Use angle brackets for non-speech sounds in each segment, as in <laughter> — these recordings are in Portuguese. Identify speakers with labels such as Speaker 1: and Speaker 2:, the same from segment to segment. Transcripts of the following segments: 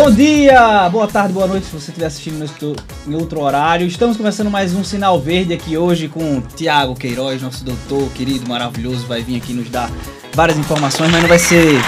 Speaker 1: Bom dia, boa tarde, boa noite se você estiver assistindo em outro horário. Estamos começando mais um Sinal Verde aqui hoje com Tiago Queiroz, nosso doutor querido, maravilhoso, vai vir aqui nos dar várias informações, mas não vai ser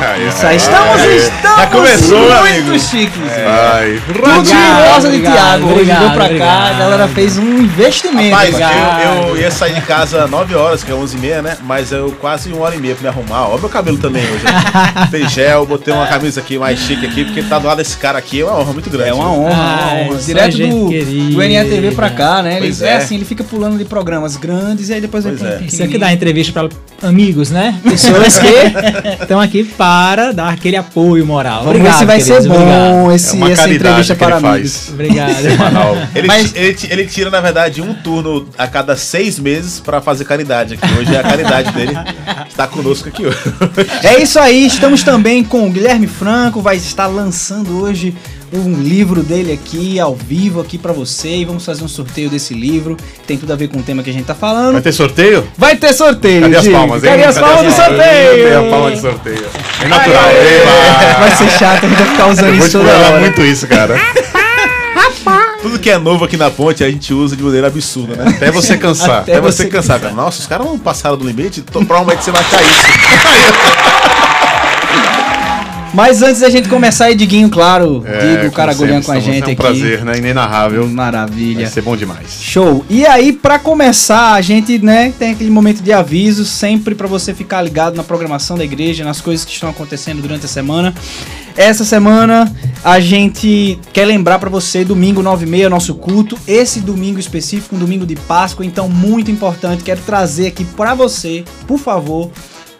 Speaker 2: Ai,
Speaker 1: isso aí. Estamos,
Speaker 2: ai,
Speaker 1: estamos
Speaker 2: Já começou,
Speaker 1: muito
Speaker 2: amigo.
Speaker 1: chiques.
Speaker 2: Ai,
Speaker 1: Tudo rosa de Tiago. Hoje
Speaker 3: obrigado,
Speaker 1: veio pra cá,
Speaker 3: obrigado.
Speaker 1: a galera fez um investimento.
Speaker 2: Rapaz, eu, eu ia sair de casa 9 horas, que é 11 e meia, né? Mas eu quase uma hora e meia pra me arrumar. Ó, meu cabelo também hoje. <laughs> Tem gel, botei uma camisa aqui mais chique aqui, porque tá do lado desse cara aqui é uma honra muito grande.
Speaker 1: É uma honra,
Speaker 3: Ai,
Speaker 1: uma honra.
Speaker 3: só
Speaker 1: Direto do,
Speaker 3: querida.
Speaker 1: do NETV pra cá, né? Ele,
Speaker 2: Pois
Speaker 1: é.
Speaker 2: é.
Speaker 1: assim, ele fica pulando de programas grandes e aí depois
Speaker 2: Pois
Speaker 1: pra um
Speaker 2: é.
Speaker 3: Isso aqui dá entrevista para amigos, né? Pessoas que <laughs> estão aqui para dar aquele apoio moral.
Speaker 1: Vamos ver se vai ser
Speaker 3: queridos,
Speaker 1: bom
Speaker 2: É
Speaker 1: esse,
Speaker 2: uma
Speaker 1: essa entrevista
Speaker 2: que ele
Speaker 1: para
Speaker 2: faz. <laughs>
Speaker 3: Obrigado.
Speaker 2: Ele,
Speaker 1: Mas-
Speaker 2: ele, ele tira, na verdade, um turno a cada seis meses pra fazer caridade aqui. Hoje é a caridade dele. Está conosco aqui hoje.
Speaker 1: É isso aí, estamos também com o Guilherme Franco, vai estar lançando hoje um livro dele aqui, ao vivo, aqui pra você. E vamos fazer um sorteio desse livro, tem tudo a ver com o tema que a gente tá falando.
Speaker 2: Vai ter sorteio?
Speaker 1: Vai ter sorteio,
Speaker 2: Cadê as palmas, hein?
Speaker 1: Cadê as palmas do sorteio?
Speaker 2: Cadê a palma de sorteio? É natural.
Speaker 1: Vai ser chato, a gente vai ficar usando isso toda hora.
Speaker 2: muito isso, cara. <laughs> Tudo que é novo aqui na ponte a gente usa de maneira absurda, né? Até você cansar.
Speaker 1: Até
Speaker 2: Até, você
Speaker 1: você
Speaker 2: cansar. cara. Nossa, os caras não passaram do limite, provavelmente você vai achar isso. <laughs>
Speaker 1: Mas antes da gente começar aí, Diguinho, claro,
Speaker 2: É,
Speaker 1: Digo, Caragolhão com a gente
Speaker 2: É um
Speaker 1: aqui.
Speaker 2: prazer, né? Inenarrável.
Speaker 1: Maravilha.
Speaker 2: Vai ser bom demais.
Speaker 1: Show. E aí, pra começar, a gente, né, tem aquele momento de aviso, sempre pra você ficar ligado na programação da igreja, nas coisas que estão acontecendo durante a semana. Essa semana a gente quer lembrar pra você, domingo 9 e meia, nosso culto. Esse domingo específico, um domingo de Páscoa, então muito importante. Quero trazer aqui pra você, por favor,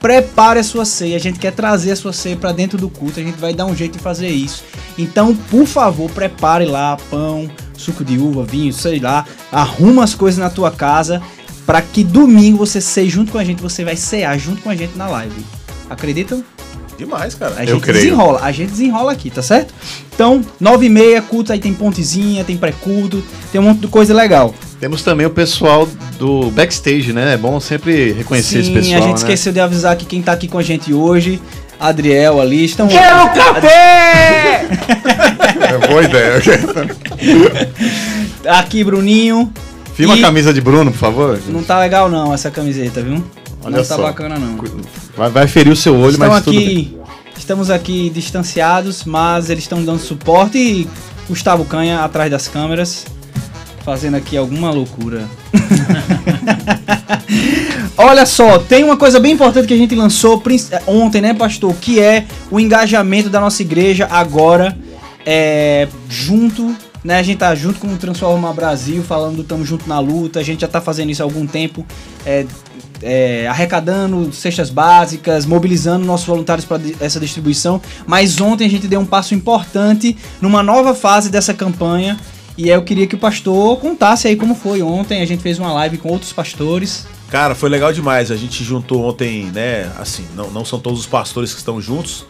Speaker 1: prepare a sua ceia. A gente quer trazer a sua ceia pra dentro do culto. A gente vai dar um jeito de fazer isso. Então, por favor, prepare lá pão, suco de uva, vinho, sei lá. Arruma as coisas na tua casa pra que domingo você ceie junto com a gente. Você vai cear junto com a gente na live. Acreditam?
Speaker 2: Demais, cara.
Speaker 1: A
Speaker 2: Eu
Speaker 1: gente
Speaker 2: creio.
Speaker 1: desenrola, a gente desenrola aqui, tá certo? Então, 9 e meia, culto, aí tem pontezinha, tem pré-culto, tem um monte de coisa legal.
Speaker 4: Temos também o pessoal do backstage, né? É bom sempre reconhecer esse
Speaker 1: Sim,
Speaker 4: pessoal,
Speaker 1: a gente
Speaker 4: né?
Speaker 1: esqueceu de avisar que quem tá aqui com a gente hoje, Adriel ali, estão...
Speaker 2: Quero café! é boa ideia. <laughs>
Speaker 1: Aqui, Bruninho.
Speaker 4: Filma
Speaker 1: E-
Speaker 4: a camisa de Bruno, por favor.
Speaker 1: Não tá legal não essa camiseta, viu?
Speaker 4: Olha
Speaker 1: não
Speaker 4: só.
Speaker 1: tá bacana não.
Speaker 4: Vai, vai ferir o seu olho,
Speaker 1: Estão
Speaker 4: mas tudo bem.
Speaker 1: aqui, estamos aqui distanciados, mas eles estão dando suporte e Gustavo Canha atrás das câmeras, fazendo aqui alguma loucura. <laughs> Olha só, tem uma coisa bem importante que a gente lançou prin- ontem, né, pastor? Que é o engajamento da nossa igreja agora, é, junto, né? A gente tá junto com o Transforma Brasil, falando estamos junto na luta. A gente já tá fazendo isso há algum tempo, é, é, arrecadando cestas básicas, mobilizando nossos voluntários para essa distribuição. Mas ontem a gente deu um passo importante numa nova fase dessa campanha. E eu queria que o pastor contasse aí como foi ontem. A gente fez uma live com outros pastores.
Speaker 2: Cara, foi legal demais. A gente juntou ontem, né? Assim, não, não são todos os pastores que estão juntos.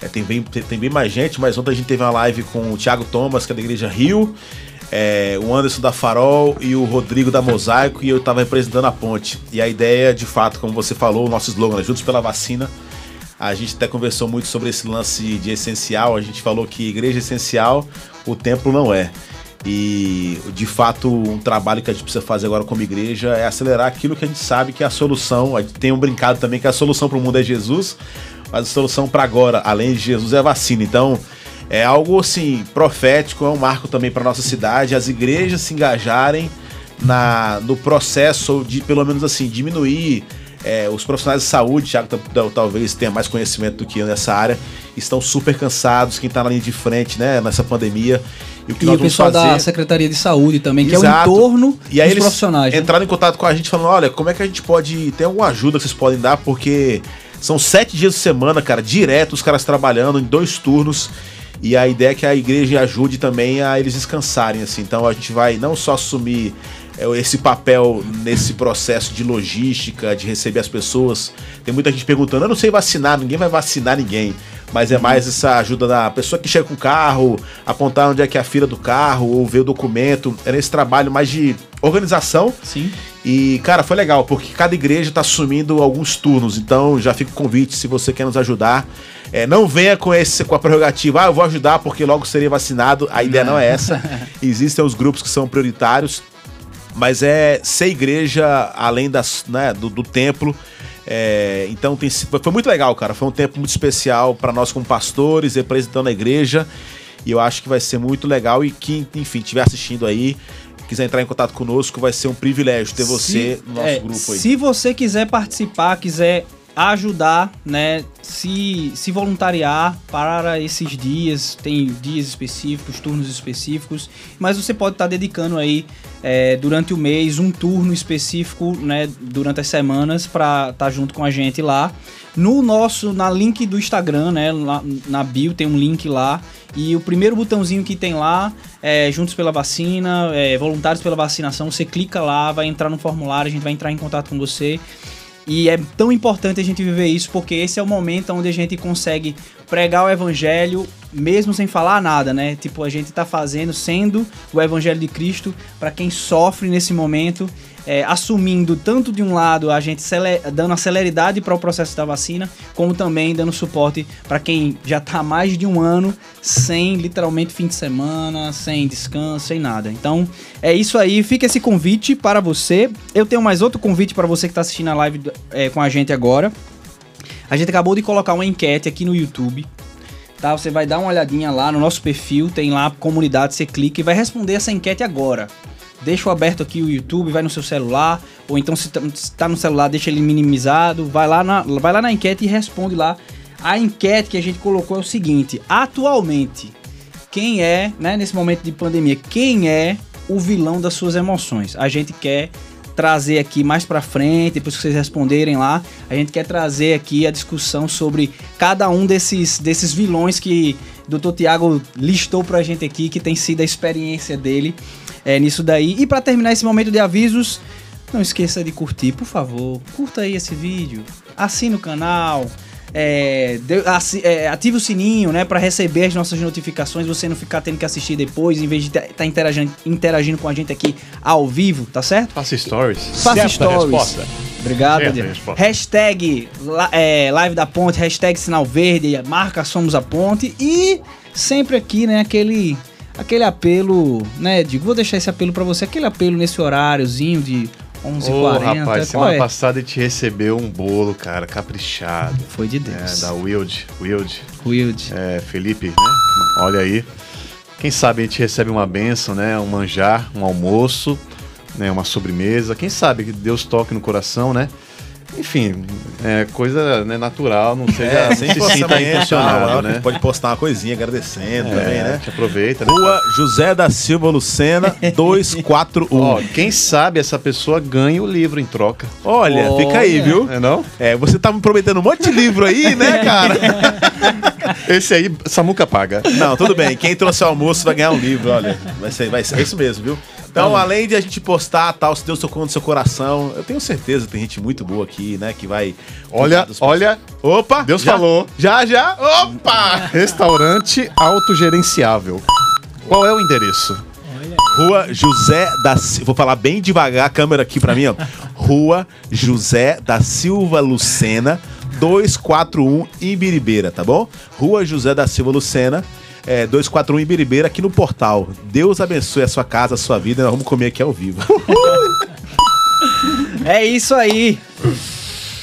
Speaker 2: É, tem, bem, tem, tem bem mais gente, mas ontem a gente teve uma live com o Thiago Thomas, que é da Igreja Rio, é, o Anderson da Farol e o Rodrigo da Mosaico, e eu tava representando a ponte. E a ideia, de fato, como você falou, o nosso slogan, Juntos pela Vacina. A gente até conversou muito sobre esse lance de essencial. A gente falou que igreja é essencial, o templo não é. E de fato, um trabalho que a gente precisa fazer agora como igreja é acelerar aquilo que a gente sabe que é a solução. A gente tem um brincado também que a solução para o mundo é Jesus, mas a solução para agora, além de Jesus, é a vacina. Então, é algo assim profético, é um marco também para nossa cidade, as igrejas se engajarem na no processo de pelo menos assim diminuir é, os profissionais de saúde, Thiago tal- tal- talvez tenha mais conhecimento do que eu nessa área, estão super cansados, quem está na linha de frente, né, nessa pandemia. E o que
Speaker 1: E o pessoal
Speaker 2: fazer
Speaker 1: da Secretaria de Saúde também, que é o entorno
Speaker 2: e aí
Speaker 1: dos
Speaker 2: eles
Speaker 1: profissionais. né?
Speaker 2: entraram em contato com a gente falando, olha, como é que a gente pode ter alguma ajuda que vocês podem dar, porque são sete dias de semana, cara, direto os caras trabalhando em dois turnos. E a ideia é que a igreja ajude também a eles descansarem, assim. Então a gente vai não só assumir é, esse papel nesse processo de logística, de receber as pessoas. Tem muita gente perguntando, eu não sei vacinar, ninguém vai vacinar ninguém. Mas é mais essa ajuda da pessoa que chega com o carro, apontar onde é que é a fila do carro, ou ver o documento. É nesse trabalho mais de organização
Speaker 1: Sim.
Speaker 2: E, cara, foi legal, porque cada igreja tá assumindo alguns turnos. Então, já fica o convite, se você quer nos ajudar. É, não venha com, esse, com a prerrogativa, ah, eu vou ajudar porque logo serei vacinado. A ideia não é essa. <laughs> Existem os grupos que são prioritários, mas é ser igreja além das, né, do, do templo. É, então tem, foi muito legal, cara. Foi um tempo muito especial para nós como pastores, representando a igreja. E eu acho que vai ser muito legal. E quem, enfim, estiver assistindo aí, quiser entrar em contato conosco, vai ser um privilégio ter você
Speaker 1: Se-
Speaker 2: no nosso
Speaker 1: é,
Speaker 2: grupo aí.
Speaker 1: Se você quiser participar, quiser ajudar, né, se, se voluntariar para esses dias, tem dias específicos, turnos específicos, mas você pode estar dedicando aí é, durante o mês um turno específico, né, durante as semanas para estar junto com a gente lá. No nosso, na link do Instagram, né, na bio tem um link lá e o primeiro botãozinho que tem lá é Juntos pela Vacina, é, Voluntários pela Vacinação. Você clica lá, vai entrar no formulário, a gente vai entrar em contato com você. E é tão importante a gente viver isso porque esse é o momento onde a gente consegue pregar o evangelho mesmo sem falar nada, né? Tipo, a gente tá fazendo, sendo o evangelho de Cristo para quem sofre nesse momento, é, assumindo tanto de um lado a gente dando a celeridade para o processo da vacina, como também dando suporte para quem já tá há mais de um ano sem literalmente fim de semana, sem descanso, sem nada. Então, é isso aí, fica esse convite para você. Eu tenho mais outro convite para você que está assistindo a live é, com a gente agora. A gente acabou de colocar uma enquete aqui no YouTube. Tá? Você vai dar uma olhadinha lá no nosso perfil, tem lá comunidade, você clica e vai responder essa enquete agora. Deixa aberto aqui o YouTube, vai no seu celular, ou então se tá- se tá no celular, deixa ele minimizado, vai lá na, vai lá na enquete e responde lá. A enquete que a gente colocou é o seguinte: atualmente, quem é, né, nesse momento de pandemia, quem é o vilão das suas emoções? A gente quer trazer aqui mais pra frente, depois que vocês responderem lá, a gente quer trazer aqui a discussão sobre cada um desses, desses vilões que Dr. Tiago listou pra gente aqui, que tem sido a experiência dele é, nisso daí. E pra terminar esse momento de avisos, não esqueça de curtir, por favor. Curta aí esse vídeo, assine o canal, é, é, ative o sininho, né, para receber as nossas notificações, você não ficar tendo que assistir depois, em vez de estar interagindo, interagindo com a gente aqui ao vivo, tá certo?
Speaker 4: Faça stories.
Speaker 1: Faça stories. Obrigado,
Speaker 4: resposta.
Speaker 1: Hashtag é, Live da Ponte, hashtag Sinal Verde, marca Somos a Ponte e sempre aqui, né, aquele, aquele apelo, né, Digo, vou deixar esse apelo pra você, aquele apelo nesse horáriozinho de 11h40.
Speaker 4: Ô, rapaz,
Speaker 1: qual
Speaker 4: semana
Speaker 1: é?
Speaker 4: passada a gente recebeu um bolo, cara, caprichado.
Speaker 1: Foi de
Speaker 4: É,
Speaker 1: Deus.
Speaker 4: da Wild. Wild.
Speaker 1: Wild.
Speaker 4: É, Felipe, né? Olha aí. Quem sabe a gente recebe uma benção, né? Um manjar, um almoço, né? Uma sobremesa. Quem sabe que Deus toque no coração, né? Enfim, é coisa né, natural, não seja
Speaker 2: É, sem
Speaker 4: se sinta intencionado,
Speaker 2: tal,
Speaker 4: né?
Speaker 2: Pode postar uma coisinha agradecendo
Speaker 4: É,
Speaker 2: também, né?
Speaker 4: a gente aproveita, né?
Speaker 2: Rua José da Silva Lucena, <laughs> 241.
Speaker 4: Ó, quem sabe essa pessoa ganha o livro em troca.
Speaker 2: Olha, fica aí, viu?
Speaker 4: É não?
Speaker 2: É, você tá me prometendo um monte de livro aí, né, <laughs> cara?
Speaker 4: Esse aí, Samuca paga.
Speaker 2: Não, tudo bem. Quem trouxe o almoço vai ganhar um livro, olha. Vai ser, vai ser é isso mesmo, viu? Então, além de a gente postar tal, se Deus tocou no seu coração, eu tenho certeza que tem gente muito boa aqui, né? Que vai.
Speaker 4: Olha, olha,
Speaker 2: Opa!
Speaker 4: Deus
Speaker 2: já-
Speaker 4: falou.
Speaker 2: Já, já! Opa!
Speaker 4: restaurante autogerenciável. Qual é o endereço?
Speaker 2: Rua José da Silva. Vou falar bem devagar a câmera aqui pra mim, ó. <laughs> Rua José da Silva Lucena, 241 em Biribeira, tá bom? Rua José da Silva Lucena, é, 241 em Biribeira, aqui no portal. Deus abençoe a sua casa, a sua vida. Nós vamos comer aqui ao vivo.
Speaker 1: É isso aí.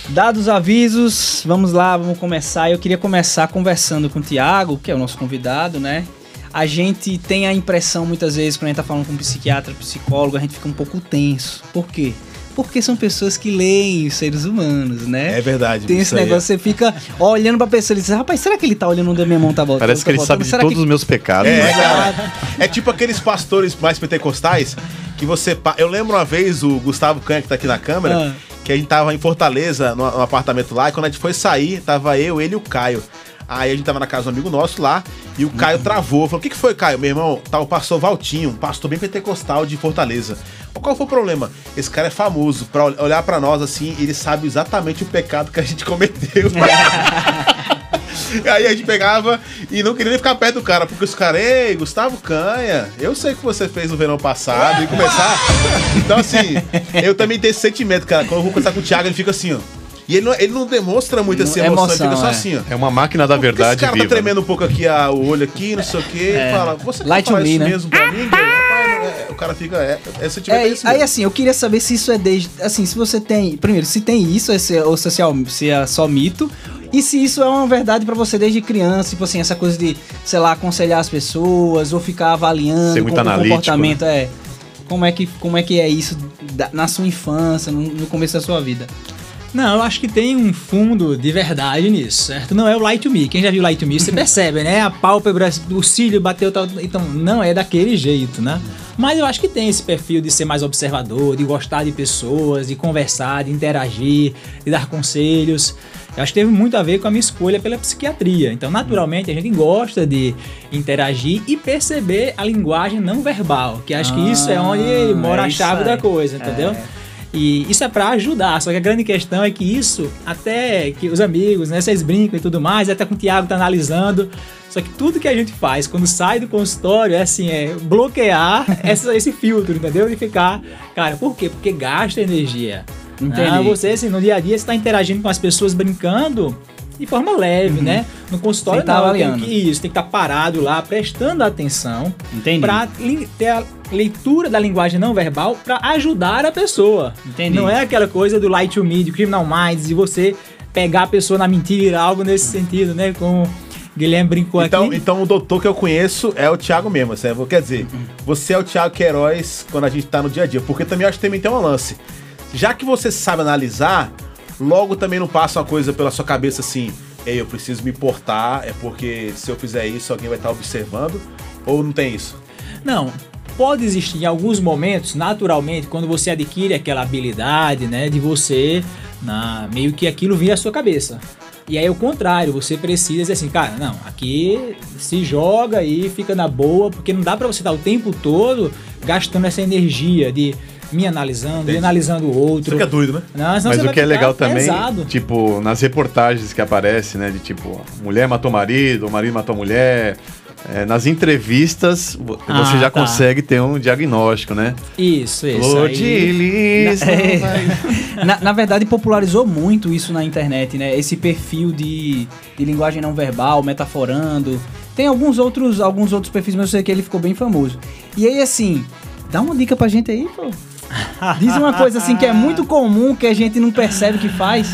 Speaker 1: Dados os avisos, vamos lá, vamos começar. Eu queria começar conversando com o Tiago, que é o nosso convidado, né? A gente tem a impressão, muitas vezes, quando a gente tá falando com um psiquiatra, psicólogo, a gente fica um pouco tenso. Por quê? Porque são pessoas que leem os seres humanos, né?
Speaker 2: É verdade.
Speaker 1: Tem esse
Speaker 2: aí.
Speaker 1: negócio, você fica olhando pra pessoa e diz, rapaz, será que ele tá olhando onde a minha mão tá voltando?
Speaker 4: Parece que ele
Speaker 1: tá
Speaker 4: sabe de todos
Speaker 1: que-
Speaker 4: os meus pecados.
Speaker 2: É,
Speaker 4: né?
Speaker 2: cara. É tipo aqueles pastores mais pentecostais que você. Eu lembro uma vez o Gustavo Canha, que tá aqui na câmera,
Speaker 1: Ah.
Speaker 2: que a gente tava em Fortaleza, no, no apartamento lá, e quando a gente foi sair, tava eu, ele e o Caio. Aí a gente tava na casa de um amigo nosso lá, e o Caio travou. Falou: O que, que foi, Caio? Meu irmão, tá o pastor Valtinho, um pastor bem pentecostal de Fortaleza. Qual foi o problema? Esse cara é famoso. Pra ol- olhar pra nós assim, ele sabe exatamente o pecado que a gente <laughs> cometeu. Aí a gente pegava e não queria nem ficar perto do cara, porque os caras, ei, Gustavo Canha, eu sei o que você fez no verão passado, e começar. Então, assim, eu também tenho esse sentimento, cara. Quando eu vou conversar com o Thiago, ele fica assim, ó. E ele não, ele não demonstra muito essa emoção,
Speaker 1: emoção,
Speaker 2: ele fica só
Speaker 1: é.
Speaker 2: assim, ó.
Speaker 4: É uma máquina da verdade
Speaker 2: Esse cara
Speaker 4: viva.
Speaker 2: tá tremendo um pouco aqui a- o olho aqui, não sei o quê.
Speaker 1: É.
Speaker 2: Fala, você
Speaker 1: Light
Speaker 2: quer falar
Speaker 1: me,
Speaker 2: isso
Speaker 1: né?
Speaker 2: mesmo pra mim? Rapaz, é- o cara fica. É, é
Speaker 1: É,
Speaker 2: é esse
Speaker 1: aí
Speaker 2: mesmo.
Speaker 1: assim, eu queria saber se isso é desde. Assim, se você tem. Primeiro, se tem isso, esse, ou se é, se é só mito. E se isso é uma verdade pra você desde criança, tipo assim, essa coisa de, sei lá, aconselhar as pessoas ou ficar avaliando
Speaker 4: Ser muito
Speaker 1: com- o
Speaker 4: analítico,
Speaker 1: comportamento, é. Como é que, como é, que é isso da- na sua infância, no, no começo da sua vida?
Speaker 3: Não, eu acho que tem um fundo de verdade nisso, certo? Não é o Light to Me. Quem já viu Light to Me, você <laughs> percebe, né? A pálpebra, o cílio bateu tal. Então, não é daquele jeito, né? Mas eu acho que tem esse perfil de ser mais observador, de gostar de pessoas, de conversar, de interagir, de dar conselhos. Eu acho que teve muito a ver com a minha escolha pela psiquiatria. Então, naturalmente, a gente gosta de interagir e perceber a linguagem não verbal, que acho que isso é onde
Speaker 1: Ah,
Speaker 3: mora
Speaker 1: é
Speaker 3: a chave
Speaker 1: aí.
Speaker 3: da coisa, entendeu?
Speaker 1: É.
Speaker 3: E isso é pra ajudar, só que a grande questão é que isso, até que os amigos, né, vocês brincam e tudo mais, até com o Thiago tá analisando, só que tudo que a gente faz quando sai do consultório é assim, é bloquear <laughs> essa- esse filtro, entendeu? De ficar, cara, por quê? Porque gasta energia.
Speaker 1: Entendi.
Speaker 3: Ah, você, assim, no dia a dia, você tá interagindo com as pessoas brincando de forma leve, né? No consultório,
Speaker 1: Sem tá
Speaker 3: não, tem que, isso, tem que estar parado lá, prestando atenção
Speaker 1: Entendi.
Speaker 3: para ter a leitura da linguagem não verbal para ajudar a pessoa.
Speaker 1: Entendi.
Speaker 3: Não é aquela coisa do light to me, de criminal minds, de você pegar a pessoa na mentira, algo nesse sentido, né? Como o Guilherme brincou
Speaker 2: Então,
Speaker 3: aqui.
Speaker 2: então o doutor que eu conheço é o Thiago mesmo, certo? Quer dizer, você é o Thiago Queiroz quando a gente tá no dia a dia. Porque também eu acho que também tem um lance. Já que você sabe analisar, logo também não passa uma coisa pela sua cabeça assim, Ei, eu preciso me importar, é porque se eu fizer isso, alguém vai estar observando. Ou não tem isso?
Speaker 3: Não, pode existir em alguns momentos, naturalmente, quando você adquire aquela habilidade, né, de você, na, meio que aquilo vir à sua cabeça. E aí, o contrário, você precisa dizer assim, cara, não, aqui se joga e fica na boa, porque não dá pra você estar o tempo todo gastando essa energia de me analisando,
Speaker 2: Entendi.
Speaker 3: e analisando o outro.
Speaker 2: Você fica doido, né?
Speaker 3: Não, senão
Speaker 4: Mas
Speaker 3: você
Speaker 4: o
Speaker 3: vai
Speaker 4: que é legal também,
Speaker 3: pesado.
Speaker 4: tipo, nas reportagens que aparece, né? De tipo, mulher matou marido, o marido matou a mulher. é, nas entrevistas,
Speaker 3: Ah,
Speaker 4: você já
Speaker 3: tá.
Speaker 4: consegue ter um diagnóstico, né?
Speaker 3: Isso, isso.
Speaker 4: Flor
Speaker 3: aí-
Speaker 4: de lis,
Speaker 1: Na- é. <laughs> Na, na verdade, popularizou muito isso na internet, né? Esse perfil de, de linguagem não verbal, metaforando. Tem alguns outros, alguns outros perfis, mas eu sei que ele ficou bem famoso. E aí, assim, dá uma dica pra gente aí, pô. Diz uma coisa assim que é muito comum, que a gente não percebe que faz.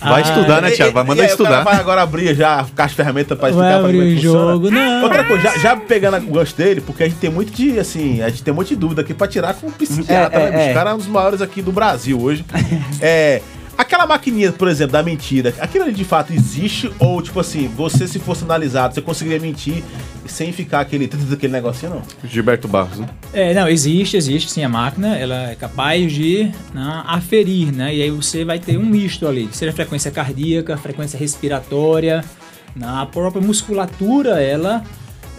Speaker 4: Vai estudar, né,
Speaker 2: E-
Speaker 4: Thiago? Vai
Speaker 2: e
Speaker 4: mandar
Speaker 2: aí, O cara
Speaker 4: estudar.
Speaker 2: vai agora abrir já a caixa de ferramenta pra
Speaker 3: Vai
Speaker 2: explicar pra
Speaker 3: abrir
Speaker 2: como é
Speaker 3: o jogo, não.
Speaker 2: Outra coisa, já, já pegando o gosto dele, porque a gente tem muito de, assim, a gente tem um monte de dúvida aqui pra tirar com o psiquiatra,
Speaker 1: É, é,
Speaker 2: né,
Speaker 1: é.
Speaker 2: O cara é um dos maiores aqui do Brasil hoje. <laughs> é. Aquela maquininha, por exemplo, da mentira, aquilo ali de fato existe? Ou, tipo assim, você se fosse analisado, você conseguiria mentir sem ficar aquele, aquele negocinho, não?
Speaker 4: Gilberto Barros, né?
Speaker 3: É, não, existe, existe sim a máquina, ela é capaz de né, aferir, né? E aí você vai ter um misto ali, seja frequência cardíaca, frequência respiratória, na a própria musculatura, ela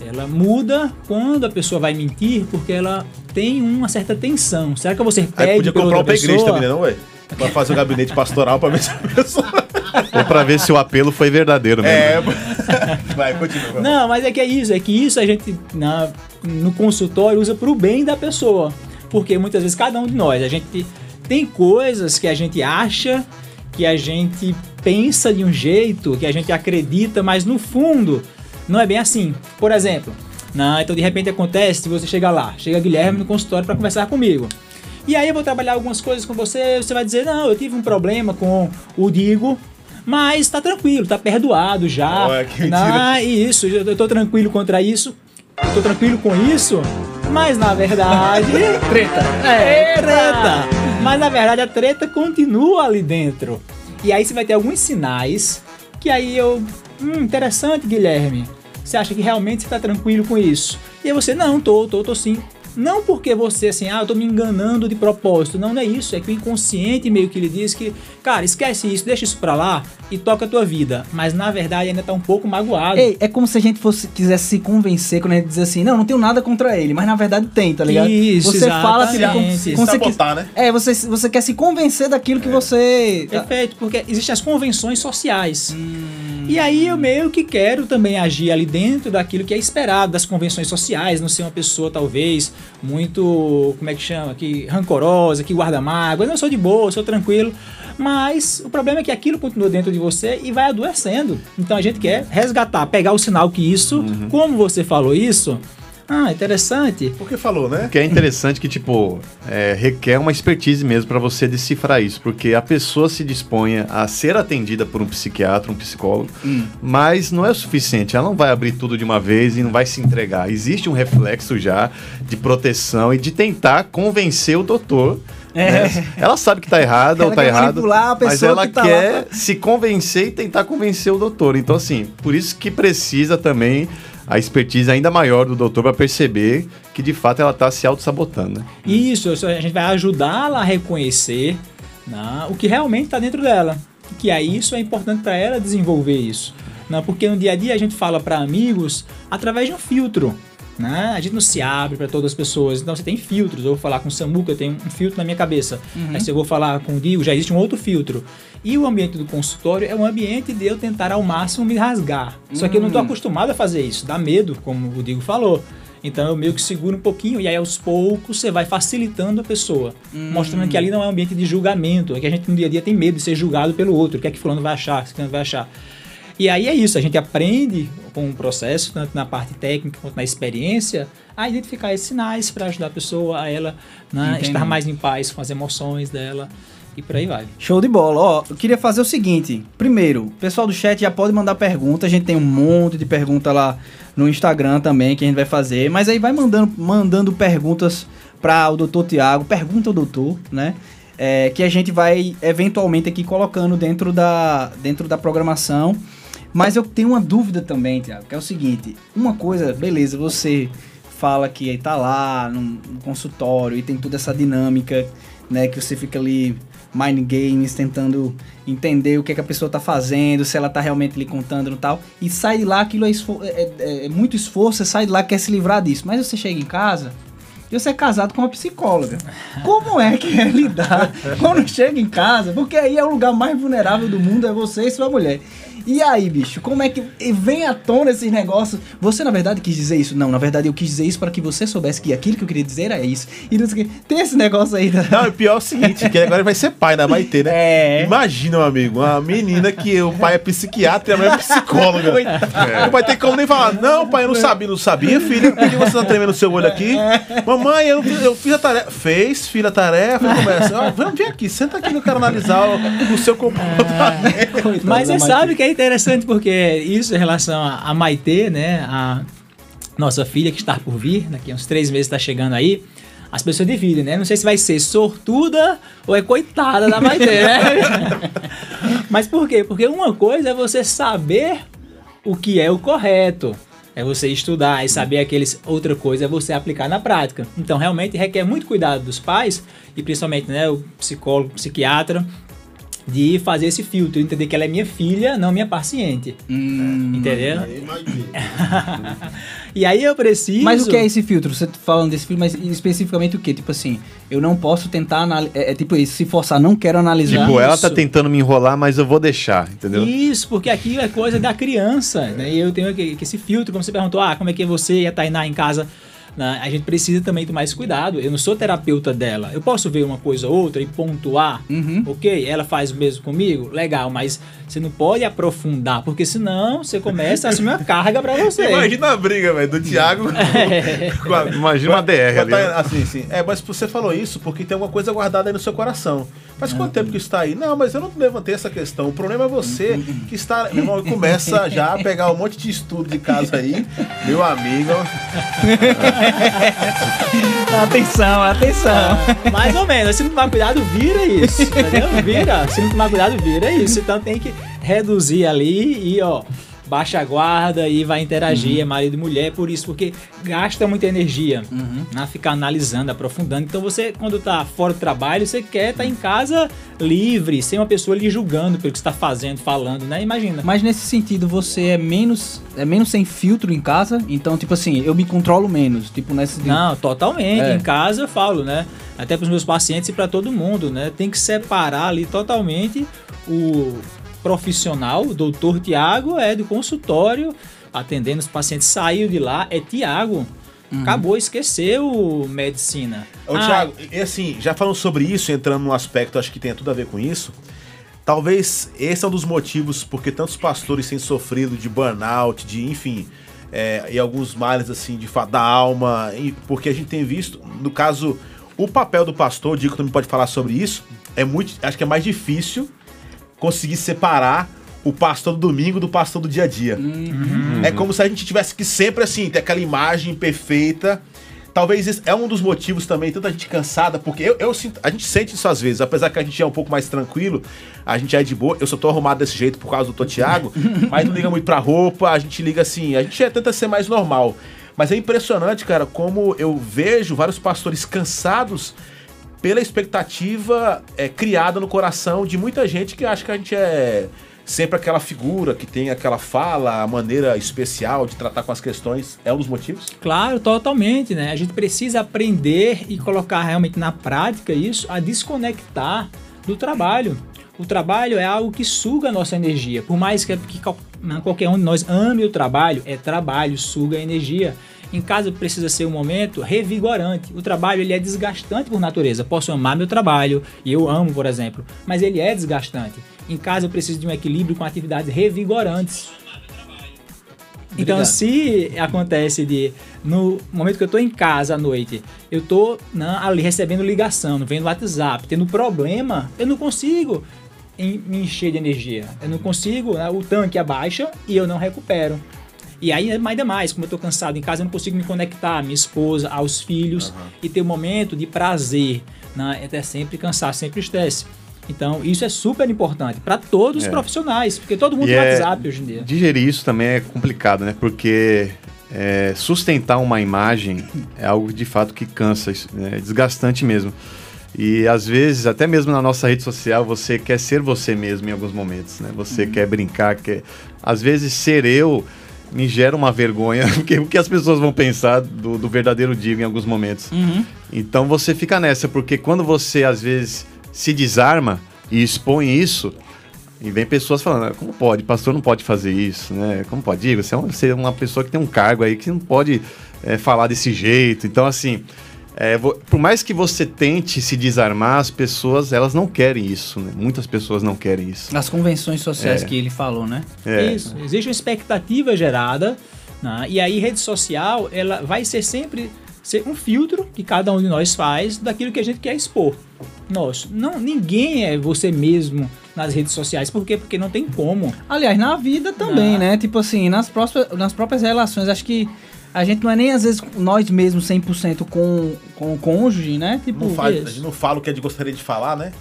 Speaker 3: ela muda quando a pessoa vai mentir, porque ela tem uma certa tensão. Será que você pede
Speaker 2: Aí podia
Speaker 3: pela
Speaker 2: comprar um
Speaker 3: outra
Speaker 2: igreja
Speaker 3: pessoa?
Speaker 2: também, né, não, ué? Pra fazer o gabinete pastoral pra ver se a pessoa.
Speaker 4: Ou pra ver se o apelo foi verdadeiro mesmo.
Speaker 2: É. <laughs> Vai, continua.
Speaker 3: Não, mas é que é isso, é que isso a gente na, no consultório usa pro bem da pessoa. Porque muitas vezes cada um de nós, a gente tem coisas que a gente acha, que a gente pensa de um jeito, que a gente acredita, mas no fundo não é bem assim. Por exemplo, não, então de repente acontece se você chegar lá, chega Guilherme no consultório para conversar comigo. E aí eu vou trabalhar algumas coisas com você, você vai dizer, não, eu tive um problema com o Digo, mas tá tranquilo, tá perdoado já.
Speaker 2: Ué, que mentira.
Speaker 3: Ah, isso, eu eu tô tranquilo contra isso. Eu tô tranquilo com isso. Mas na verdade. <laughs> treta. É, treta. Mas na verdade a treta continua ali dentro. E aí você vai ter alguns sinais que aí eu. Hum, interessante, Guilherme. Você acha que realmente você tá tranquilo com isso? E aí você, não, tô, tô, tô sim. Não porque você, assim, ah, eu tô me enganando de propósito. Não, não é isso. É que o inconsciente meio que lhe diz que, cara, esquece isso, deixa isso pra lá e toca a tua vida. Mas na verdade ainda tá um pouco magoado.
Speaker 1: Ei, é como se a gente fosse, quisesse se convencer quando a gente diz assim, não, não tenho nada contra ele, mas na verdade tem, tá ligado?
Speaker 3: Isso,
Speaker 1: você fala assim,
Speaker 3: exatamente.
Speaker 1: como,
Speaker 2: Se
Speaker 1: como você quis-
Speaker 2: sabotar, né?
Speaker 1: É, você, você quer se convencer daquilo que você.
Speaker 3: Perfeito, porque existem as convenções sociais. E aí eu meio que quero também agir ali dentro daquilo que é esperado, das convenções sociais, não ser uma pessoa talvez muito, como é que chama, que rancorosa, que guarda mágoa. Eu não sou de boa, sou tranquilo. Mas o problema é que aquilo continua dentro de você e vai adoecendo. Então a gente quer resgatar, pegar o sinal que isso, como você falou isso, ah, interessante.
Speaker 2: Porque falou, né?
Speaker 4: Que é interessante que, tipo, é, requer uma expertise mesmo para você decifrar isso, porque a pessoa se disponha a ser atendida por um psiquiatra, um psicólogo, mas não é o suficiente. Ela não vai abrir tudo de uma vez e não vai se entregar. Existe um reflexo já de proteção e de tentar convencer o doutor.
Speaker 1: É.
Speaker 4: né? Ela sabe que tá errada
Speaker 1: Ela
Speaker 4: ou tá errado, mas ela
Speaker 1: que tá
Speaker 4: quer
Speaker 1: lá
Speaker 4: se convencer e tentar convencer o doutor. Então, assim, por isso que precisa também a expertise ainda maior do doutor para perceber que de fato ela está se auto-sabotando. Né?
Speaker 3: Isso, a gente vai ajudá-la a reconhecer né, o que realmente está dentro dela. Que aí isso é importante para ela desenvolver isso. Né, porque no dia a dia a gente fala para amigos através de um filtro. Né? A gente não se abre para todas as pessoas. Então você tem filtros. Eu vou falar com o Samuca, eu tenho um filtro na minha cabeça. Aí se eu vou falar com o Digo, já existe um outro filtro. E o ambiente do consultório é um ambiente de eu tentar ao máximo me rasgar. Só que eu não estou acostumado a fazer isso. Dá medo, como o Digo falou. Então eu meio que seguro um pouquinho e aí aos poucos você vai facilitando a pessoa, mostrando que ali não é um ambiente de julgamento, é que a gente no dia a dia tem medo de ser julgado pelo outro, o que é que fulano vai achar, o que fulano vai achar. E aí é isso, a gente aprende com o processo, tanto na parte técnica quanto na experiência, a identificar esses sinais para ajudar a pessoa a ela né, estar mais em paz com as emoções dela e por aí vai.
Speaker 1: Show de bola. Ó, eu queria fazer o seguinte. Primeiro, o pessoal do chat já pode mandar pergunta. A gente tem um monte de pergunta lá no Instagram também que a gente vai fazer. Mas aí vai mandando, mandando perguntas para o doutor Tiago. Pergunta ao doutor, né? É, que a gente vai eventualmente aqui colocando dentro da, dentro da programação. Mas eu tenho uma dúvida também, Tiago, que é o seguinte. Uma coisa, beleza, você fala que tá lá no, no consultório e tem toda essa dinâmica, né? Que você fica ali mind games, tentando entender o que, é que a pessoa tá fazendo, se ela tá realmente lhe contando e tal. E sai de lá, aquilo é, é- é- é muito esforço, você sai de lá quer se livrar disso. Mas você chega em casa e você é casado com uma psicóloga. Como é que é lidar <laughs> quando chega em casa? Porque aí é o lugar mais vulnerável do mundo, é você e sua mulher. E aí, bicho, como é que vem à tona esses negócios? Você, na verdade, quis dizer isso? Não, na verdade, eu quis dizer isso para que você soubesse que aquilo que eu queria dizer era isso. E não sei o quê. Tem esse negócio aí. Da...
Speaker 2: Não, e pior é o seguinte, que agora ele vai ser pai, né? Vai ter, né?
Speaker 1: É.
Speaker 2: Imagina, meu amigo, uma menina que o pai é psiquiatra e a mãe é psicóloga. Não vai ter como nem falar, não, pai, eu não sabia, não sabia, filha, por que você tá tremendo o seu olho aqui? Mamãe, eu, eu fiz a tarefa. Fez, filha, a tarefa, começa. Ó, vamos vir aqui, senta aqui, eu quero analisar o, o seu comportamento.
Speaker 3: Mas você sabe que é interessante porque isso em relação a, a Maitê, né? A nossa filha que está por vir, daqui a uns três meses está chegando aí. As pessoas dividem, né? Não sei se vai ser sortuda ou é coitada da Maitê, né? <laughs> Mas por quê? Porque uma coisa é você saber o que é o correto. É você estudar e saber aqueles. Outra coisa é você aplicar na prática. Então, realmente requer muito cuidado dos pais e principalmente né, o psicólogo, psiquiatra, de fazer esse filtro, entender que ela é minha filha, não minha paciente.
Speaker 1: Hum,
Speaker 3: Entendeu? <laughs> e aí eu preciso.
Speaker 1: Mas o que é esse filtro? Você tá falando desse filtro, mas especificamente o que? Tipo assim, eu não posso tentar analisar. É, é tipo isso, se forçar, não quero analisar.
Speaker 4: Tipo, ela tá
Speaker 3: Isso.
Speaker 4: tentando me enrolar, mas eu vou deixar, entendeu?
Speaker 3: Isso, porque aquilo é coisa da criança, né? E eu tenho que, que esse filtro, como você perguntou, ah, como é que é você e a Tainá em casa? Né? A gente precisa também tomar esse cuidado. Eu não sou terapeuta dela. Eu posso ver uma coisa ou outra e pontuar,
Speaker 1: Uhum.
Speaker 3: ok? Ela faz o mesmo comigo? Legal, mas você não pode aprofundar, porque senão você começa a assumir uma carga pra você. <laughs>
Speaker 2: Imagina a briga, velho, do Thiago <laughs> <laughs> com a-
Speaker 4: Imagina uma DR ali, né?
Speaker 2: Assim, sim. É, mas você falou isso porque tem alguma coisa guardada aí no seu coração. Faz quanto tempo que isso tá aí? Não, mas eu não levantei essa questão. O problema é você que está. Meu irmão, começa já a pegar um monte de estudo de casa aí. Meu amigo. <laughs>
Speaker 1: Atenção, atenção.
Speaker 3: Mais ou menos. Se não tomar cuidado, vira isso. Entendeu? Vira. Se não tomar cuidado, vira isso. Então tem que reduzir ali e, ó, baixa a guarda e vai interagir, é marido e mulher, por isso, porque gasta muita energia né, ficar analisando, aprofundando. Então você, quando tá fora do trabalho, você quer estar em casa livre, sem uma pessoa lhe julgando pelo que você tá fazendo, falando, né? Imagina.
Speaker 1: Mas nesse sentido, você é menos. É menos sem filtro em casa? Então, tipo assim, eu me controlo menos. Tipo, nesse.
Speaker 3: Não, totalmente.
Speaker 1: É.
Speaker 3: Em casa eu falo, né? Até para os meus pacientes e para todo mundo, né? Tem que separar ali totalmente o, profissional, o doutor Tiago, é do consultório, atendendo os pacientes, saiu de lá, é Tiago. Acabou, esqueceu medicina.
Speaker 2: Ô,
Speaker 3: Ah,
Speaker 2: Thiago, e assim, já falando sobre isso, entrando num aspecto, acho que tem tudo a ver com isso. Talvez esse é um dos motivos porque tantos pastores têm sofrido de burnout, de, enfim, é, e alguns males, assim, de da alma, e- porque a gente tem visto, no caso, o papel do pastor, o Dico também pode falar sobre isso, é muito, acho que é mais difícil conseguir separar o pastor do domingo do pastor do dia a dia. É como se a gente tivesse que sempre, assim, ter aquela imagem perfeita. Talvez esse é um dos motivos também, tanta gente cansada, porque eu, eu sinto, a gente sente isso às vezes, apesar que a gente é um pouco mais tranquilo, a gente é de boa, eu só tô arrumado desse jeito por causa do Totiago, <laughs> mas não liga muito pra roupa, a gente liga assim, a gente é, tenta ser mais normal. Mas é impressionante, cara, como eu vejo vários pastores cansados pela expectativa é, criada no coração de muita gente que acha que a gente é sempre aquela figura que tem aquela fala, a maneira especial de tratar com as questões. É um dos motivos?
Speaker 3: Claro, totalmente, né? A gente precisa aprender e colocar realmente na prática isso, a desconectar do trabalho. O trabalho é algo que suga a nossa energia. Por mais que, que né, qualquer um de nós ame o trabalho, é trabalho, suga a energia. Em casa precisa ser um momento revigorante. O trabalho ele é desgastante por natureza. Posso amar meu trabalho, e eu amo, por exemplo, mas ele é desgastante. Em casa eu preciso de um equilíbrio com atividades revigorantes. Então,
Speaker 1: Obrigado.
Speaker 3: se acontece de, no momento que eu tô em casa à noite, eu tô né, ali recebendo ligação, vendo WhatsApp, tendo problema, eu não consigo em- me encher de energia. Eu não consigo, né, o tanque abaixa e eu não recupero. E aí, ainda mais, como eu tô cansado em casa, eu não consigo me conectar à minha esposa, aos filhos e ter um momento de prazer. Né? É sempre cansar, sempre estresse. Então, isso é super importante para todos os
Speaker 4: É.
Speaker 3: profissionais, porque todo mundo
Speaker 4: E
Speaker 3: tem
Speaker 4: é-
Speaker 3: WhatsApp hoje em dia.
Speaker 4: Digerir isso também é complicado, né? Porque é, sustentar uma imagem é algo de fato que cansa, né? é desgastante mesmo. E às vezes, até mesmo na nossa rede social, você quer ser você mesmo em alguns momentos, né? Você quer brincar, quer... Às vezes ser eu me gera uma vergonha, <laughs> porque o que as pessoas vão pensar do, do verdadeiro Digo em alguns momentos.
Speaker 1: Uhum.
Speaker 4: Então você fica nessa, porque quando você às vezes se desarma e expõe isso, e vem pessoas falando, "Ah, como pode? Pastor não pode fazer isso, né? Como pode? Digo, você é uma, você é uma pessoa que tem um cargo aí que não pode é, falar desse jeito. Então, assim, é, por mais que você tente se desarmar, as pessoas, elas não querem isso, né? Muitas pessoas não querem isso.
Speaker 1: As convenções sociais
Speaker 4: É.
Speaker 1: que ele falou, né?
Speaker 4: É.
Speaker 3: Isso, existe uma expectativa gerada, né? e aí rede social ela vai ser sempre ser um filtro que cada um de nós faz daquilo que a gente quer expor. Nós, não, ninguém é você mesmo nas redes sociais, por quê? Porque não tem como.
Speaker 1: Aliás, na vida também,
Speaker 3: Na-
Speaker 1: né? Tipo assim, nas, próximas, nas próprias relações, acho que a gente não é nem às vezes nós mesmos 100% com, com o cônjuge, né? Tipo,
Speaker 2: Não faz, a gente não fala o que a gente gostaria de falar, né?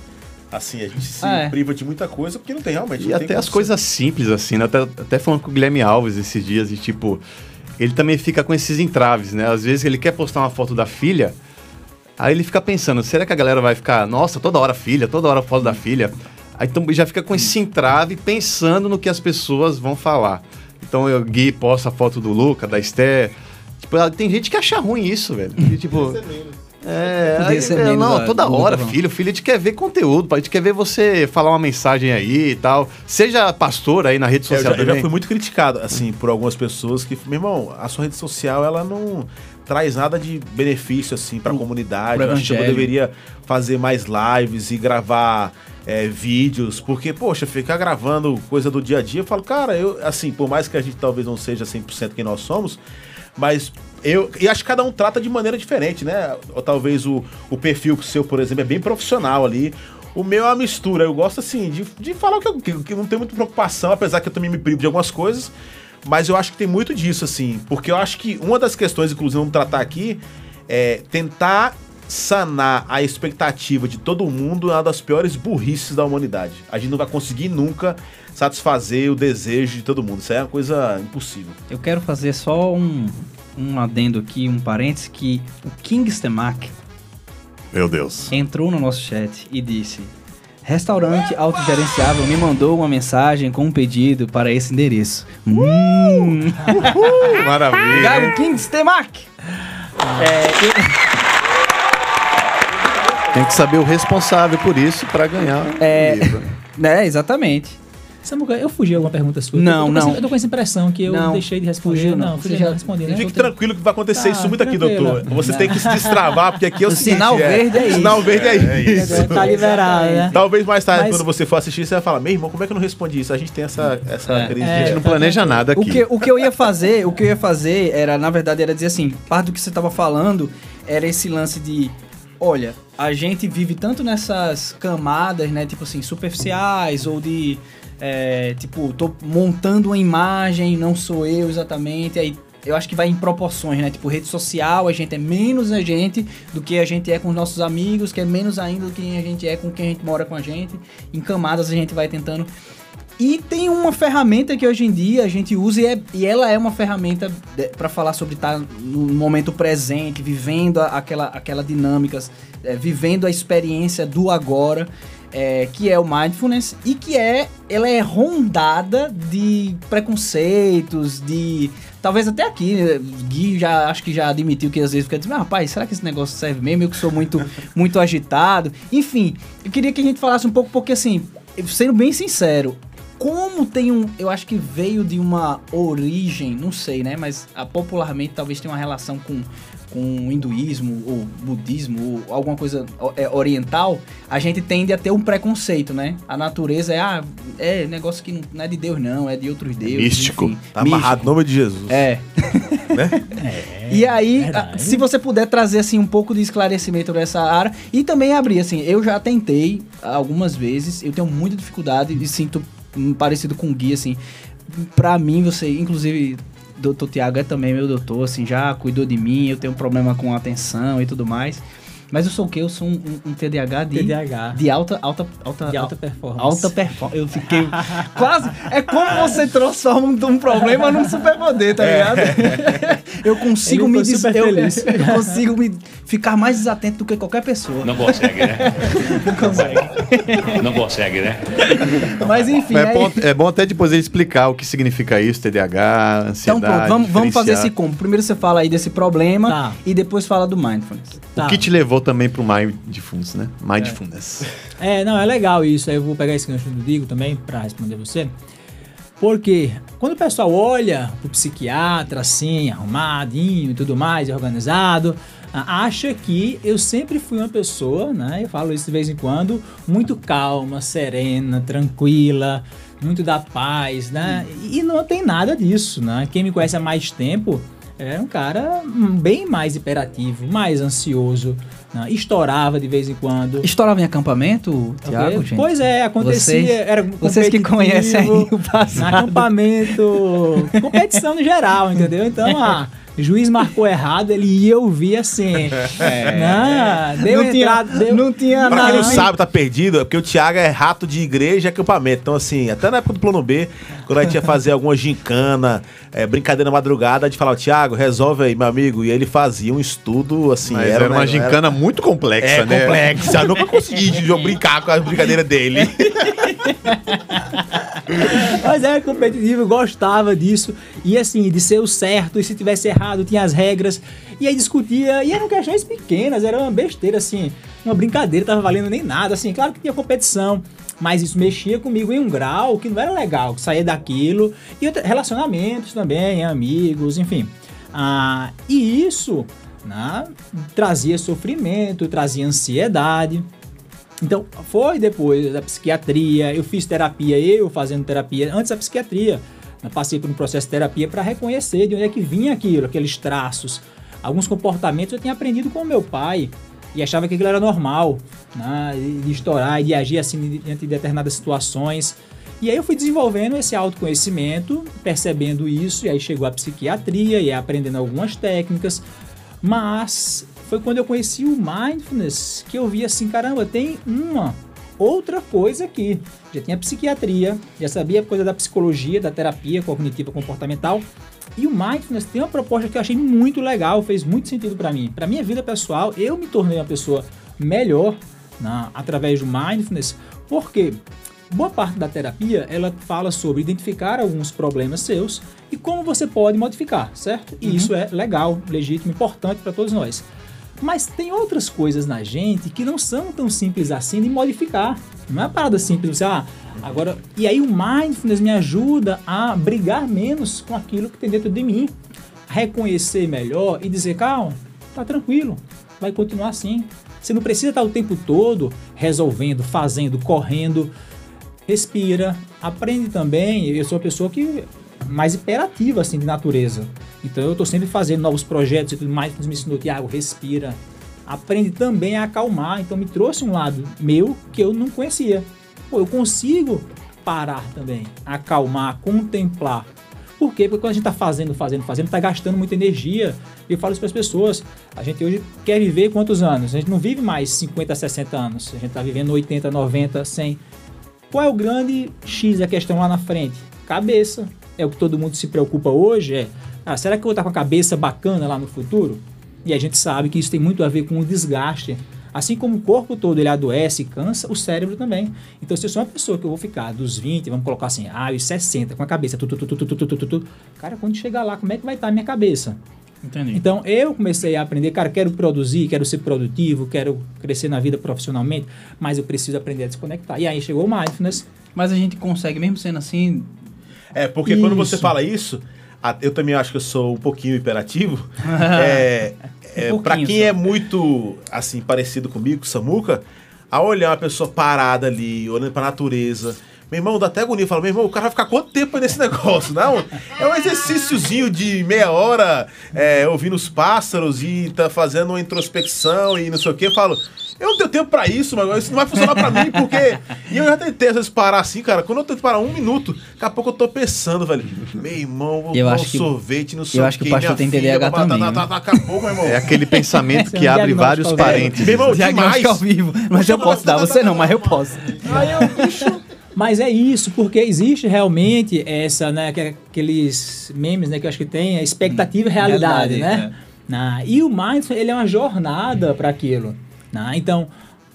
Speaker 2: Assim, a gente se
Speaker 1: É.
Speaker 2: priva de muita coisa porque não tem realmente.
Speaker 4: E até as
Speaker 2: condição.
Speaker 4: coisas simples, assim, né? Até, até falando com o Guilherme Alves esses dias, e tipo, ele também fica com esses entraves, né? Às vezes ele quer postar uma foto da filha, aí ele fica pensando, será que a galera vai ficar, nossa, toda hora filha, toda hora foto da filha? Aí então já fica com esse entrave pensando no que as pessoas vão falar. Então o Gui posta a foto do Luca, da Esther. Tipo, tem gente que acha ruim isso, velho. E, <laughs> tipo. É, aí,
Speaker 1: ser
Speaker 4: é, não,
Speaker 1: a-
Speaker 4: toda hora, filho. Filho, a gente quer ver conteúdo, a gente quer ver você falar uma mensagem aí e tal. Seja pastor aí na rede
Speaker 2: É, eu,
Speaker 4: social
Speaker 2: já, eu já
Speaker 4: também.
Speaker 2: fui muito criticado, assim, por algumas pessoas que, meu irmão, a sua rede social, ela não traz nada de benefício, assim, pra comunidade.
Speaker 1: pro
Speaker 2: Eu acho que
Speaker 1: evangelho.
Speaker 2: deveria fazer mais lives e gravar é, vídeos, porque, poxa, ficar gravando coisa do dia a dia, eu falo, cara, eu, assim, por mais que a gente talvez não seja 100% quem nós somos, mas eu e acho que cada um trata de maneira diferente, né? Ou talvez o, o perfil seu, por exemplo, é bem profissional ali. O meu é uma mistura. Eu gosto, assim, de, de falar o que eu que, que não tenho muita preocupação, apesar que eu também me privo de algumas coisas. Mas eu acho que tem muito disso, assim. Porque eu acho que uma das questões, inclusive, vamos tratar aqui, é tentar sanar a expectativa de todo mundo é uma das piores burrices da humanidade. A gente não vai conseguir nunca satisfazer o desejo de todo mundo. Isso é uma coisa impossível.
Speaker 1: Eu quero fazer só um, um adendo aqui, um parênteses, que o King Stemac
Speaker 4: Meu Deus.
Speaker 1: entrou no nosso chat e disse: Restaurante autogerenciável me mandou uma mensagem com um pedido para esse endereço. Hum.
Speaker 4: Maravilha.
Speaker 1: Obrigado, King Stemac!
Speaker 3: É,
Speaker 4: Tem que saber o responsável por isso pra ganhar.
Speaker 1: É.
Speaker 4: o livro.
Speaker 1: É, exatamente.
Speaker 3: Samuca, eu fugi alguma pergunta sua?
Speaker 1: Não,
Speaker 3: eu
Speaker 1: não.
Speaker 3: essa- Eu tô com essa impressão que eu
Speaker 1: Não,
Speaker 3: deixei de responder.
Speaker 1: fugiu, não.
Speaker 3: não, fugi,
Speaker 1: Você já-
Speaker 3: não respondi, né?
Speaker 2: Fique
Speaker 3: Tô-
Speaker 2: tranquilo que vai acontecer
Speaker 3: Tá,
Speaker 2: isso muito aqui, doutor. Você tem que se destravar, porque aqui é o,
Speaker 1: O
Speaker 2: seguinte,
Speaker 1: sinal verde é isso.
Speaker 2: Sinal verde é, isso.
Speaker 3: Tá liberado, né?
Speaker 2: Talvez mais tarde,
Speaker 3: Mas-
Speaker 2: quando você for assistir, você vai falar, meu irmão, como é que eu não respondi isso? A gente tem essa, essa
Speaker 1: É.
Speaker 2: crise
Speaker 3: É,
Speaker 4: A gente não planeja nada aqui.
Speaker 1: O que, o que eu ia fazer, o que eu ia fazer era, na verdade, era dizer assim, parte do que você tava falando era esse lance de, olha, a gente vive tanto nessas camadas, né, tipo assim, superficiais ou de, é, tipo, tô montando uma imagem, não sou eu exatamente, aí eu acho que vai em proporções, né? Tipo, rede social, a gente é menos a gente do que a gente é com os nossos amigos, que é menos ainda do que a gente é com quem a gente mora com a gente. Em camadas a gente vai tentando e tem uma ferramenta que hoje em dia a gente usa e, é- e ela é uma ferramenta para falar sobre estar no momento presente, vivendo aquela, aquela dinâmica, é, vivendo a experiência do agora, é, que é o mindfulness e que é ela é rondada de preconceitos, de talvez até aqui né, Gui já acho que já admitiu que às vezes fica dizendo, ah, rapaz, será que esse negócio serve mesmo? Eu que sou muito <laughs> muito agitado. Enfim, eu queria que a gente falasse um pouco porque assim, sendo bem sincero, como tem um. Eu acho que veio de uma origem, não sei, né? Mas ah, popularmente talvez tenha uma relação com, com o hinduísmo ou budismo ou alguma coisa é, oriental. A gente tende a ter um preconceito, né? A natureza é, ah, é negócio que não, é de Deus, não, é de outros deuses.
Speaker 4: místico.
Speaker 1: enfim.
Speaker 2: Tá amarrado no nome de Jesus.
Speaker 1: É. <laughs>
Speaker 3: É,
Speaker 1: E aí,
Speaker 3: verdade.
Speaker 1: se você puder trazer assim um pouco de esclarecimento nessa área e também abrir assim, eu já tentei algumas vezes, eu tenho muita dificuldade e sinto hum, parecido com o Gui assim. Pra mim, você, inclusive, doutor Tiago é também meu doutor, assim, já cuidou de mim, eu tenho um problema com atenção e tudo mais. Mas eu sou o quê? Eu sou um, um- um TDAH de,
Speaker 3: TDAH.
Speaker 1: de alta, alta, alta,
Speaker 3: De alta performance.
Speaker 1: Alta performance. Eu fiquei quase. É como você transforma um, um problema num superpoder, tá ligado? <laughs> Eu consigo
Speaker 3: Ele
Speaker 1: me des...
Speaker 3: super
Speaker 1: eu,
Speaker 3: feliz. <laughs>
Speaker 1: eu consigo me ficar mais desatento do que qualquer pessoa.
Speaker 5: Não consegue, né? <laughs>
Speaker 1: Não consegue.
Speaker 5: Não consegue, né?
Speaker 1: Mas enfim,
Speaker 4: É
Speaker 1: aí-
Speaker 4: bom, é bom até depois ele explicar o que significa isso, TDAH,
Speaker 1: então
Speaker 4: ansiedade.
Speaker 1: pronto, vamos, vamos fazer esse combo. Primeiro você fala aí desse problema
Speaker 3: Tá.
Speaker 1: e depois fala do mindfulness.
Speaker 3: Tá.
Speaker 4: O que te levou também pro Mindfulness, né? Mindfulness.
Speaker 3: É, não, é legal isso. Aí eu vou pegar esse gancho do Digo também pra responder você. Porque quando o pessoal olha pro psiquiatra assim, arrumadinho e tudo mais, organizado, acha que eu sempre fui uma pessoa, né? Eu falo isso de vez em quando, muito calma, serena, tranquila, muito da paz, né? E não tem nada disso, né? Quem me conhece há mais tempo é um cara hum, bem mais hiperativo, mais ansioso, né? estourava de vez em quando.
Speaker 1: Estourava em acampamento, Tiago,
Speaker 3: Ok?
Speaker 1: gente?
Speaker 3: Pois é, acontecia.
Speaker 1: Vocês-
Speaker 3: era
Speaker 1: Vocês que conhecem aí o <laughs> passado.
Speaker 3: acampamento, competição no geral, entendeu? Então, ah, juiz marcou errado, ele ia ouvir assim. <laughs> Não, deu
Speaker 1: É. Não tinha-
Speaker 3: entrada, deu,
Speaker 1: não tinha
Speaker 2: Pra quem não
Speaker 1: Não.
Speaker 2: sabe, tá perdido, é porque o Thiago é rato de igreja e acampamento. Então, assim, até na época do plano B, quando a gente ia fazer alguma gincana, é, brincadeira na madrugada, a gente falava, Thiago, resolve aí, meu amigo. E ele fazia um estudo, assim,
Speaker 4: Mas era,
Speaker 2: um
Speaker 4: uma
Speaker 2: negócio-
Speaker 4: gincana muito complexa,
Speaker 2: É
Speaker 4: né?
Speaker 2: complexa. <laughs> Eu nunca consegui de- brincar com a brincadeira dele. <laughs>
Speaker 3: Mas era competitivo, gostava disso. E assim, de ser o certo, e se tivesse errado, tinha as regras. E aí discutia, e eram questões pequenas, era uma besteira, assim, uma brincadeira, tava valendo nem nada, assim, claro que tinha competição. Mas isso mexia comigo em um grau que não era legal, que saía daquilo. E relacionamentos também, amigos, enfim. Ah, e isso né, trazia sofrimento, trazia ansiedade. Então, foi depois da psiquiatria, eu fiz terapia, eu fazendo terapia, antes da psiquiatria. Passei por um processo de terapia para reconhecer de onde é que vinha aquilo, aqueles traços. Alguns comportamentos eu tinha aprendido com meu pai e achava que aquilo era normal, né, de estourar e de agir assim diante de determinadas situações. E aí eu fui desenvolvendo esse autoconhecimento, percebendo isso, e aí chegou a psiquiatria e aprendendo algumas técnicas. Mas foi quando eu conheci o mindfulness que eu vi assim, caramba, tem uma outra coisa aqui. Já tinha psiquiatria, já sabia coisa da psicologia, da terapia cognitiva comportamental. E o mindfulness tem uma proposta que eu achei muito legal, fez muito sentido para mim. Para minha vida pessoal, eu me tornei uma pessoa melhor na, através do mindfulness, porque boa parte da terapia ela fala sobre identificar alguns problemas seus e como você pode modificar, certo? E isso é legal, legítimo, importante para todos nós. Mas tem outras coisas na gente que não são tão simples assim de modificar. Não é uma parada simples, você, ah, agora. E aí o mindfulness me ajuda a brigar menos com aquilo que tem dentro de mim. Reconhecer melhor e dizer, calma, tá tranquilo, vai continuar assim. Você não precisa estar o tempo todo resolvendo, fazendo, correndo. Respira, aprende também. Eu sou uma pessoa que mais hiperativa assim de natureza. Então eu estou sempre fazendo novos projetos e tudo mais. Me ensinou, Tiago, respira. Aprende também a acalmar. Então me trouxe um lado meu que eu não conhecia. Pô, eu consigo parar também, acalmar, contemplar. Por quê? Porque quando a gente está fazendo, fazendo, fazendo, está gastando muita energia. Eu falo isso para as pessoas. A gente hoje quer viver quantos anos? A gente não vive mais 50, 60 anos. A gente está vivendo 80, 90, 100. Qual é o grande X da questão lá na frente? Cabeça é o que todo mundo se preocupa hoje, é ah, será que eu vou estar com a cabeça bacana lá no futuro? E a gente sabe que isso tem muito a ver com o desgaste. Assim como o corpo todo ele adoece e cansa, o cérebro também. Então, se eu sou uma pessoa que eu vou ficar dos 20, vamos colocar assim, ah, os 60, com a cabeça, tu, tu, tu, tu, tu, tu, tu, cara, quando chegar lá, como é que vai estar a minha cabeça?
Speaker 1: Entendi.
Speaker 3: Então, eu comecei a aprender, cara, quero produzir, quero ser produtivo, quero crescer na vida profissionalmente, mas eu preciso aprender a desconectar. E aí chegou o Mindfulness.
Speaker 1: Mas a gente consegue, mesmo sendo assim,
Speaker 2: é, porque quando você
Speaker 3: Isso.
Speaker 2: fala isso, eu também acho que eu sou um pouquinho hiperativo. é, <laughs> é,
Speaker 1: Um
Speaker 2: pra
Speaker 1: pouquinho
Speaker 2: quem
Speaker 1: só.
Speaker 2: é muito, assim, parecido comigo, com Samuca, a olhar uma pessoa parada ali, olhando pra natureza. Meu irmão, dá até agonia. Fala, meu irmão, o cara vai ficar quanto tempo aí nesse <laughs> negócio? Não, é um exercíciozinho de meia hora, é, ouvindo os pássaros e tá fazendo uma introspecção e não sei o que. Eu falo, eu não tenho tempo pra isso, mas isso não vai funcionar pra mim, porque. <laughs> E eu já tentei às vezes parar assim, cara. Quando eu tento parar um minuto, daqui a pouco eu tô pensando, velho. Meu irmão, vou
Speaker 1: Eu acho
Speaker 2: um
Speaker 1: que-
Speaker 2: sorvete, não sei
Speaker 1: eu acho que o
Speaker 2: quê,
Speaker 1: pastor tem
Speaker 2: filha,
Speaker 1: TDAH
Speaker 2: tá- tá-
Speaker 1: também,
Speaker 2: tá-
Speaker 1: né?
Speaker 2: Daqui a pouco, meu irmão.
Speaker 4: É aquele pensamento
Speaker 3: é
Speaker 4: que
Speaker 3: um
Speaker 4: abre vários parênteses.
Speaker 2: Meu irmão,
Speaker 1: diagnóstico
Speaker 2: demais.
Speaker 1: ao vivo. Mas eu posso dar, você não, mas eu posso.
Speaker 2: Aí eu, bicho.
Speaker 3: Mas é isso, porque existe realmente essa, né, que- aqueles memes, né, que eu acho que tem, a expectativa e realidade,
Speaker 1: Realidade,
Speaker 3: né? Na- e o mindfulness, ele é uma jornada para aquilo. né? Então,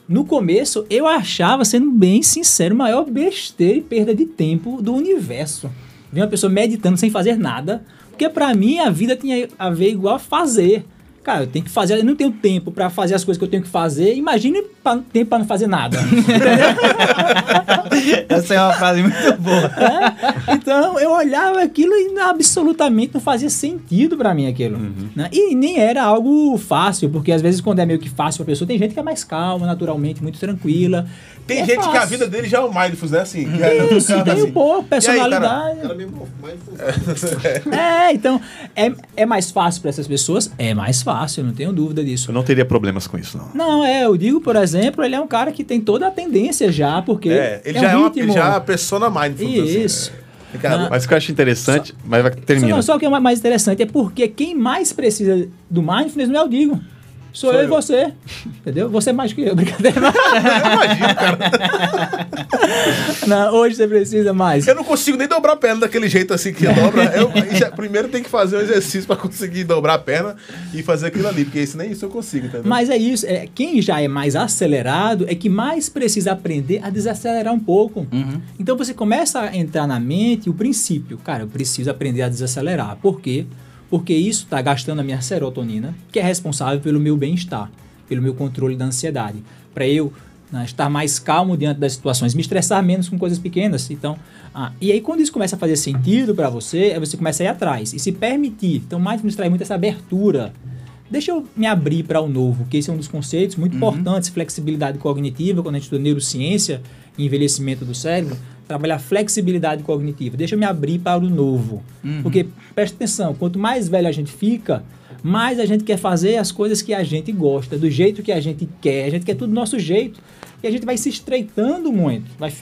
Speaker 3: no começo, eu achava, sendo bem sincero, o maior besteira e perda de tempo do universo. Ver uma pessoa meditando sem fazer nada, porque para mim a vida tinha a ver igual a fazer. Cara, eu tenho que fazer, eu não tenho tempo para fazer as coisas que eu tenho que fazer. Imagine pa- tempo para não fazer nada. <laughs>
Speaker 1: Essa é uma frase muito boa.
Speaker 3: É? Então eu olhava aquilo e absolutamente não fazia sentido pra mim aquilo. né? E nem era algo fácil, porque às vezes quando é meio que fácil pra pessoa, tem gente que é mais calma, naturalmente, muito tranquila.
Speaker 2: Tem
Speaker 3: É
Speaker 2: gente que a
Speaker 3: fácil.
Speaker 2: vida dele já é o mindfulness, né? Assim, que é-
Speaker 3: Isso,
Speaker 2: cara,
Speaker 3: tem
Speaker 2: assim.
Speaker 3: um pouco,
Speaker 2: E aí,
Speaker 3: personalidade.
Speaker 5: Cara, mesmo mindful.
Speaker 3: É, então, é, é mais fácil pra essas pessoas? É mais fácil, eu não tenho dúvida disso.
Speaker 4: Eu não teria problemas com isso, não.
Speaker 3: Não, é, eu digo, por exemplo, ele é um cara que tem toda a tendência já, porque
Speaker 2: É, ele
Speaker 3: é
Speaker 2: já
Speaker 3: um
Speaker 2: é uma
Speaker 3: ritmo.
Speaker 2: ele já é persona mindfulness. assim,
Speaker 3: Isso.
Speaker 2: é.
Speaker 3: Ah,
Speaker 4: Mas o que eu acho interessante, mas vai
Speaker 3: Só,
Speaker 4: termina.
Speaker 3: não, só o que é mais interessante é porque quem mais precisa do mindfulness não é o Digo. Sou,
Speaker 2: Sou
Speaker 3: eu, e
Speaker 2: eu.
Speaker 3: você. Entendeu? Você é mais que eu, <laughs> brincadeira.
Speaker 2: eu imagino, cara.
Speaker 3: não, hoje você precisa mais.
Speaker 2: Eu não consigo nem dobrar a perna daquele jeito assim que dobra. Eu, já- primeiro tem que fazer um exercício pra conseguir dobrar a perna e fazer aquilo ali, porque isso nem isso eu consigo, entendeu?
Speaker 3: Mas é isso, é, quem já é mais acelerado é que mais precisa aprender a desacelerar um pouco. Então você começa a entrar na mente o princípio, cara, eu preciso aprender a desacelerar. Por quê? Porque isso está gastando a minha serotonina, que é responsável pelo meu bem-estar, pelo meu controle da ansiedade. Para eu né, estar mais calmo diante das situações, me estressar menos com coisas pequenas. Então, ah, e aí quando isso começa a fazer sentido para você, aí você começa a ir atrás e se permitir. Então, mindfulness traz muito essa abertura. Deixa eu me abrir para o novo, que esse é um dos conceitos muito importantes, flexibilidade cognitiva, quando a gente estuda neurociência e envelhecimento do cérebro, trabalhar flexibilidade cognitiva. Deixa eu me abrir para o novo. Porque, presta atenção, quanto mais velho a gente fica, mais a gente quer fazer as coisas que a gente gosta, do jeito que a gente quer. A gente quer tudo do nosso jeito. E a gente vai se estreitando muito, vai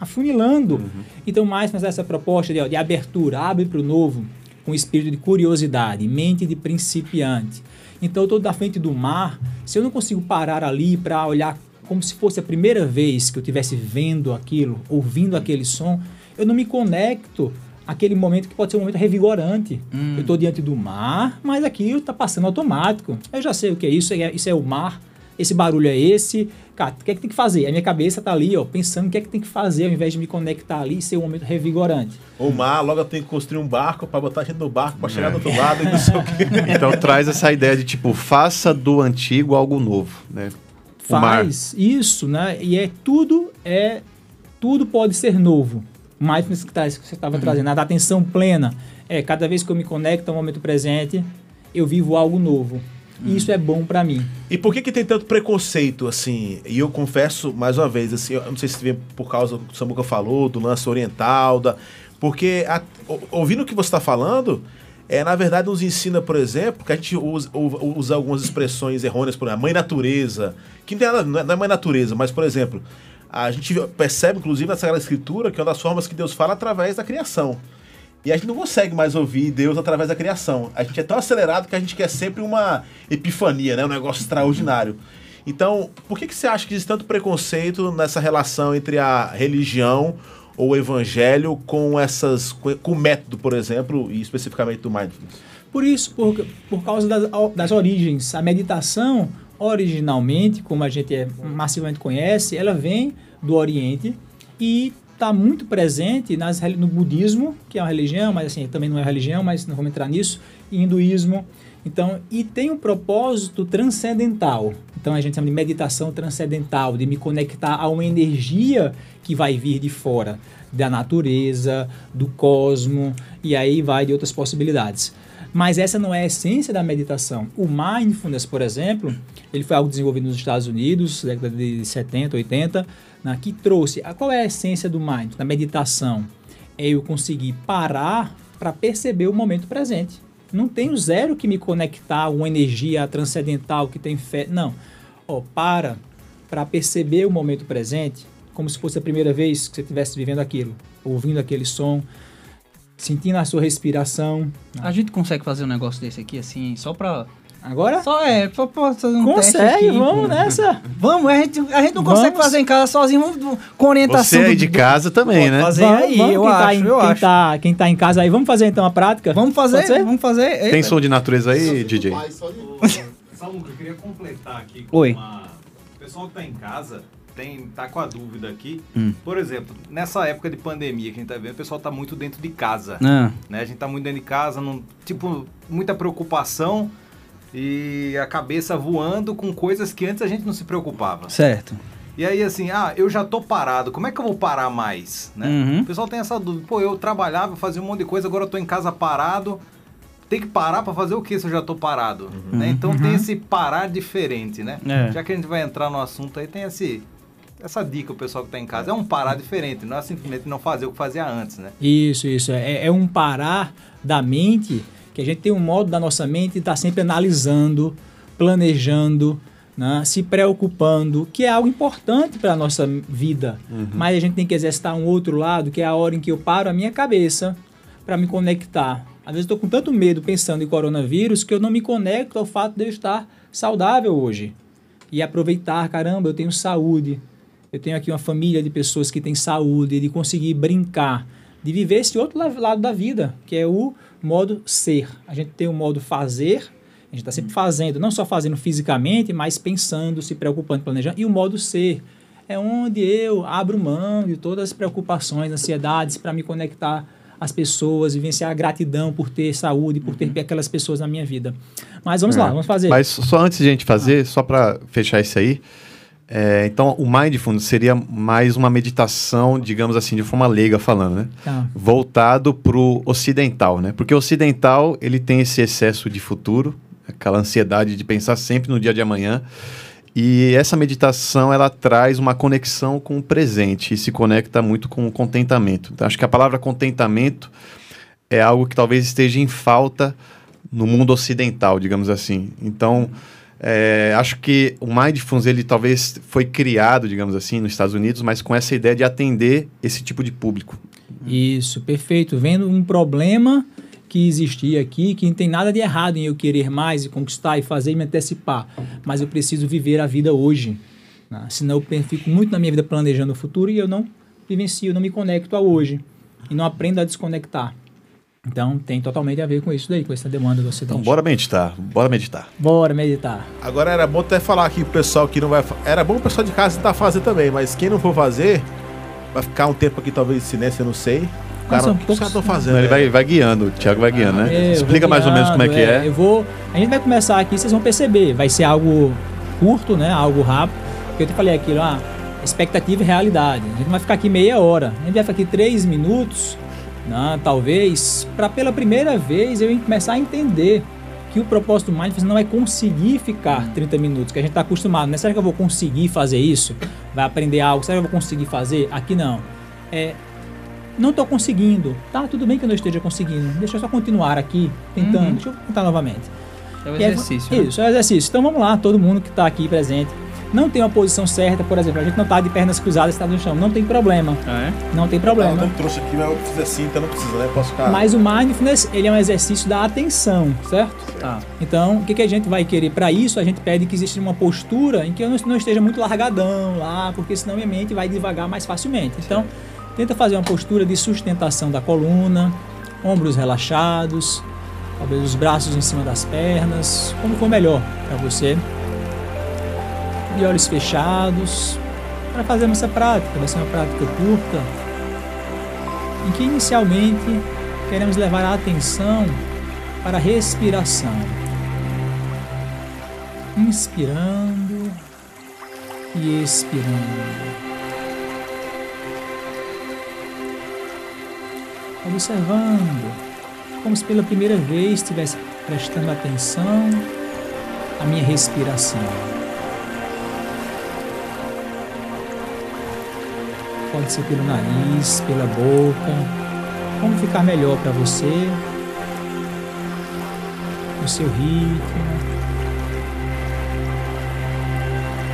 Speaker 3: afunilando. Então, mais mas essa proposta de, ó, de abertura, abre para o novo, com espírito de curiosidade, mente de principiante. Então, eu estou da frente do mar, se eu não consigo parar ali para olhar como se fosse a primeira vez que eu estivesse vendo aquilo, ouvindo aquele som, eu não me conecto àquele momento que pode ser um momento revigorante.
Speaker 1: Hum.
Speaker 3: Eu estou diante do mar, mas aquilo está passando automático. Eu já sei o que é isso, é- isso é o mar. esse barulho é esse, cara, o que é que tem que fazer? A minha cabeça tá ali, ó, pensando o que é que tem que fazer, ao invés de me conectar ali e ser um momento revigorante.
Speaker 2: O mar, logo eu tenho que construir um barco pra botar a gente no barco, pra chegar do outro lado e não sei o quê. <laughs>
Speaker 4: Então traz essa ideia de tipo, faça do antigo algo novo, né? O mar.
Speaker 3: Faz isso, né? E é tudo, é tudo pode ser novo. Mindfulness que, tá, que você estava trazendo, a atenção plena. É, cada vez que eu me conecto ao momento presente, eu vivo algo novo. E isso é bom pra mim.
Speaker 2: E por que que tem tanto preconceito, assim? E eu confesso, mais uma vez, assim, eu não sei se vem por causa do que o Samuca falou, do lance oriental, da... porque a- ouvindo o que você está falando, é, na verdade nos ensina, por exemplo, que a gente usa, usa algumas expressões errôneas, por exemplo, a mãe natureza, que nada- não é- não é mãe natureza, mas, por exemplo, a gente percebe, inclusive, na Sagrada Escritura, que é uma das formas que Deus fala através da criação. E a gente não consegue mais ouvir Deus através da criação. A gente é tão acelerado que a gente quer sempre uma epifania, né? Um negócio extraordinário. Então, por que, que você acha que existe tanto preconceito nessa relação entre a religião ou o evangelho com essas com o método, por exemplo, e especificamente do mindfulness?
Speaker 3: Por isso, por, por causa das, das origens. A meditação, originalmente, como a gente é, massivamente conhece, ela vem do Oriente e está muito presente nas, no budismo, que é uma religião, mas assim, também não é religião, mas não vamos entrar nisso, e hinduísmo. Então, e tem um propósito transcendental. Então a gente chama de meditação transcendental, de me conectar a uma energia que vai vir de fora, da natureza, do cosmo, e aí vai de outras possibilidades. Mas essa não é a essência da meditação. O mindfulness, por exemplo, ele foi algo desenvolvido nos Estados Unidos, década de 70, 80, né, que trouxe. a- Qual é a essência do mindfulness, da meditação? É eu conseguir parar para perceber o momento presente. Não tenho zero que me conectar uma energia transcendental que tem fé. Não. Ó, para para perceber o momento presente, como se fosse a primeira vez que você estivesse vivendo aquilo, ouvindo aquele som, sentindo a sua respiração.
Speaker 1: A gente consegue fazer um negócio desse aqui, assim, só pra.
Speaker 3: Agora?
Speaker 1: Só é, só pra fazer um teste
Speaker 3: Consegue,
Speaker 1: aqui.
Speaker 3: vamos nessa.
Speaker 1: Vamos, a gente, a gente não consegue
Speaker 3: Vamos.
Speaker 1: fazer em casa sozinho, vamos com orientação.
Speaker 4: Você aí
Speaker 1: do-
Speaker 4: de
Speaker 1: do-
Speaker 4: casa também,
Speaker 1: Pode
Speaker 4: né?
Speaker 1: fazer
Speaker 3: Vamos,
Speaker 1: aí,
Speaker 3: vamos,
Speaker 1: eu
Speaker 3: quem, tá
Speaker 1: acho,
Speaker 3: em,
Speaker 1: eu
Speaker 3: quem,
Speaker 1: acho.
Speaker 3: Tá, quem tá em casa aí, vamos fazer então a prática?
Speaker 1: Vamos fazer, vamos fazer.
Speaker 4: Tem som de natureza aí, DJ?
Speaker 5: Pai, só de... <laughs>
Speaker 6: Samuca, eu queria completar aqui com
Speaker 1: Oi.
Speaker 6: uma... O pessoal que tá em casa tem, tá com a dúvida aqui.
Speaker 1: Hum.
Speaker 6: Por exemplo, nessa época de pandemia que a gente tá vendo, o pessoal tá muito dentro de casa.
Speaker 1: Ah,
Speaker 6: Né? A gente tá muito dentro de casa, não, tipo, muita preocupação e a cabeça voando com coisas que antes a gente não se preocupava.
Speaker 1: certo.
Speaker 6: E aí, assim, ah, eu já tô parado, como é que eu vou parar mais? Né?
Speaker 1: Uhum.
Speaker 6: O pessoal tem essa dúvida. Pô, eu trabalhava, fazia um monte de coisa, agora eu tô em casa parado. Tem que parar pra fazer o que se eu já tô parado? Né? Então tem esse parar diferente, né?
Speaker 1: É.
Speaker 6: Já que a gente vai entrar no assunto aí, tem esse, essa dica o pessoal que tá em casa. É um parar diferente, não é simplesmente não fazer o que fazia antes, né?
Speaker 3: Isso, isso. É, é um parar da mente, que a gente tem um modo da nossa mente de estar sempre analisando, planejando, né, se preocupando, que é algo importante para a nossa vida. Mas a gente tem que exercitar um outro lado, que é a hora em que eu paro a minha cabeça para me conectar. Às vezes eu estou com tanto medo pensando em coronavírus que eu não me conecto ao fato de eu estar saudável hoje. E aproveitar, caramba, eu tenho saúde, eu tenho aqui uma família de pessoas que têm saúde, de conseguir brincar, de viver esse outro la- lado da vida, que é o modo ser. A gente tem o modo fazer, a gente está sempre fazendo, não só fazendo fisicamente, mas pensando, se preocupando, planejando, e o modo ser. É onde eu abro mão de todas as preocupações, ansiedades, para me conectar às pessoas, vivenciar a gratidão por ter saúde, por ter aquelas pessoas na minha vida. Mas vamos lá, vamos fazer.
Speaker 4: Mas só antes de a gente fazer, só para fechar isso aí, é, então o Mindfulness seria mais uma meditação, digamos assim, de forma leiga falando, né?
Speaker 3: Tá.
Speaker 4: Voltado pro ocidental, né? Porque o ocidental, ele tem esse excesso de futuro, aquela ansiedade de pensar sempre no dia de amanhã. E essa meditação, ela traz uma conexão com o presente e se conecta muito com o contentamento. Então, acho que a palavra contentamento é algo que talvez esteja em falta no mundo ocidental, digamos assim. Então, é, acho que o Mindfulness, ele talvez foi criado, digamos assim, nos Estados Unidos, mas com essa ideia de atender esse tipo de público.
Speaker 3: Isso, perfeito. Vendo um problema que existia aqui, que não tem nada de errado em eu querer mais e conquistar e fazer e me antecipar, mas eu preciso viver a vida hoje. né? Senão eu fico muito na minha vida planejando o futuro e eu não vivencio, não me conecto a hoje e não aprendo a desconectar. Então tem totalmente a ver com isso daí, com essa demanda do Ocidente.
Speaker 4: Então bora meditar, bora meditar.
Speaker 3: Bora meditar.
Speaker 2: Agora era bom até falar aqui pro pessoal que não vai. Era bom o pessoal de casa tentar fazer também, mas quem não for fazer, vai ficar um tempo aqui talvez de silêncio, eu não sei. O cara,
Speaker 3: são
Speaker 2: o que os caras estão fazendo?
Speaker 4: Ele
Speaker 2: né?
Speaker 4: vai, vai guiando, o Thiago vai guiando, né?
Speaker 3: É, eu
Speaker 4: Explica
Speaker 3: vou
Speaker 4: mais ou menos como é que
Speaker 3: guiando,
Speaker 4: é.
Speaker 3: Eu vou, a gente vai começar aqui, vocês vão perceber, vai ser algo curto, né? Algo rápido. Porque eu te falei aquilo, ah, expectativa e realidade. A gente não vai ficar aqui meia hora, a gente vai ficar aqui três minutos, né, talvez, para pela primeira vez eu começar a entender que o propósito do Mindfulness não é conseguir ficar 30 minutos, que a gente está acostumado, né? Será que eu vou conseguir fazer isso? Vai aprender algo? Será que eu vou conseguir fazer? Aqui não. É, não estou conseguindo. Tá, tudo bem que eu não esteja conseguindo. Deixa eu só continuar aqui, tentando.
Speaker 1: Uhum.
Speaker 3: Deixa eu tentar novamente.
Speaker 1: É o exercício. né?
Speaker 3: Isso, é o exercício. Então vamos lá, todo mundo que está aqui presente. Não tem uma posição certa, por exemplo, a gente não está de pernas cruzadas, está no chão. Não tem problema.
Speaker 1: Ah, é?
Speaker 3: Não tem
Speaker 2: Ah, eu
Speaker 3: problema.
Speaker 2: não trouxe aqui, mas eu fiz assim, então não precisa, né? Posso ficar.
Speaker 3: Mas o mindfulness, ele é um exercício da atenção, certo?
Speaker 1: Tá.
Speaker 3: Então, o que, que a gente vai querer para isso? A gente pede que exista uma postura em que eu não, não esteja muito largadão lá, porque senão minha mente vai devagar mais facilmente. Então, tenta fazer uma postura de sustentação da coluna, ombros relaxados, talvez os braços em cima das pernas, como for melhor para você. De olhos fechados, para fazermos essa prática. Vai ser uma prática curta, em que inicialmente queremos levar a atenção para a respiração. Inspirando e expirando. Observando, como se pela primeira vez estivesse prestando atenção à minha respiração. Pode ser pelo nariz, pela boca, como ficar melhor para você, o seu ritmo,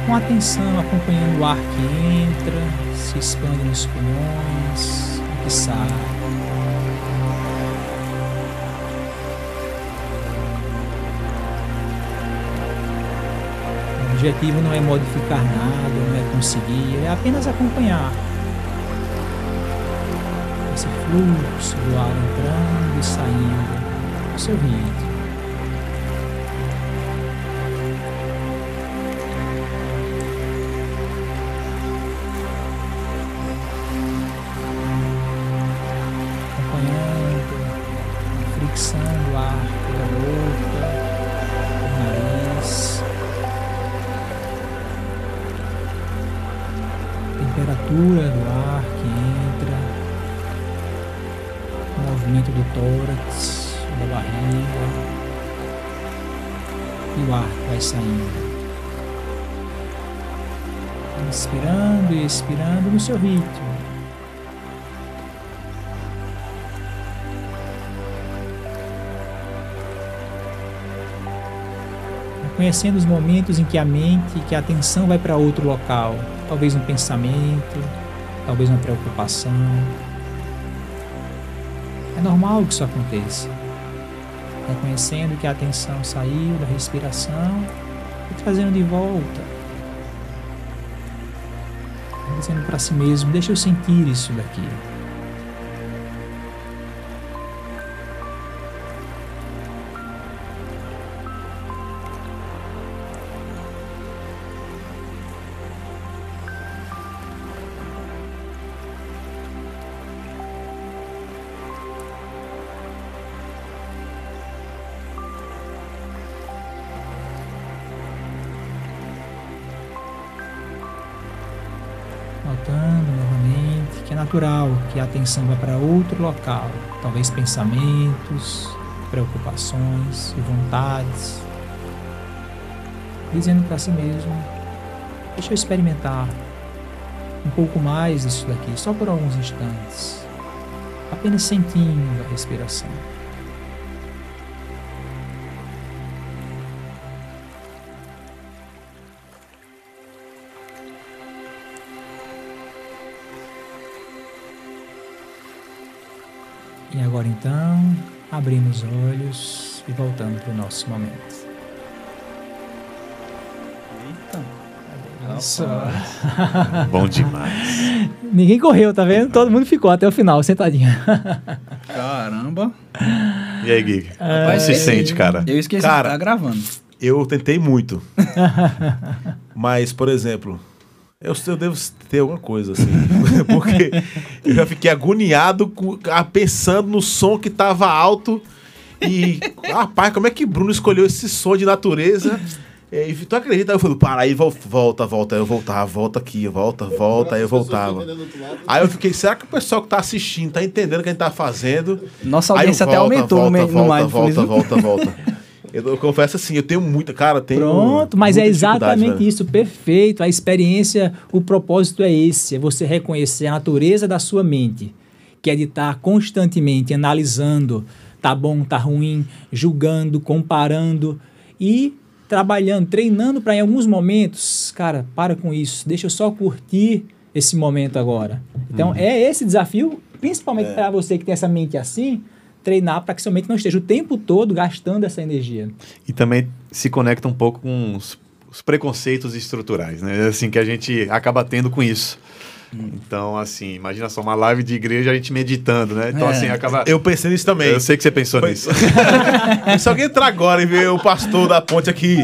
Speaker 3: com atenção, acompanhando o ar que entra, se expande nos pulmões, que sai. O objetivo não é modificar nada, não é conseguir, é apenas acompanhar esse fluxo do ar entrando e saindo do seu ritmo. Movimento do tórax, da barriga e o ar vai saindo. Inspirando e expirando no seu ritmo. Conhecendo os momentos em que a mente, que a atenção vai para outro local, talvez um pensamento, talvez uma preocupação. É normal que isso aconteça. Reconhecendo que a atenção saiu da respiração e trazendo de volta. Dizendo para si mesmo: deixa eu sentir isso daqui. Que a atenção vá para outro local, talvez pensamentos, preocupações e vontades. Dizendo para si mesmo: deixa eu experimentar um pouco mais disso daqui, só por alguns instantes, apenas sentindo a respiração. Agora então, abrimos os olhos e voltamos para o nosso momento. Isso.
Speaker 4: Bom demais.
Speaker 3: Ninguém correu, tá vendo? Todo mundo ficou até o final, sentadinho.
Speaker 1: Caramba.
Speaker 4: E aí, Gui? Como
Speaker 1: Rapaz,
Speaker 4: se
Speaker 1: é-
Speaker 4: sente, cara?
Speaker 1: Eu esqueci
Speaker 2: Cara,
Speaker 1: de tá gravando.
Speaker 2: Eu tentei muito. <laughs> Mas, por exemplo, eu, eu devo ter alguma coisa assim. <laughs> Porque eu já fiquei agoniado com- pensando no som que tava alto. E, rapaz, como é que Bruno escolheu esse som de natureza? E, tu acredita? Aí eu falei, para aí, vol- volta, volta. Aí eu voltava, volta aqui, volta, volta. Aí eu voltava. Aí eu fiquei, será que o pessoal que tá assistindo tá entendendo o que a gente tá fazendo?
Speaker 1: Nossa
Speaker 2: Aí eu
Speaker 1: audiência até
Speaker 2: volta,
Speaker 1: aumentou
Speaker 2: volta,
Speaker 1: no, me- no
Speaker 2: volta, volta, volta, volta. Eu, eu confesso assim, eu tenho muita, cara, tenho
Speaker 3: Pronto, mas é exatamente isso, perfeito. A experiência, o propósito é esse: é você reconhecer a natureza da sua mente, que é de estar constantemente analisando, tá bom, tá ruim, julgando, comparando e trabalhando, treinando para em alguns momentos, cara, para com isso, deixa eu só curtir esse momento agora. Então, é esse desafio, principalmente para você que tem essa mente assim, treinar para que sua mente não esteja o tempo todo gastando essa energia.
Speaker 4: E também se conecta um pouco com os, os preconceitos estruturais, né? Assim, que a gente acaba tendo com isso. Então, assim, imagina só uma live de igreja a gente meditando, né? Então,
Speaker 1: É.
Speaker 4: assim, acaba.
Speaker 2: Eu pensei nisso também.
Speaker 4: Eu sei que você pensou
Speaker 2: Foi-
Speaker 4: nisso. <laughs>
Speaker 2: E se alguém entrar agora e ver o pastor da ponte aqui,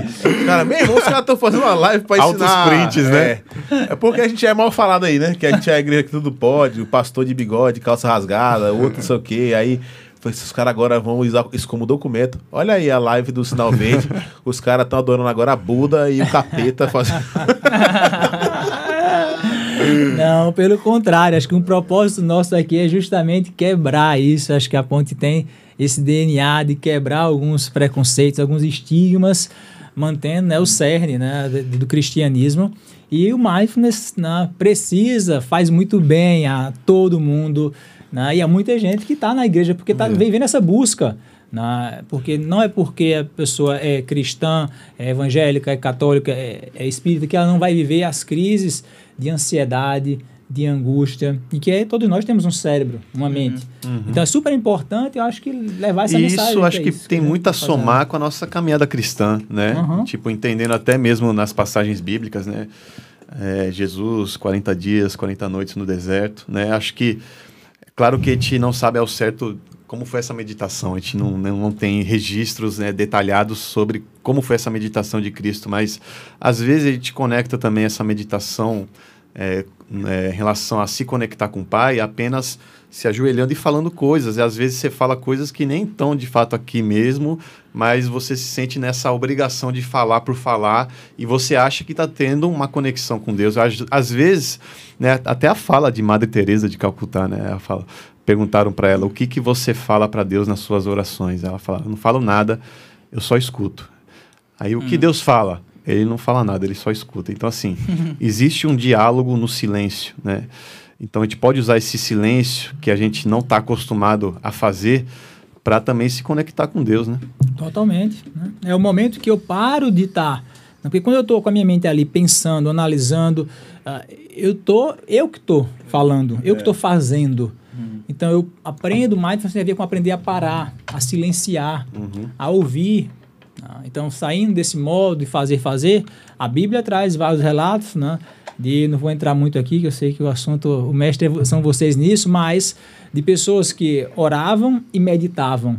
Speaker 2: cara, meu irmão, os caras estão fazendo uma live pra
Speaker 4: Altos
Speaker 2: ensinar.
Speaker 4: prints, né?
Speaker 2: É. É porque a gente é mal falado aí, né? Que a gente é a igreja que tudo pode, o pastor de bigode, calça rasgada, outro não sei o quê. Aí, os caras agora vão usar isso como documento. Olha aí a live do Sinal Verde. <laughs> os caras estão adorando agora a Buda e o capeta fazendo. <laughs>
Speaker 3: Não, pelo contrário, acho que um propósito nosso aqui é justamente quebrar isso. Acho que a ponte tem esse DNA de quebrar alguns preconceitos, alguns estigmas, mantendo né, o cerne né, do, do cristianismo. E o mindfulness né, precisa, faz muito bem a todo mundo. Né, e há muita gente que está na igreja porque está vivendo essa busca. né, porque não é porque a pessoa é cristã, é evangélica, é católica, é, é espírita, que ela não vai viver as crises de ansiedade, de angústia, e que é, todos nós temos um cérebro, uma mente. Então é super importante, eu acho que levar essa
Speaker 4: E
Speaker 3: mensagem.
Speaker 4: isso acho
Speaker 3: é
Speaker 4: que
Speaker 3: isso
Speaker 4: tem
Speaker 3: a gente
Speaker 4: muito a
Speaker 3: fazendo.
Speaker 4: somar com a nossa caminhada cristã, né?
Speaker 3: Uhum.
Speaker 4: Tipo, entendendo até mesmo nas passagens bíblicas, né? É, Jesus, 40 dias, 40 noites no deserto, né? Acho que, é claro que a gente não sabe ao certo como foi essa meditação, a gente não, não, não tem registros né, detalhados sobre como foi essa meditação de Cristo, mas às vezes a gente conecta também essa meditação é, é, em relação a se conectar com o Pai apenas se ajoelhando e falando coisas. E às vezes você fala coisas que nem estão de fato aqui mesmo, mas você se sente nessa obrigação de falar por falar e você acha que está tendo uma conexão com Deus. Às, às vezes, né, até a fala de Madre Teresa de Calcutá, né, ela fala, perguntaram para ela o que que você fala para Deus nas suas orações. Ela fala, não falo nada, eu só escuto. Aí o que Deus fala? Ele não fala nada, ele só escuta. Então, assim, <laughs> existe um diálogo no silêncio, né? Então, a gente pode usar esse silêncio que a gente não está acostumado a fazer para também se conectar com Deus, né?
Speaker 3: Totalmente. né? É o momento que eu paro de estar. Porque quando eu estou com a minha mente ali pensando, analisando, ah, eu tô, eu que estou falando, eu que estou fazendo. Então eu aprendo mindfulness tem a ver com aprender a parar, a silenciar, a ouvir. Ah, Então, saindo desse modo de fazer, fazer, a Bíblia traz vários relatos, né? De, não vou entrar muito aqui, que eu sei que o assunto, o mestre é são vocês nisso, mas de pessoas que oravam e meditavam,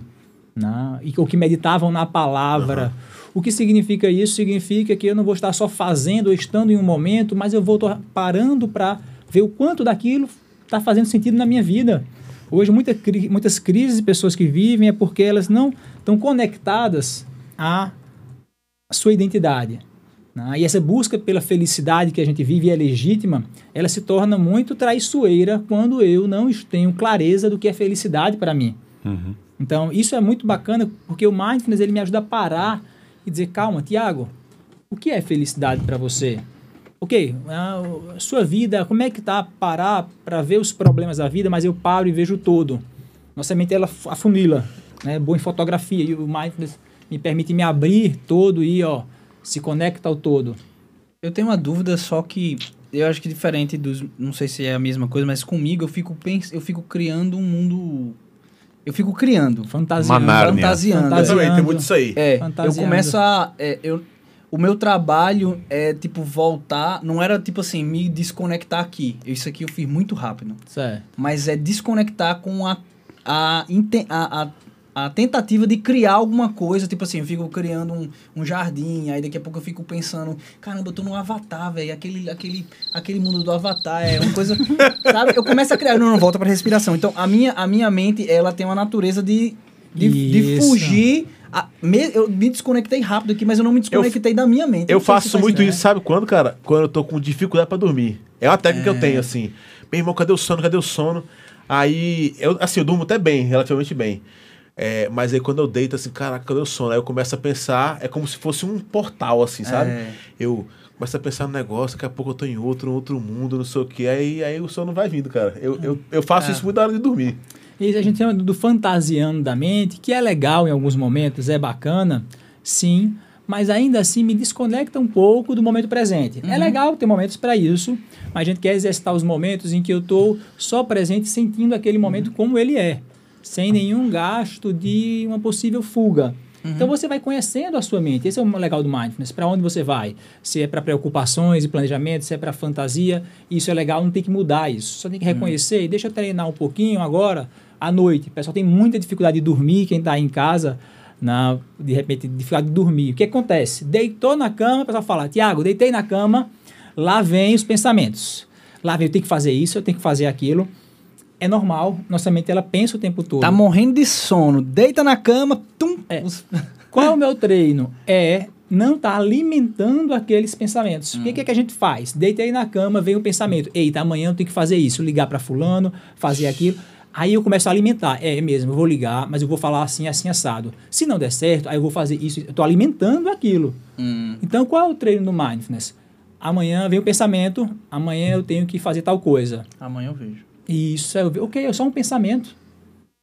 Speaker 3: né? E, ou que meditavam na palavra. O que significa isso? Significa que eu não vou estar só fazendo ou estando em um momento, mas eu vou estar parando para ver o quanto daquilo está fazendo sentido na minha vida. Hoje, muita, muitas crises de pessoas que vivem é porque elas não estão conectadas à sua identidade. Né? E essa busca pela felicidade que a gente vive é legítima, ela se torna muito traiçoeira quando eu não tenho clareza do que é felicidade para mim. Então, isso é muito bacana porque o mindfulness ele me ajuda a parar e dizer, calma, Tiago, o que é felicidade para você? Ok, a sua vida, como é que tá parar para ver os problemas da vida, mas eu paro e vejo todo. Nossa mente ela afunila, né? Boa em fotografia e o mindfulness me permite me abrir todo e ó, se conecta ao todo.
Speaker 1: Eu tenho uma dúvida, só que eu acho que diferente dos. Não sei se é a mesma coisa, mas comigo eu fico, pens, eu fico criando um mundo. Eu fico criando.
Speaker 3: Fantasiando.
Speaker 1: Fantasiando.
Speaker 2: Também tem
Speaker 3: Fantasiando.
Speaker 2: muito isso aí.
Speaker 1: É, eu
Speaker 3: Fantasiando.
Speaker 1: começo a. é, eu, o meu trabalho é, tipo, voltar. Não era, tipo assim, me desconectar aqui. Isso aqui eu fiz muito rápido.
Speaker 3: Certo.
Speaker 1: Mas é desconectar com a, a, a, a, a tentativa de criar alguma coisa, tipo assim, eu fico criando um, um jardim, aí daqui a pouco eu fico pensando, caramba, eu tô no Avatar, velho, aquele, aquele, aquele mundo do Avatar é uma coisa, <laughs> sabe? Eu começo a criar, não, não, volta pra respiração. Então, a minha, a minha mente, ela tem uma natureza de, de, de fugir. a- me- eu me desconectei rápido aqui, mas eu não me desconectei da minha mente.
Speaker 2: Eu faço
Speaker 1: faz
Speaker 2: muito isso, sabe quando, cara? Quando eu tô com dificuldade pra dormir. É uma técnica que eu tenho, assim. Meu irmão, cadê o sono? Cadê o sono? Aí, eu, assim, eu durmo até bem, relativamente bem. É, mas aí quando eu deito, assim, caraca, cadê o sono? Aí eu começo a pensar, é como se fosse um portal, assim, sabe?
Speaker 1: É.
Speaker 2: Eu começo a pensar no negócio, daqui a pouco eu tô em outro, outro mundo, não sei o que. Aí, aí o sono vai vindo, cara. Eu, eu, eu faço isso muito na hora de dormir.
Speaker 3: E a gente chama do fantasiando da mente, que é legal em alguns momentos, é bacana, sim, mas ainda assim me desconecta um pouco do momento presente. É legal ter momentos para isso, mas a gente quer exercitar os momentos em que eu estou só presente, sentindo aquele momento como ele é, sem nenhum gasto de uma possível fuga. Então você vai conhecendo a sua mente. Esse é o legal do mindfulness. Para onde você vai? Se é para preocupações e planejamento, se é para fantasia, isso é legal, não tem que mudar isso. Só tem que reconhecer e deixa eu treinar um pouquinho agora à noite. O pessoal tem muita dificuldade de dormir, quem está em casa, na, de repente, dificuldade de dormir. O que acontece? Deitou na cama, o pessoal fala, Tiago, deitei na cama, lá vem os pensamentos. Lá vem, eu tenho que fazer isso, eu tenho que fazer aquilo. É normal, nossa mente ela pensa o tempo todo.
Speaker 1: Tá morrendo de sono, deita na cama, tum.
Speaker 3: É. <laughs> Qual é o meu treino? É não estar alimentando aqueles pensamentos. O que, que é que a gente faz? Deitei na cama, vem o pensamento. Eita, amanhã eu tenho que fazer isso, ligar para fulano, fazer aquilo. Aí eu começo a alimentar. É mesmo, eu vou ligar, mas eu vou falar assim, assim, assado. Se não der certo, aí eu vou fazer isso. Eu estou alimentando aquilo.
Speaker 1: Hum,
Speaker 3: Então, qual é o treino do mindfulness? Amanhã vem o pensamento, amanhã eu tenho que fazer tal coisa.
Speaker 1: amanhã eu vejo.
Speaker 3: Isso, eu, ve- ok, é só um pensamento.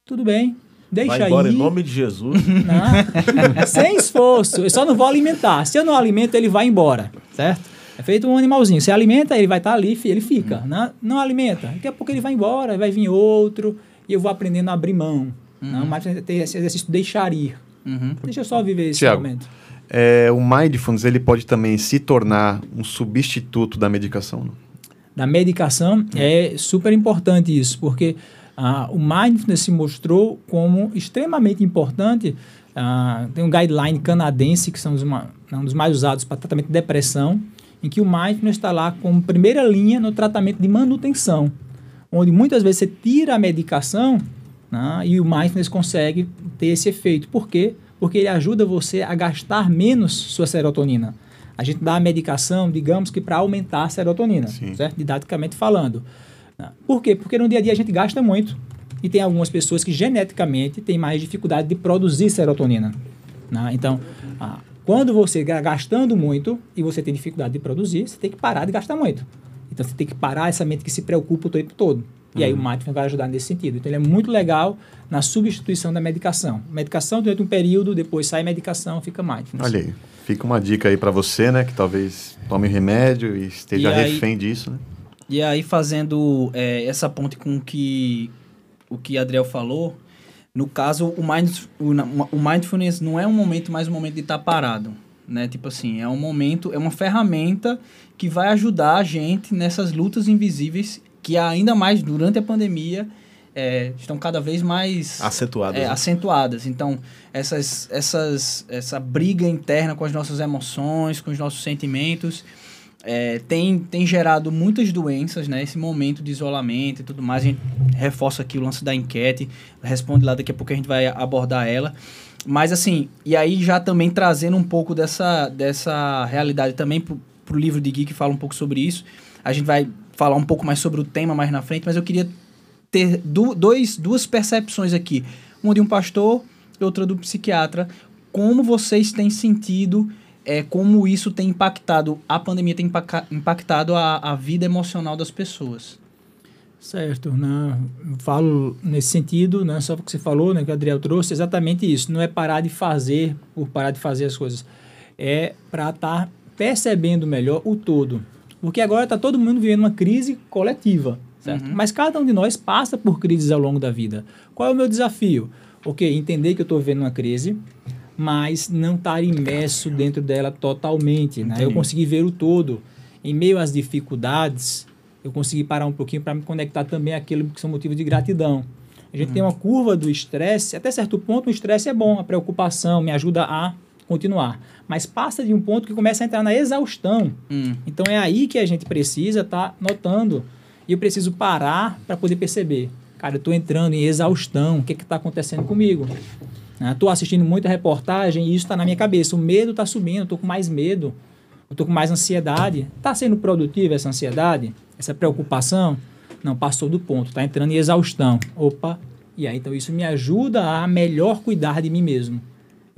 Speaker 3: Tudo bem, deixa
Speaker 2: Vai embora
Speaker 3: aí.
Speaker 2: em nome de Jesus.
Speaker 3: Não. <laughs> Sem esforço. Eu só não vou alimentar. Se eu não alimento, ele vai embora. Certo? É feito um animalzinho. Você alimenta, ele vai estar ali, fi- ele fica. Não, não alimenta. Daqui a pouco ele vai embora, vai vir outro. E eu vou aprendendo a abrir mão. Não, mas tem esse exercício de deixar ir.
Speaker 1: Uhum.
Speaker 3: Deixa eu só viver esse
Speaker 4: Tiago.
Speaker 3: momento.
Speaker 4: É, o mindfulness ele pode também se tornar um substituto da medicação. Não?
Speaker 3: Da medicação é super importante isso, porque ah, o mindfulness se mostrou como extremamente importante. Ah, tem um guideline canadense que são os ma- um dos mais usados para tratamento de depressão, em que o mindfulness está lá como primeira linha no tratamento de manutenção, onde muitas vezes você tira a medicação né, e o mindfulness consegue ter esse efeito. Por quê? Porque ele ajuda você a gastar menos sua serotonina. A gente dá a medicação, digamos que para aumentar a serotonina,
Speaker 4: Sim.
Speaker 3: certo? Didaticamente falando. né? Por quê? Porque no dia a dia a gente gasta muito. E tem algumas pessoas que geneticamente têm mais dificuldade de produzir serotonina. né? Então, ah, quando você está gastando muito e você tem dificuldade de produzir, você tem que parar de gastar muito. Então, você tem que parar essa mente que se preocupa o tempo todo. E aí o mindfulness vai ajudar nesse sentido. Então, ele é muito legal na substituição da medicação. Medicação durante um período, depois sai medicação, fica mindfulness.
Speaker 4: Olha aí, fica uma dica aí para você, né, que talvez tome remédio e esteja
Speaker 1: E aí-
Speaker 4: refém disso, né?
Speaker 1: E aí, fazendo é, essa ponte com o que o que Adriel falou, no caso, o, mind, o, o mindfulness não é um momento mais um momento de estar parado. Né? Tipo assim, é um momento, é uma ferramenta que vai ajudar a gente nessas lutas invisíveis que ainda mais durante a pandemia é, estão cada vez mais
Speaker 2: Acentuado.
Speaker 1: é,
Speaker 2: né?
Speaker 1: acentuadas. Então, essas, essas, essa briga interna com as nossas emoções, com os nossos sentimentos, é, tem, tem gerado muitas doenças, né? Esse momento de isolamento e tudo mais. A gente reforça aqui o lance da enquete, responde lá, daqui a pouco a gente vai abordar ela. Mas assim, e aí já também trazendo um pouco dessa, dessa realidade também pro, pro livro de Gui que fala um pouco sobre isso. A gente vai falar um pouco mais sobre o tema mais na frente, mas eu queria ter du dois, duas percepções aqui. Uma de um pastor e outra do psiquiatra. Como vocês têm sentido, é, como isso tem impactado, a pandemia tem impactado a, a vida emocional das pessoas.
Speaker 3: Certo, né? Falo nesse sentido, né? só o que você falou, né? que o Adriel trouxe, exatamente isso. Não é parar de fazer por parar de fazer as coisas. É para estar percebendo melhor o todo. Porque agora está todo mundo vivendo uma crise coletiva, certo? Mas cada um de nós passa por crises ao longo da vida. Qual é o meu desafio? Ok, entender que eu estou vivendo uma crise, mas não estar imerso dentro dela totalmente. Né? Eu consegui ver o todo. Em meio às dificuldades, eu consegui parar um pouquinho para me conectar também àquilo que são motivos de gratidão. A gente tem uma curva do estresse, até certo ponto o estresse é bom, a preocupação me ajuda a continuar. Mas passa de um ponto que começa a entrar na exaustão.
Speaker 1: Hum.
Speaker 3: Então é aí que a gente precisa estar notando. E eu preciso parar para poder perceber. Cara, eu estou entrando em exaustão. O que está acontecendo comigo? Estou assistindo muita reportagem e isso está na minha cabeça. O medo está subindo, estou com mais medo. Eu estou com mais ansiedade. Está sendo produtiva essa ansiedade? Essa preocupação? Não, passou do ponto. Está entrando em exaustão. Opa. E aí, então isso me ajuda a melhor cuidar de mim mesmo.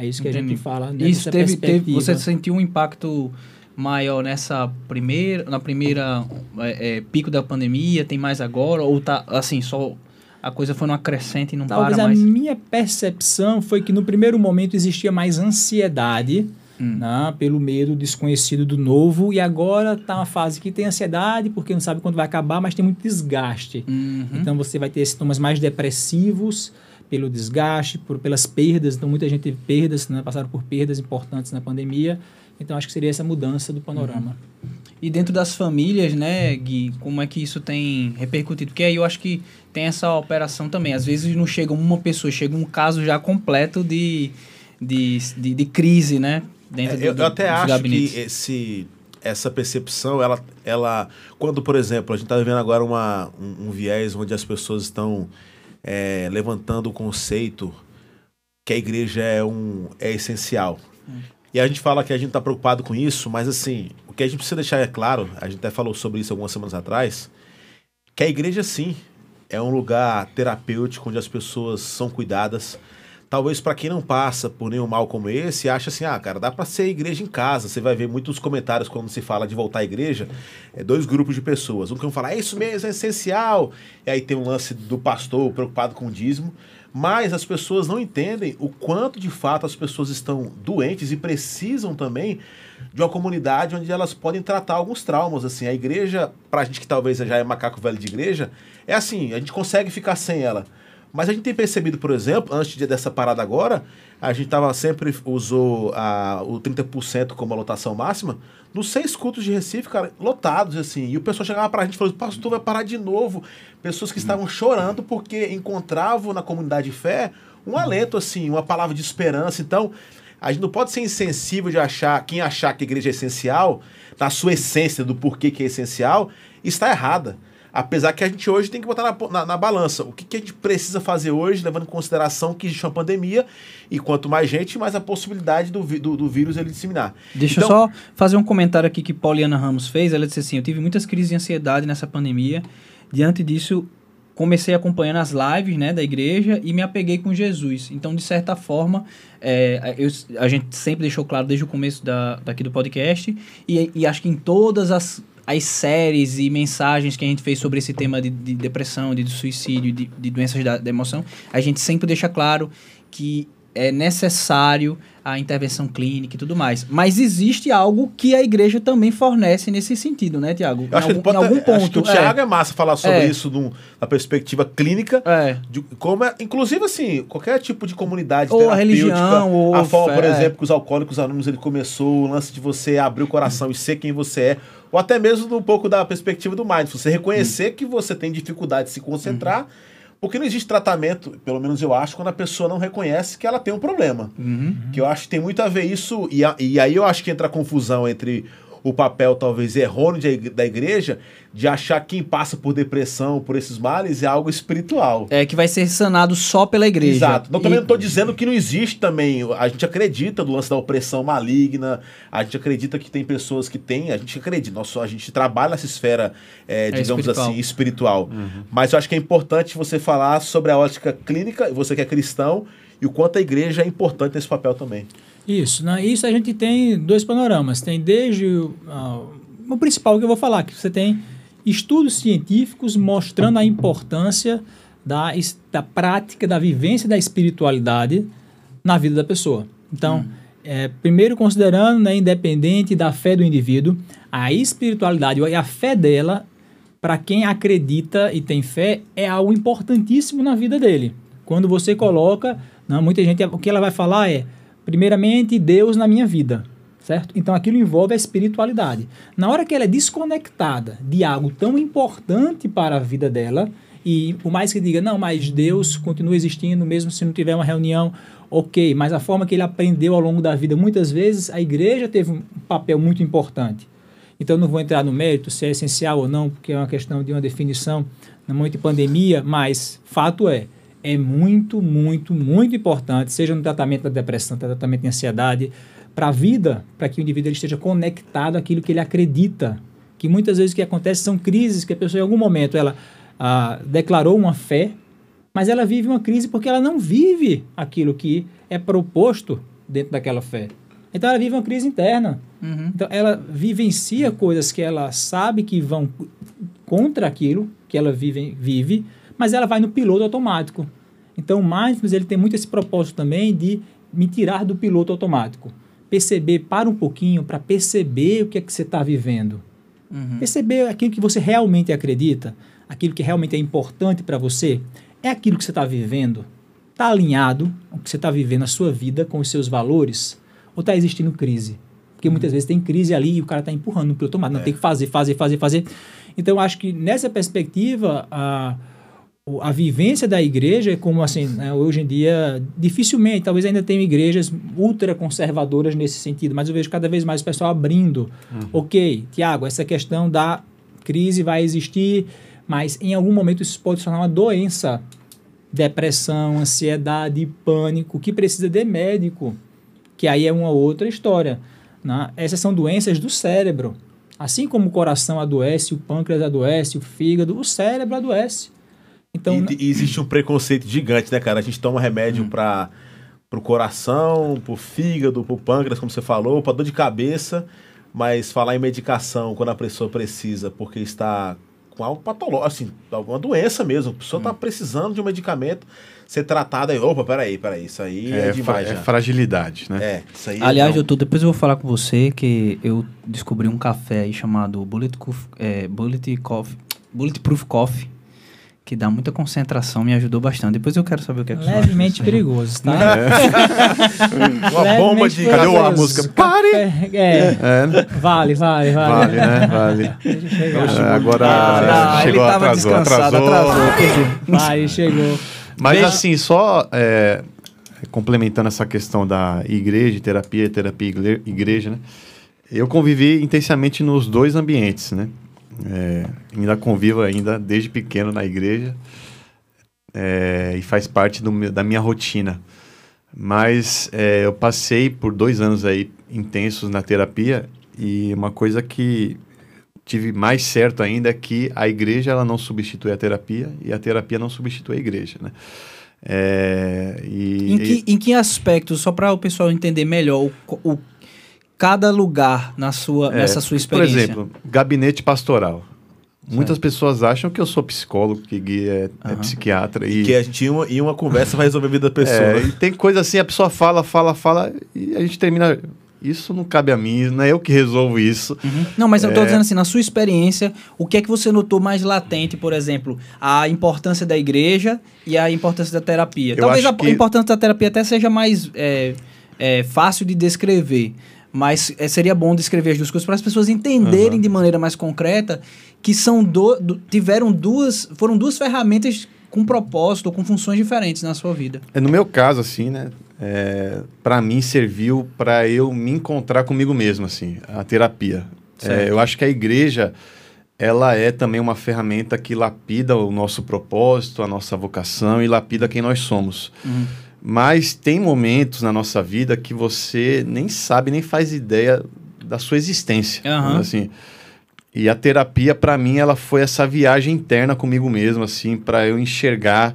Speaker 3: É isso que a
Speaker 1: Entendi.
Speaker 3: gente fala. né,
Speaker 1: Isso teve, teve. Você sentiu um impacto maior nessa primeira. Na primeira é, é, pico da pandemia? Tem mais agora? Ou tá assim, só. A coisa foi numa crescente e não
Speaker 3: Talvez
Speaker 1: para
Speaker 3: a
Speaker 1: mais?
Speaker 3: minha percepção foi que no primeiro momento existia mais ansiedade
Speaker 1: Hum.
Speaker 3: né, pelo medo desconhecido do novo e agora está uma fase que tem ansiedade porque não sabe quando vai acabar, mas tem muito desgaste.
Speaker 1: Uhum.
Speaker 3: Então você vai ter sintomas mais depressivos pelo desgaste, por, pelas perdas. Então muita gente teve perdas, né, passaram por perdas importantes na pandemia. Então acho que seria essa mudança do panorama.
Speaker 1: E dentro das famílias, né, Gui, como é que isso tem repercutido? Porque aí eu acho que tem essa operação também. Às vezes não chega uma pessoa, chega um caso já completo de, de, de, de crise, né? Dentro
Speaker 2: É,
Speaker 1: do-
Speaker 2: eu,
Speaker 1: do-
Speaker 2: eu até
Speaker 1: dos
Speaker 2: acho
Speaker 1: gabinetes.
Speaker 2: que esse, essa percepção, ela, ela. Quando, por exemplo, a gente está vivendo agora uma, um, um viés onde as pessoas estão é, levantando o conceito que a igreja é, um, é essencial. E a gente fala que a gente está preocupado com isso, mas assim, o que a gente precisa deixar é claro, a gente até falou sobre isso algumas semanas atrás, que a igreja sim é um lugar terapêutico onde as pessoas são cuidadas. Talvez para quem não passa por nenhum mal como esse, acha assim, ah, cara, dá para ser igreja em casa. Você vai ver muitos comentários quando se fala de voltar à igreja, é dois grupos de pessoas. Um que vão falar, é isso mesmo, é essencial. E aí tem um lance do pastor preocupado com o dízimo. Mas as pessoas não entendem o quanto de fato as pessoas estão doentes e precisam também de uma comunidade onde elas podem tratar alguns traumas. Assim, a igreja, pra gente que talvez já é macaco velho de igreja, é assim, a gente consegue ficar sem ela. Mas a gente tem percebido, por exemplo, antes de- dessa parada agora, a gente tava sempre usou a, o 30% como a lotação máxima. Nos seis cultos de Recife, cara, lotados, assim. E o pessoal chegava pra gente e falou: Pastor, vai parar de novo. Pessoas que estavam chorando porque encontravam na comunidade de fé um alento, assim, uma palavra de esperança. Então, a gente não pode ser insensível de achar, quem achar que a igreja é essencial, na sua essência do porquê que é essencial, está errada. Apesar que a gente hoje tem que botar na, na, na balança o que, que a gente precisa fazer hoje, levando em consideração que existe uma pandemia, e quanto mais gente, mais a possibilidade do, do, do vírus ele disseminar.
Speaker 1: Deixa eu
Speaker 2: Então-
Speaker 1: só fazer um comentário aqui que Pauliana Ramos fez. Ela disse assim: Eu tive muitas crises de ansiedade nessa pandemia. Diante disso, comecei acompanhando as lives né, da igreja e me apeguei com Jesus. Então, de certa forma, é, eu- a gente sempre deixou claro desde o começo da, daqui do podcast, e, e acho que em todas as, as séries e mensagens que a gente fez sobre esse tema de, de depressão, de, suicídio, de, de doenças da, da emoção, a gente sempre deixa claro que é necessário a intervenção clínica e tudo mais. Mas existe algo que a igreja também fornece nesse sentido, né, Tiago?
Speaker 2: Eu acho, que, pode, acho que o Thiago é massa falar sobre
Speaker 1: É.
Speaker 2: isso num- na perspectiva clínica.
Speaker 1: É.
Speaker 2: de como é- inclusive, assim, qualquer tipo de comunidade
Speaker 1: Ou a
Speaker 2: terapêutica.
Speaker 1: religião, ou
Speaker 2: a forma, por
Speaker 1: é.
Speaker 2: exemplo, que os alcoólicos anônimos ele começou, o lance de você abrir o coração e ser quem você é. Ou até mesmo um pouco da perspectiva do Mind, você reconhecer
Speaker 1: Hum.
Speaker 2: que você tem dificuldade de se concentrar.
Speaker 1: Uhum.
Speaker 2: Porque não existe tratamento, pelo menos eu acho, quando a pessoa não reconhece que ela tem um problema.
Speaker 1: Uhum.
Speaker 2: Que eu acho que tem muito a ver isso, e, a- e aí eu acho que entra a confusão entre o papel talvez errôneo de- da igreja de achar que quem passa por depressão, por esses males, é algo espiritual.
Speaker 1: É que vai ser sanado só pela igreja.
Speaker 2: Exato. Não, também
Speaker 1: E-
Speaker 2: não estou dizendo que não existe também. A gente acredita no lance da opressão maligna, a gente acredita que tem pessoas que têm, a gente acredita, nossa, a gente trabalha nessa esfera, é, digamos
Speaker 1: espiritual.
Speaker 2: assim, espiritual. Mas eu acho que é importante você falar sobre a ótica clínica, você que é cristão, e o quanto a igreja é importante nesse papel também.
Speaker 3: Isso, né? Isso a gente tem dois panoramas. Tem desde o, ah, o principal que eu vou falar, que você tem estudos científicos mostrando a importância da, da prática, da vivência da espiritualidade na vida da pessoa. Então, é, primeiro considerando, né, independente da fé do indivíduo, a espiritualidade e a fé dela, para quem acredita e tem fé, é algo importantíssimo na vida dele. Quando você coloca, não, muita gente, o que ela vai falar é, primeiramente, Deus na minha vida, certo? Então aquilo envolve a espiritualidade. Na hora que ela é desconectada de algo tão importante para a vida dela, E por mais que diga, não, mas Deus continua existindo mesmo se não tiver uma reunião, ok, mas a forma que ele aprendeu ao longo da vida, muitas vezes a igreja teve um papel muito importante. Então, não vou entrar no mérito se é essencial ou não, porque é uma questão de uma definição no momento de pandemia, mas fato é, é muito, muito, muito importante, seja no tratamento da depressão, no tratamento de ansiedade, para a vida, para que o indivíduo ele esteja conectado àquilo que ele acredita. Que muitas vezes o que acontece são crises que a pessoa, em algum momento, ela ah, declarou uma fé, mas ela vive uma crise porque ela não vive aquilo que é proposto dentro daquela fé. Então ela vive uma crise interna.
Speaker 1: Uhum.
Speaker 3: Então ela vivencia coisas que ela sabe que vão contra aquilo que ela vive, vive mas ela vai no piloto automático. Então o mindfulness ele tem muito esse propósito também de me tirar do piloto automático. Perceber, para um pouquinho para perceber o que é que você está vivendo.
Speaker 1: Uhum.
Speaker 3: Perceber aquilo que você realmente acredita, aquilo que realmente é importante para você, é aquilo que você está vivendo. Está alinhado o que você está vivendo na sua vida com os seus valores? Ou está existindo crise? Porque muitas vezes tem crise ali e o cara está empurrando no piloto automático. Não,
Speaker 2: É.
Speaker 3: tem que fazer, fazer, fazer, fazer. Então, acho que nessa perspectiva, a, o- a vivência da igreja é como assim, né, hoje em dia, dificilmente, talvez ainda tenham igrejas ultra conservadoras nesse sentido, mas eu vejo cada vez mais o pessoal abrindo. Ok, Tiago, essa questão da crise vai existir, mas em algum momento isso pode se tornar uma doença. Depressão, ansiedade, pânico, que precisa de médico, que aí é uma outra história. Né? Essas são doenças do cérebro. Assim como o coração adoece, o pâncreas adoece, o fígado, o cérebro adoece. Então,
Speaker 2: e, e existe um preconceito gigante, né, cara? A gente toma
Speaker 3: Hum.
Speaker 2: remédio para pro coração, pro fígado, pro pâncreas, como você falou, pra dor de cabeça, mas falar em medicação quando a pessoa precisa, porque está com algo patológico, assim, alguma doença mesmo, a pessoa
Speaker 3: Hum.
Speaker 2: tá precisando de um medicamento, ser tratada aí, opa, peraí, peraí, isso aí é,
Speaker 4: É, fra-
Speaker 2: demais
Speaker 4: é
Speaker 2: já.
Speaker 4: fragilidade, né?
Speaker 2: É, isso aí
Speaker 1: Aliás,
Speaker 2: não.
Speaker 1: doutor, depois eu vou falar com você que eu descobri um café aí chamado Bulletproof, é, Bullet Coffee, Bulletproof Coffee, que dá muita concentração, me ajudou bastante. Depois eu quero saber o que é que
Speaker 3: levemente perigoso, tá? <laughs>
Speaker 2: Uma bomba de...
Speaker 3: Levemente
Speaker 4: Cadê o- a música?
Speaker 3: Café- É,
Speaker 4: É, né?
Speaker 3: vale, vale, vale.
Speaker 4: vale, né? Vale. É, agora
Speaker 1: Ah,
Speaker 4: chegou,
Speaker 1: ele tava
Speaker 4: atrasou,
Speaker 1: descansado,
Speaker 4: atrasou.
Speaker 1: atrasou.
Speaker 3: Vai, chegou.
Speaker 4: Mas
Speaker 1: Veja-
Speaker 4: assim, só é, complementando essa questão da igreja, terapia, terapia igreja, né? Eu convivi intensamente nos dois ambientes, né? É, ainda convivo ainda desde pequeno na igreja é, e faz parte do da minha rotina. Mas é, eu passei por dois anos aí intensos na terapia e uma coisa que tive mais certo ainda é que a igreja ela não substitui a terapia e a terapia não substitui a igreja, né? É, e,
Speaker 1: Em que, em que aspectos, só para o pessoal entender melhor, o, o- cada lugar na sua,
Speaker 4: É,
Speaker 1: nessa sua
Speaker 4: Por
Speaker 1: experiência?
Speaker 4: exemplo, gabinete pastoral. Muitas pessoas acham que eu sou psicólogo, que Gui é, é
Speaker 1: Aham.
Speaker 4: psiquiatra. E,
Speaker 2: Que a gente, uma, em uma conversa vai resolver a vida da pessoa.
Speaker 4: é, e tem coisa assim, a pessoa fala, fala, fala, e a gente termina. Isso não cabe a mim, não é eu que resolvo isso.
Speaker 1: Uhum. Não, mas eu
Speaker 4: É.
Speaker 1: tô dizendo assim, na sua experiência, o que é que você notou mais latente, por exemplo, a importância da igreja e a importância da terapia?
Speaker 4: Eu
Speaker 1: Talvez a
Speaker 4: que-
Speaker 1: importância da terapia até seja mais é, é, fácil de descrever, mas é, seria bom descrever as duas coisas para as pessoas entenderem
Speaker 4: Aham.
Speaker 1: de maneira mais concreta que são do, do- tiveram duas, foram duas ferramentas com propósito, com funções diferentes na sua vida.
Speaker 4: É, No meu caso, assim, né? É, para mim serviu para eu me encontrar comigo mesmo, assim, a terapia. É, eu acho que a igreja ela é também uma ferramenta que lapida o nosso propósito, a nossa vocação e lapida quem nós somos.
Speaker 1: Uhum.
Speaker 4: Mas tem momentos na nossa vida que você nem sabe, nem faz ideia da sua existência.
Speaker 1: Aham.
Speaker 4: Assim, e a terapia, para mim, ela foi essa viagem interna comigo mesmo, assim, para eu enxergar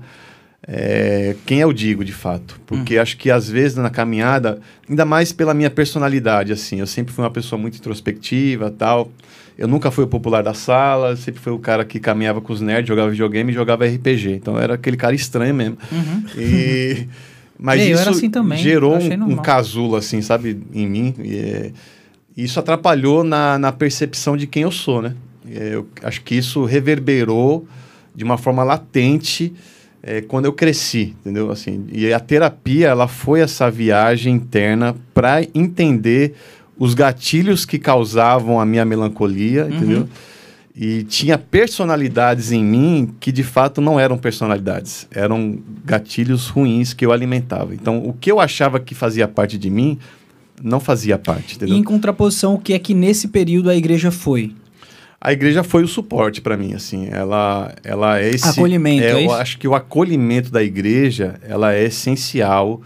Speaker 4: é, quem eu digo, de fato. Porque acho que, às vezes, na caminhada, ainda mais pela minha personalidade, assim, eu sempre fui uma pessoa muito introspectiva tal. Eu nunca fui o popular da sala, sempre fui o cara que caminhava com os nerds, jogava videogame e jogava RPG. Então, era aquele cara estranho mesmo.
Speaker 1: Uhum.
Speaker 4: E... <laughs> Mas
Speaker 1: É, eu
Speaker 4: isso
Speaker 1: assim também,
Speaker 4: gerou um, um casulo, assim, sabe, em mim. E, é, isso atrapalhou na, na percepção de quem eu sou, né? É, Eu acho que isso reverberou de uma forma latente é, quando eu cresci, entendeu? Assim, e a terapia, ela foi essa viagem interna para entender os gatilhos que causavam a minha melancolia,
Speaker 1: Uhum.
Speaker 4: entendeu? E tinha personalidades em mim que de fato não eram personalidades, eram gatilhos ruins que eu alimentava. Então, o que eu achava que fazia parte de mim não fazia parte,
Speaker 1: E
Speaker 4: entendeu?
Speaker 1: em contraposição, o que é que nesse período a igreja foi?
Speaker 4: A igreja foi o suporte para mim, assim, ela, ela é esse...
Speaker 1: Acolhimento, é
Speaker 4: eu
Speaker 1: isso?
Speaker 4: acho que o acolhimento da igreja, ela é essencial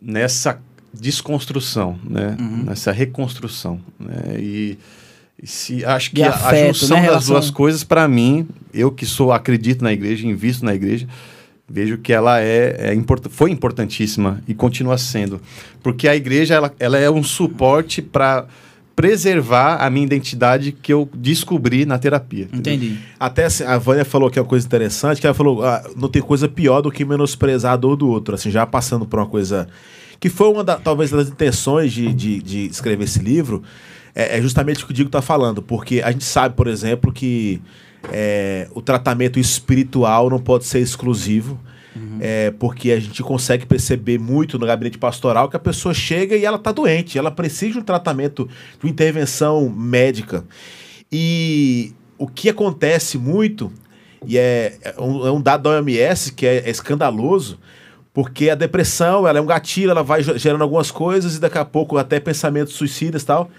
Speaker 4: nessa desconstrução, né?
Speaker 1: Uhum.
Speaker 4: Nessa reconstrução, né? E, e se, acho que a-
Speaker 1: afeto,
Speaker 4: a junção
Speaker 1: né?
Speaker 4: das
Speaker 1: Relação-
Speaker 4: duas coisas, para mim, eu que sou, acredito na igreja, invisto na igreja, vejo que ela é, é import- foi importantíssima e continua sendo. Porque a igreja, ela, ela é um suporte para preservar a minha identidade que eu descobri na terapia. entendeu?
Speaker 1: Entendi.
Speaker 2: Até assim, a Vânia falou que é uma coisa interessante, que ela falou, ah, não tem coisa pior do que menosprezar a dor do outro, assim, já passando por uma coisa que foi uma da, talvez das intenções de, de, de escrever esse livro, é, é justamente o que o Diego está falando, porque a gente sabe, por exemplo, que é, o tratamento espiritual não pode ser exclusivo, é, porque a gente consegue perceber muito no gabinete pastoral que a pessoa chega e ela está doente, ela precisa de um tratamento, de uma intervenção médica. E o que acontece muito, e é, é um, é um dado da OMS que é, é escandaloso, porque a depressão ela é um gatilho, ela vai ge- gerando algumas coisas e daqui a pouco até pensamentos suicidas e tal.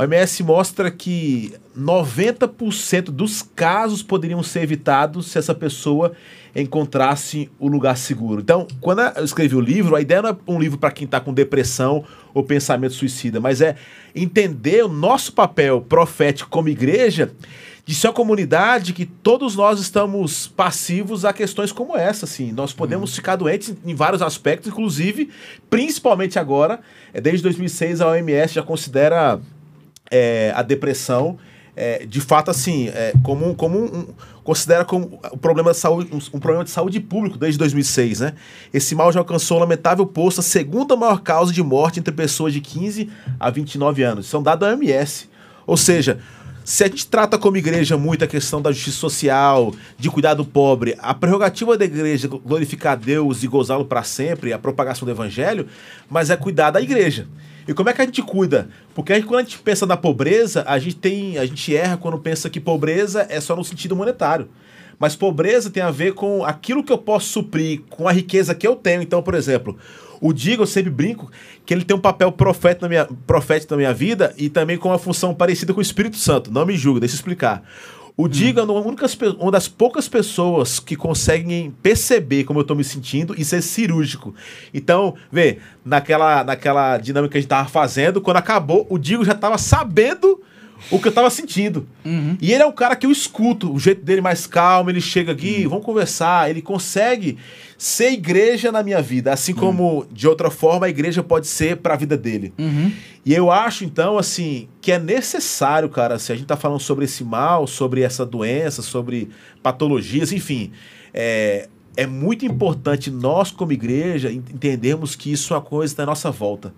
Speaker 2: A OMS mostra que 90% dos casos poderiam ser evitados se essa pessoa encontrasse o lugar seguro. Então, quando eu escrevi o livro, a ideia não é um livro para quem está com depressão ou pensamento suicida, mas é entender o nosso papel profético como igreja de ser uma comunidade que todos nós estamos passivos a questões como essa, assim. Nós podemos ficar doentes em vários aspectos, inclusive, principalmente agora, é, desde 2006 a OMS já considera é, a depressão é, de fato assim é, como um, como um, considera como um problema de saúde um, um problema de saúde público desde 2006 né? Esse mal já alcançou um lamentável posto a segunda maior causa de morte entre pessoas de 15 a 29 anos. Isso é um da OMS ou seja se a gente trata como igreja muito a questão da justiça social, de cuidar do pobre, a prerrogativa da igreja glorificar Deus e gozá-lo para sempre, a propagação do evangelho, mas é cuidar da igreja. E como é que a gente cuida? Porque aí, quando a gente pensa na pobreza, a gente tem, a gente erra quando pensa que pobreza é só no sentido monetário. Mas pobreza tem a ver com aquilo que eu posso suprir, com a riqueza que eu tenho. Então, por exemplo, o Digo, eu sempre brinco que ele tem um papel profeta na minha, profético na minha vida e também com uma função parecida com o Espírito Santo. Não me julgue, deixa eu explicar. O Digo é uma, das poucas pessoas que conseguem perceber como eu tô me sentindo e ser cirúrgico. Então, vê, naquela, naquela dinâmica que a gente tava fazendo, quando acabou, o Digo já tava sabendo o que eu tava sentindo. E ele é um cara que eu escuto, o jeito dele mais calmo, ele chega aqui, vamos conversar, ele consegue ser igreja na minha vida, assim como de outra forma a igreja pode ser para a vida dele. E eu acho então assim que é necessário, cara, se a gente tá falando sobre esse mal, sobre essa doença, sobre patologias, enfim, é, é muito importante nós como igreja en- entendermos que isso é uma coisa da nossa volta.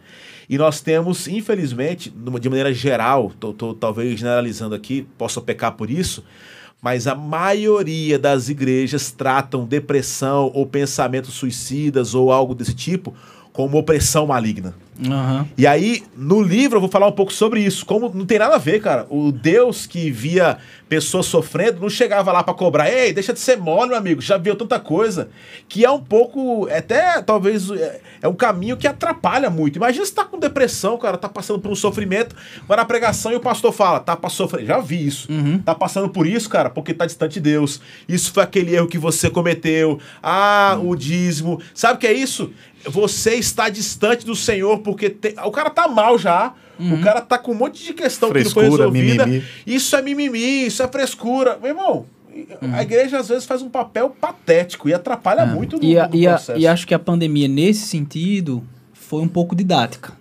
Speaker 2: E nós temos, infelizmente, de maneira geral, tô talvez generalizando aqui, posso pecar por isso, mas a maioria das igrejas tratam depressão ou pensamentos suicidas ou algo desse tipo como opressão maligna.
Speaker 1: Aham.
Speaker 2: E aí, no livro, eu vou falar um pouco sobre isso. Como não tem nada a ver, cara. O Deus que via pessoas sofrendo não chegava lá pra cobrar. Ei, deixa de ser mole, meu amigo. Já viu tanta coisa. Que é um pouco. Até talvez. É, é um caminho que atrapalha muito. Imagina você tá com depressão, cara, tá passando por um sofrimento. Vai na pregação e o pastor fala: tá pra sofrer. Já vi isso. Tá passando por isso, cara, porque tá distante de Deus. Isso foi aquele erro que você cometeu. Ah, o dízimo. Sabe o que é isso? Você está distante do Senhor porque tem- o cara tá mal já. O cara tá com um monte de questão que não foi
Speaker 4: Frescura,
Speaker 2: resolvida.
Speaker 4: mimimi.
Speaker 2: Isso é mimimi, isso é frescura. Meu irmão, a igreja às vezes faz um papel patético e atrapalha muito no,
Speaker 1: E, a- e a-
Speaker 2: processo.
Speaker 1: e acho que a pandemia, nesse sentido, foi um pouco didática.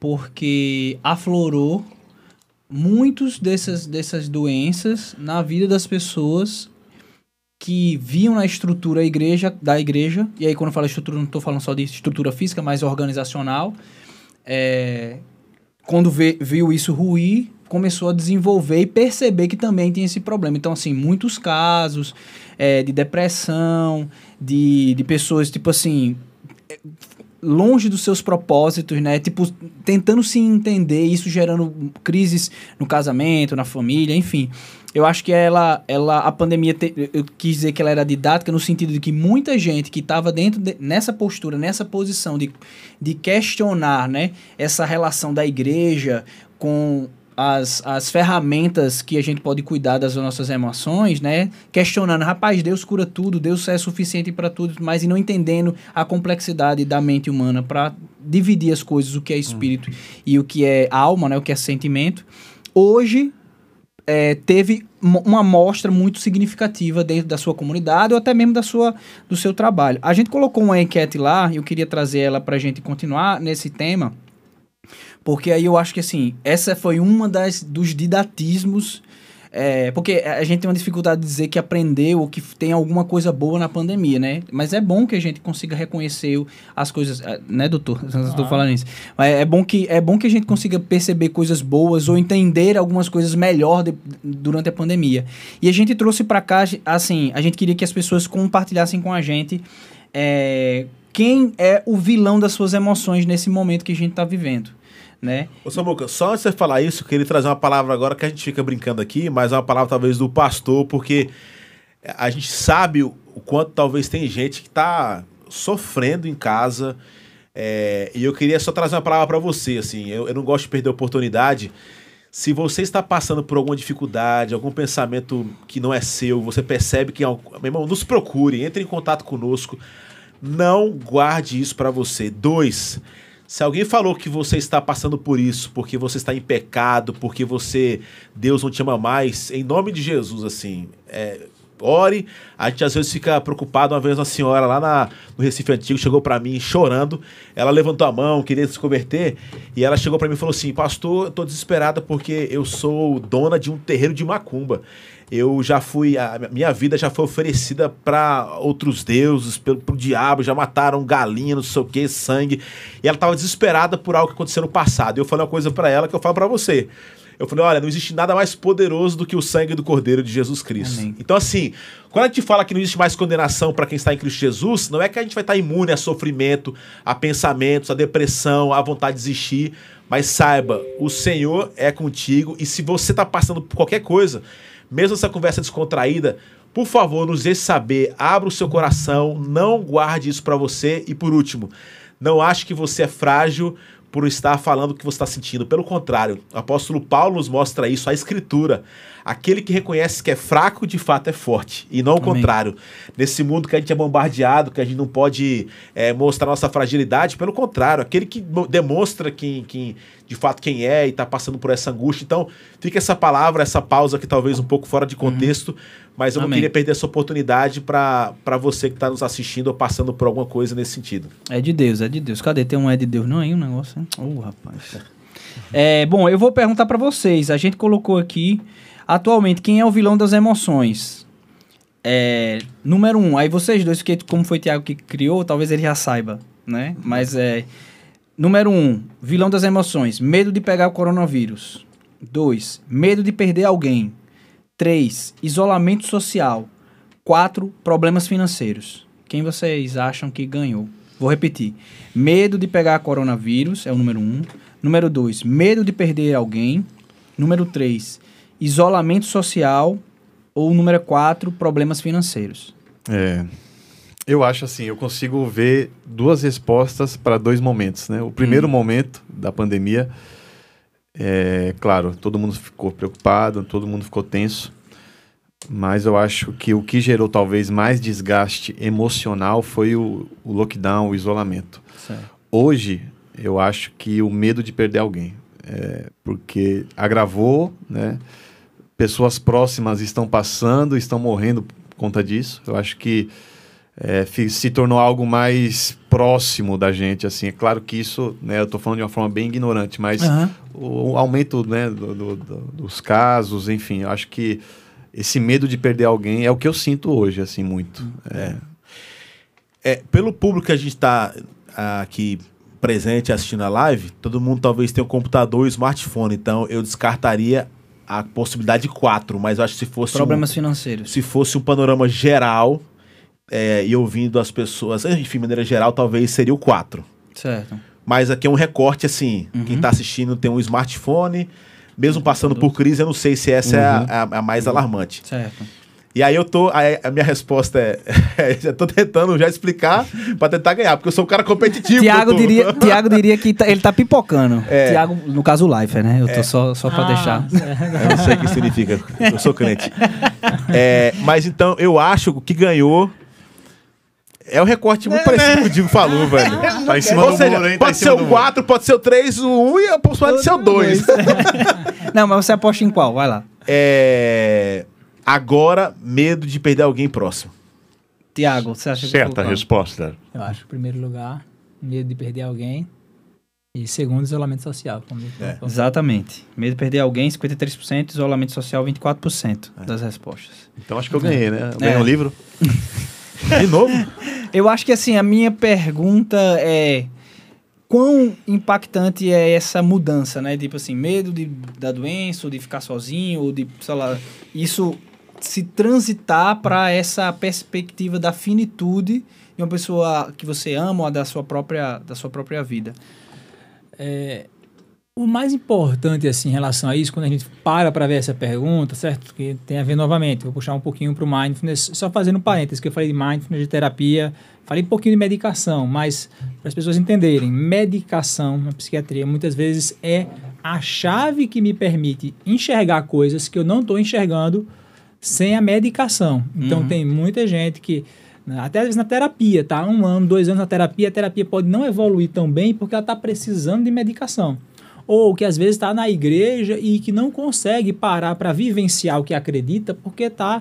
Speaker 1: Porque aflorou muitos dessas, dessas doenças na vida das pessoas que viam na estrutura igreja, da igreja, e aí quando eu falo estrutura, não estou falando só de estrutura física, mas organizacional, é, quando vê- viu isso ruir, começou a desenvolver e perceber que também tem esse problema. Então, assim, muitos casos é, de depressão, de, de pessoas, tipo assim, é, longe dos seus propósitos, né? Tipo, tentando se entender, isso gerando crises no casamento, na família, enfim. Eu acho que ela, ela a pandemia, te, eu quis dizer que ela era didática no sentido de que muita gente que estava dentro de, nessa postura, nessa posição de, de questionar, né, essa relação da igreja com as, as ferramentas que a gente pode cuidar das nossas emoções, né? Questionando, rapaz, Deus cura tudo, Deus é suficiente para tudo, mas e não entendendo a complexidade da mente humana para dividir as coisas, o que é espírito uhum. e o que é alma, né? O que é sentimento. Hoje é, teve uma amostra muito significativa dentro da sua comunidade ou até mesmo da sua, do seu trabalho. A gente colocou uma enquete lá, eu queria trazer ela para a gente continuar nesse tema, porque aí eu acho que assim, essa foi uma das dos didatismos é, porque a gente tem uma dificuldade de dizer que aprendeu ou que tem alguma coisa boa na pandemia, né? Mas é bom que a gente consiga reconhecer as coisas, né, doutor? <laughs> Não estou falando isso. Mas é bom, que, é bom que a gente consiga perceber coisas boas ou entender algumas coisas melhor de, durante a pandemia. E a gente trouxe para cá, assim, a gente queria que as pessoas compartilhassem com a gente é, quem é o vilão das suas emoções nesse momento que a gente está vivendo né?
Speaker 2: Ô Samuca, só antes de você falar isso, eu queria trazer uma palavra agora que a gente fica brincando aqui, mas é uma palavra talvez do pastor, porque a gente sabe o, quanto talvez tem gente que está sofrendo em casa. É, e eu queria só trazer uma palavra para você, assim, eu, eu não gosto de perder a oportunidade. Se você está passando por alguma dificuldade, algum pensamento que não é seu, você percebe que, meu irmão, nos procure, entre em contato conosco. Não guarde isso para você. Dois, se alguém falou que você está passando por isso, porque você está em pecado, porque você Deus não te ama mais, em nome de Jesus, assim, é, ore. A gente às vezes fica preocupado. Uma vez uma senhora lá na, no Recife Antigo chegou para mim chorando. Ela levantou a mão, queria se converter, e ela chegou para mim e falou assim: Pastor, eu tô desesperada porque eu sou dona de um terreiro de macumba eu já fui, a minha vida já foi oferecida para outros deuses, pelo pro diabo, já mataram galinha, não sei o que, sangue. E ela estava desesperada por algo que aconteceu no passado. E eu falei uma coisa para ela que eu falo para você. Eu falei, olha, não existe nada mais poderoso do que o sangue do Cordeiro de Jesus Cristo. Amém. Então, assim, quando a gente fala que não existe mais condenação para quem está em Cristo Jesus, não é que a gente vai estar imune a sofrimento, a pensamentos, a depressão, a vontade de desistir, mas saiba, o Senhor é contigo e se você está passando por qualquer coisa, mesmo essa conversa descontraída, por favor, nos deixe saber, abra o seu coração, não guarde isso para você. E por último, não ache que você é frágil por estar falando o que você está sentindo. Pelo contrário, o apóstolo Paulo nos mostra isso, a escritura. Aquele que reconhece que é fraco, de fato é forte, e não o contrário. Nesse mundo que a gente é bombardeado, que a gente não pode é, mostrar nossa fragilidade, pelo contrário, aquele que demonstra quem, quem de fato quem é e está passando por essa angústia. Então, fica essa palavra, essa pausa que talvez um pouco fora de contexto, uhum. mas eu Amém. não queria perder essa oportunidade para você que está nos assistindo ou passando por alguma coisa nesse sentido.
Speaker 1: É de Deus, é de Deus. Cadê? Tem um é de Deus não aí um negócio, hein? Oh, rapaz. É, bom, eu vou perguntar para vocês. A gente colocou aqui atualmente quem é o vilão das emoções. É, número um, aí vocês dois, que como foi o Thiago que criou, talvez ele já saiba, né? Mas é Número 1, um, vilão das emoções, medo de pegar o coronavírus. 2, medo de perder alguém. 3, isolamento social. 4, problemas financeiros. Quem vocês acham que ganhou? Vou repetir. Medo de pegar coronavírus é o número 1. Um. Número 2, medo de perder alguém. Número 3, isolamento social. Ou número 4, problemas financeiros.
Speaker 4: É, eu acho assim, eu consigo ver duas respostas para dois momentos, né? O primeiro hum. momento da pandemia, é claro, todo mundo ficou preocupado, todo mundo ficou tenso, mas eu acho que o que gerou talvez mais desgaste emocional foi o, o lockdown, o isolamento. Certo. Hoje, eu acho que o medo de perder alguém, é, porque agravou, né? Pessoas próximas estão passando, estão morrendo por conta disso. Eu acho que é, se tornou algo mais próximo da gente, assim. É claro que isso, né, eu estou falando de uma forma bem ignorante, mas uhum. o, o, aumento né, do, do, do, dos casos, enfim, eu acho que esse medo de perder alguém é o que eu sinto hoje, assim, muito. É.
Speaker 2: é pelo público que a gente está aqui presente assistindo a live, todo mundo talvez tenha um computador e um smartphone, então eu descartaria a possibilidade de quatro, mas eu acho que se fosse
Speaker 1: problemas um, financeiros,
Speaker 2: se fosse um panorama geral, é, e ouvindo as pessoas, enfim, de maneira geral, talvez seria o 4.
Speaker 1: Certo.
Speaker 2: Mas aqui é um recorte assim. Quem tá assistindo tem um smartphone. Mesmo passando por crise, eu não sei se essa é a, a- a mais alarmante.
Speaker 1: Certo.
Speaker 2: E aí eu tô. aí A, minha resposta é. <laughs> já tô tentando já explicar pra tentar ganhar, porque eu sou um cara competitivo.
Speaker 1: Tiago diria, <laughs> Tiago diria que tá- ele tá pipocando.
Speaker 2: É.
Speaker 1: Tiago, no caso o Life, né? Eu tô só, só pra
Speaker 3: Ah,
Speaker 1: deixar. <laughs>
Speaker 2: Eu não sei o que significa. Eu sou crente. É, mas então, eu acho que o que ganhou. É o recorte muito parecido com o que o Digo falou, velho.
Speaker 4: Tá em cima
Speaker 2: Ou
Speaker 4: do
Speaker 2: seja,
Speaker 4: muro, hein? Tá
Speaker 2: pode ser o
Speaker 4: do muro.
Speaker 2: 4, pode ser o 3, o 1 e a possibilidade de ser o 2.
Speaker 1: Não, mas você aposta em qual? Vai lá.
Speaker 2: É, agora, medo de perder alguém próximo.
Speaker 1: Tiago, você acha que
Speaker 4: Certa
Speaker 1: qual?
Speaker 4: resposta.
Speaker 3: Eu acho, em primeiro lugar, medo de perder alguém. E segundo, isolamento social. Como
Speaker 2: É.
Speaker 1: Exatamente. Medo de perder alguém, 53%, isolamento social, 24% das respostas.
Speaker 4: Então acho que eu ganhei, né? Eu ganhei
Speaker 1: É.
Speaker 4: um livro. <laughs>
Speaker 2: De novo?
Speaker 1: Eu acho que assim, a minha pergunta é quão impactante é essa mudança, né? Tipo assim, medo de, da doença, ou de ficar sozinho, ou de, sei lá, isso se transitar para essa perspectiva da finitude de uma pessoa que você ama ou da sua própria, da sua própria vida.
Speaker 3: O mais importante, assim, em relação a isso, quando a gente para para ver essa pergunta, certo? Que tem a ver novamente, vou puxar um pouquinho para o mindfulness, só fazendo um parênteses, que eu falei de mindfulness, de terapia, falei um pouquinho de medicação, mas para as pessoas entenderem, medicação na psiquiatria muitas vezes é a chave que me permite enxergar coisas que eu não estou enxergando sem a medicação. Então
Speaker 1: Uhum.
Speaker 3: tem muita gente que, né, até às vezes na terapia, tá? Um ano, dois anos na terapia, a terapia pode não evoluir tão bem porque ela está precisando de medicação. Ou que às vezes está na igreja e que não consegue parar para vivenciar o que acredita porque está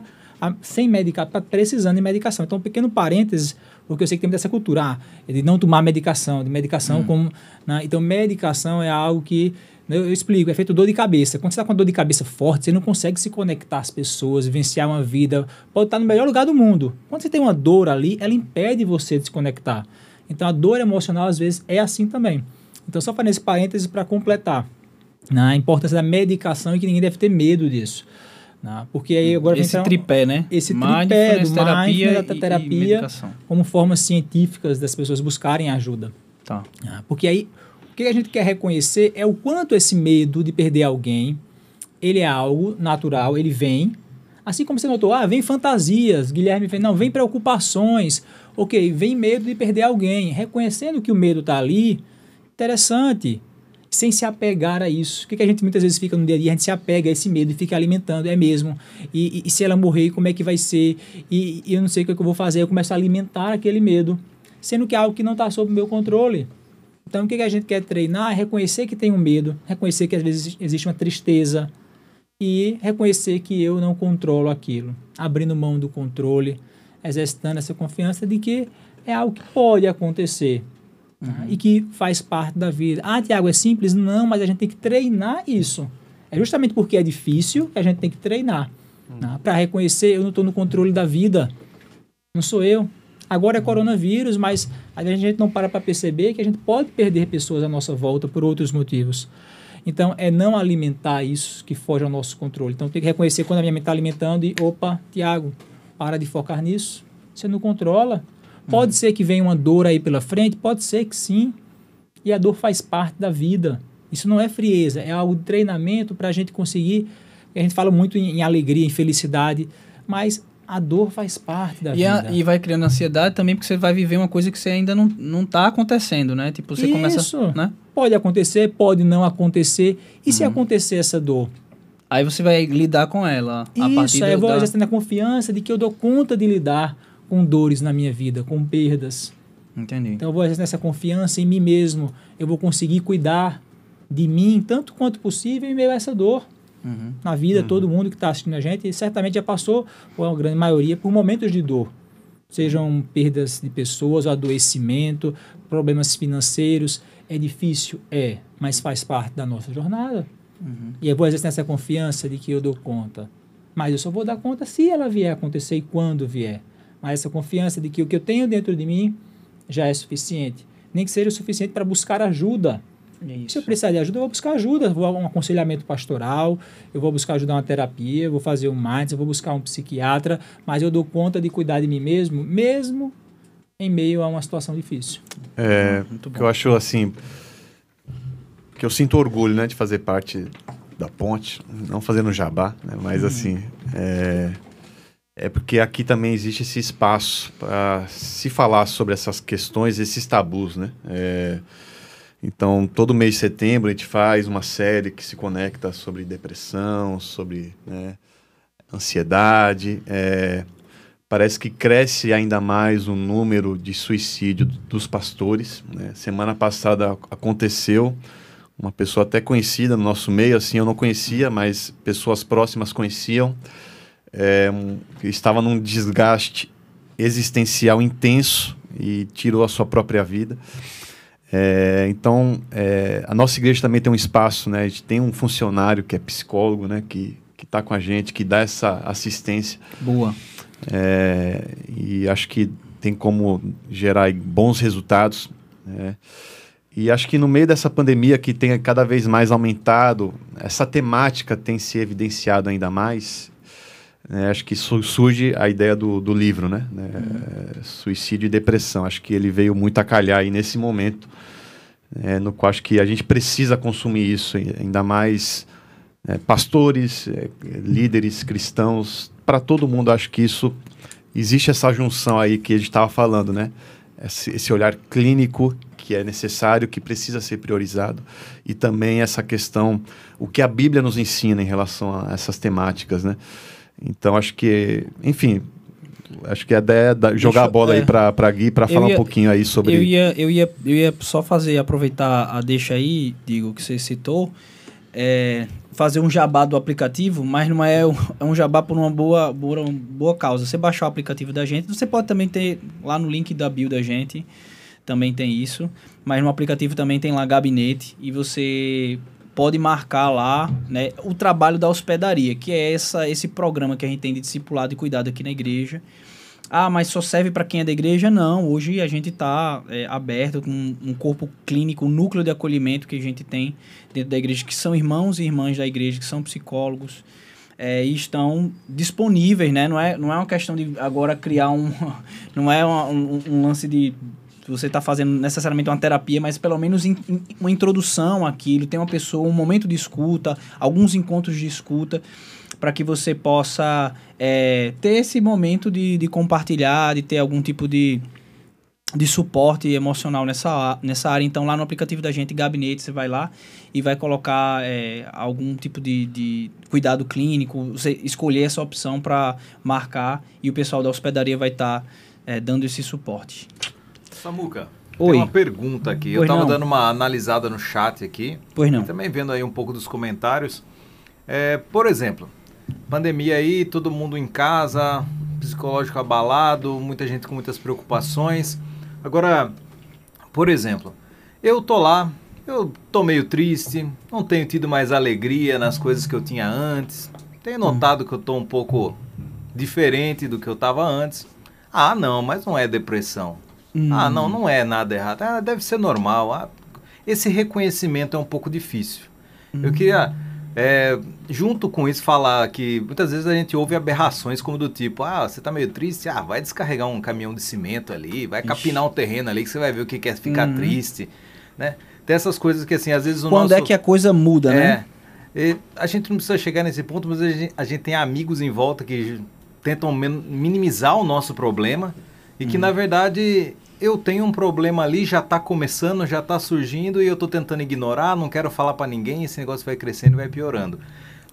Speaker 3: sem medicação, está precisando de medicação. Então, um pequeno parênteses, porque eu sei que tem muita essa cultura ah, de não tomar medicação, de medicação como. né? Então, medicação é algo que eu, eu explico, é feito dor de cabeça. Quando você está com dor de cabeça forte, você não consegue se conectar às pessoas, vivenciar uma vida. Pode estar no melhor lugar do mundo. Quando você tem uma dor ali, ela impede você de se conectar. Então a dor emocional, às vezes, é assim também. Então, só para nesse parênteses para completar né, a importância da medicação e que ninguém deve ter medo disso. né? Porque aí agora
Speaker 1: Esse
Speaker 3: entrar
Speaker 1: tripé, né?
Speaker 3: esse tripé do
Speaker 1: terapia e- e
Speaker 3: terapia.
Speaker 1: medicação.
Speaker 3: como formas científicas das pessoas buscarem ajuda.
Speaker 1: Tá.
Speaker 3: Ah, Porque aí, o que a gente quer reconhecer é o quanto esse medo de perder alguém, ele é algo natural, ele vem. Assim como você notou, ah, vem fantasias, Guilherme vem, não, vem preocupações, ok, vem medo de perder alguém. Reconhecendo que o medo está ali, interessante, sem se apegar a isso. O que, que a gente muitas vezes fica no dia a dia? A gente se apega a esse medo e fica alimentando, é mesmo. E, e- e se ela morrer, como é que vai ser? E, e eu não sei o que, é que eu vou fazer. Eu começo a alimentar aquele medo, sendo que é algo que não está sob o meu controle. Então, o que, que a gente quer treinar é reconhecer que tem um medo, reconhecer que às vezes existe uma tristeza e reconhecer que eu não controlo aquilo, abrindo mão do controle, exercitando essa confiança de que é algo que pode acontecer tá? e que faz parte da vida. Ah, Tiago, é simples? Não, mas a gente tem que treinar isso. É justamente porque é difícil que a gente tem que treinar para reconhecer eu não estou no controle da vida, não sou eu. Agora é coronavírus, mas a gente não para para perceber que a gente pode perder pessoas à nossa volta por outros motivos. Então, é não alimentar isso que foge ao nosso controle. Então, tem que reconhecer quando a minha mente está alimentando e, opa, Tiago, para de focar nisso. Você não controla. Pode ser que venha uma dor aí pela frente, pode ser que sim. E a dor faz parte da vida. Isso não é frieza, é algo de treinamento para a gente conseguir. A gente fala muito em, em alegria, em felicidade, mas a dor faz parte da
Speaker 1: E,
Speaker 3: vida.
Speaker 1: a- e vai criando ansiedade também, porque você vai viver uma coisa que você ainda não, não tá acontecendo, né? Tipo, você começa.
Speaker 3: Isso.
Speaker 1: Né?
Speaker 3: Pode acontecer, pode não acontecer. E se acontecer essa dor?
Speaker 1: Aí você vai lidar com ela. a partir
Speaker 3: Isso, aí eu vou
Speaker 1: da...
Speaker 3: exercendo a confiança de que eu dou conta de lidar com dores na minha vida, com perdas.
Speaker 1: Entendi.
Speaker 3: Então eu vou exercendo essa confiança em mim mesmo. Eu vou conseguir cuidar de mim tanto quanto possível em meio a essa dor.
Speaker 1: Uhum.
Speaker 3: Na vida, todo mundo que está assistindo a gente certamente já passou, ou a grande maioria, por momentos de dor. Sejam perdas de pessoas, adoecimento, problemas financeiros. É difícil? É, mas faz parte da nossa jornada.
Speaker 1: Uhum.
Speaker 3: E eu vou exercer essa confiança de que eu dou conta. Mas eu só vou dar conta se ela vier a acontecer e quando vier. Mas essa confiança de que o que eu tenho dentro de mim já é suficiente. Nem que seja o suficiente para buscar ajuda. Se eu precisar de ajuda, eu vou buscar ajuda. Vou a um aconselhamento pastoral, eu vou buscar ajudar uma terapia, eu vou fazer um mindset, eu vou buscar um psiquiatra, mas eu dou conta de cuidar de mim mesmo, mesmo em meio a uma situação difícil.
Speaker 4: É,
Speaker 1: Muito
Speaker 4: que
Speaker 1: bom.
Speaker 4: eu acho assim que eu sinto orgulho, né, de fazer parte da ponte, não fazendo jabá, né, mas assim é, é porque aqui também existe esse espaço para se falar sobre essas questões, esses tabus, né? É, então todo mês de setembro a gente faz uma série que se conecta sobre depressão, sobre né, ansiedade. é, parece que cresce ainda mais o número de suicídio dos pastores. né? Semana passada aconteceu, uma pessoa até conhecida no nosso meio, assim, eu não conhecia, mas pessoas próximas conheciam, é, um- estava num desgaste existencial intenso e tirou a sua própria vida. É, então, é, a nossa igreja também tem um espaço, né? A gente tem um funcionário que é psicólogo, né? Que que está com a gente, que dá essa assistência.
Speaker 1: Boa.
Speaker 4: É, e acho que tem como gerar bons resultados. né? E acho que no meio dessa pandemia que tem cada vez mais aumentado, essa temática tem se evidenciado ainda mais. Né? acho que su- surge a ideia do, do livro, né? né? Suicídio e depressão. Acho que ele veio muito a calhar aí nesse momento, né? no qual acho que a gente precisa consumir isso, ainda mais é, pastores, é, líderes cristãos, para todo mundo acho que isso existe essa junção aí que a gente estava falando, né? Esse, esse olhar clínico que é necessário, que precisa ser priorizado, e também essa questão, o que a Bíblia nos ensina em relação a essas temáticas, né? Então acho que, enfim, acho que a ideia é da- jogar a bola
Speaker 1: é.
Speaker 4: aí para para Gui para falar
Speaker 1: ia-
Speaker 4: um pouquinho aí sobre
Speaker 1: Eu ia, eu, ia, eu ia só fazer, aproveitar a deixa aí, digo, que você citou, é, fazer um jabá do aplicativo, mas não é um, é um jabá por uma boa, boa, boa causa. Você baixar o aplicativo da gente, você pode também ter lá no link da bio da gente, também tem isso, mas no aplicativo também tem lá gabinete e você pode marcar lá né, o trabalho da hospedaria, que é essa, esse programa que a gente tem de discipulado e cuidado aqui na igreja. Ah, mas só serve para quem é da igreja? Não. Hoje a gente está aberto com um corpo clínico, um núcleo de acolhimento que a gente tem dentro da igreja, que são irmãos e irmãs da igreja, que são psicólogos, é, e estão disponíveis, né? Não é, não é uma questão de agora criar um. <laughs> Não é uma- um, um lance de você está fazendo necessariamente uma terapia, mas pelo menos in- in- uma introdução àquilo, tem uma pessoa, um momento de escuta, alguns encontros de escuta, para que você possa é, ter esse momento de, de compartilhar, de ter algum tipo de, de suporte emocional nessa, nessa área. Então, lá no aplicativo da gente, Gabinete, você vai lá e vai colocar é, algum tipo de, de cuidado clínico, você escolher essa opção para marcar e o pessoal da hospedaria vai estar dando esse suporte.
Speaker 6: Samuca,
Speaker 1: Oi.
Speaker 6: tem uma pergunta aqui. Eu
Speaker 1: Pois
Speaker 6: tava
Speaker 1: não.
Speaker 6: dando uma analisada no chat aqui.
Speaker 1: Pois não.
Speaker 6: Também vendo aí um pouco dos comentários. É, por exemplo, pandemia aí, todo mundo em casa, psicológico abalado, muita gente com muitas preocupações. Agora, por exemplo, eu tô lá, eu tô meio triste, não tenho tido mais alegria nas coisas que eu tinha antes. Tenho notado que eu tô um pouco diferente do que eu tava antes. Ah, não, mas não é depressão. Ah, não, não é nada errado. Ah, deve ser normal. Ah, esse reconhecimento é um pouco difícil. Eu queria, é, junto com isso, falar que muitas vezes a gente ouve aberrações como do tipo, ah, você tá meio triste, ah, vai descarregar um caminhão de cimento ali, vai capinar um terreno ali que você vai ver o que que é ficar
Speaker 1: Uhum.
Speaker 6: triste, né? Tem essas coisas que assim, às vezes o
Speaker 1: Quando
Speaker 6: nosso...
Speaker 1: é que a coisa muda, né?
Speaker 6: É. E a gente não precisa chegar nesse ponto, mas a gente, a gente tem amigos em volta que tentam minimizar o nosso problema e que, na verdade, eu tenho um problema ali, já está começando, já está surgindo e eu estou tentando ignorar, não quero falar para ninguém, esse negócio vai crescendo e vai piorando.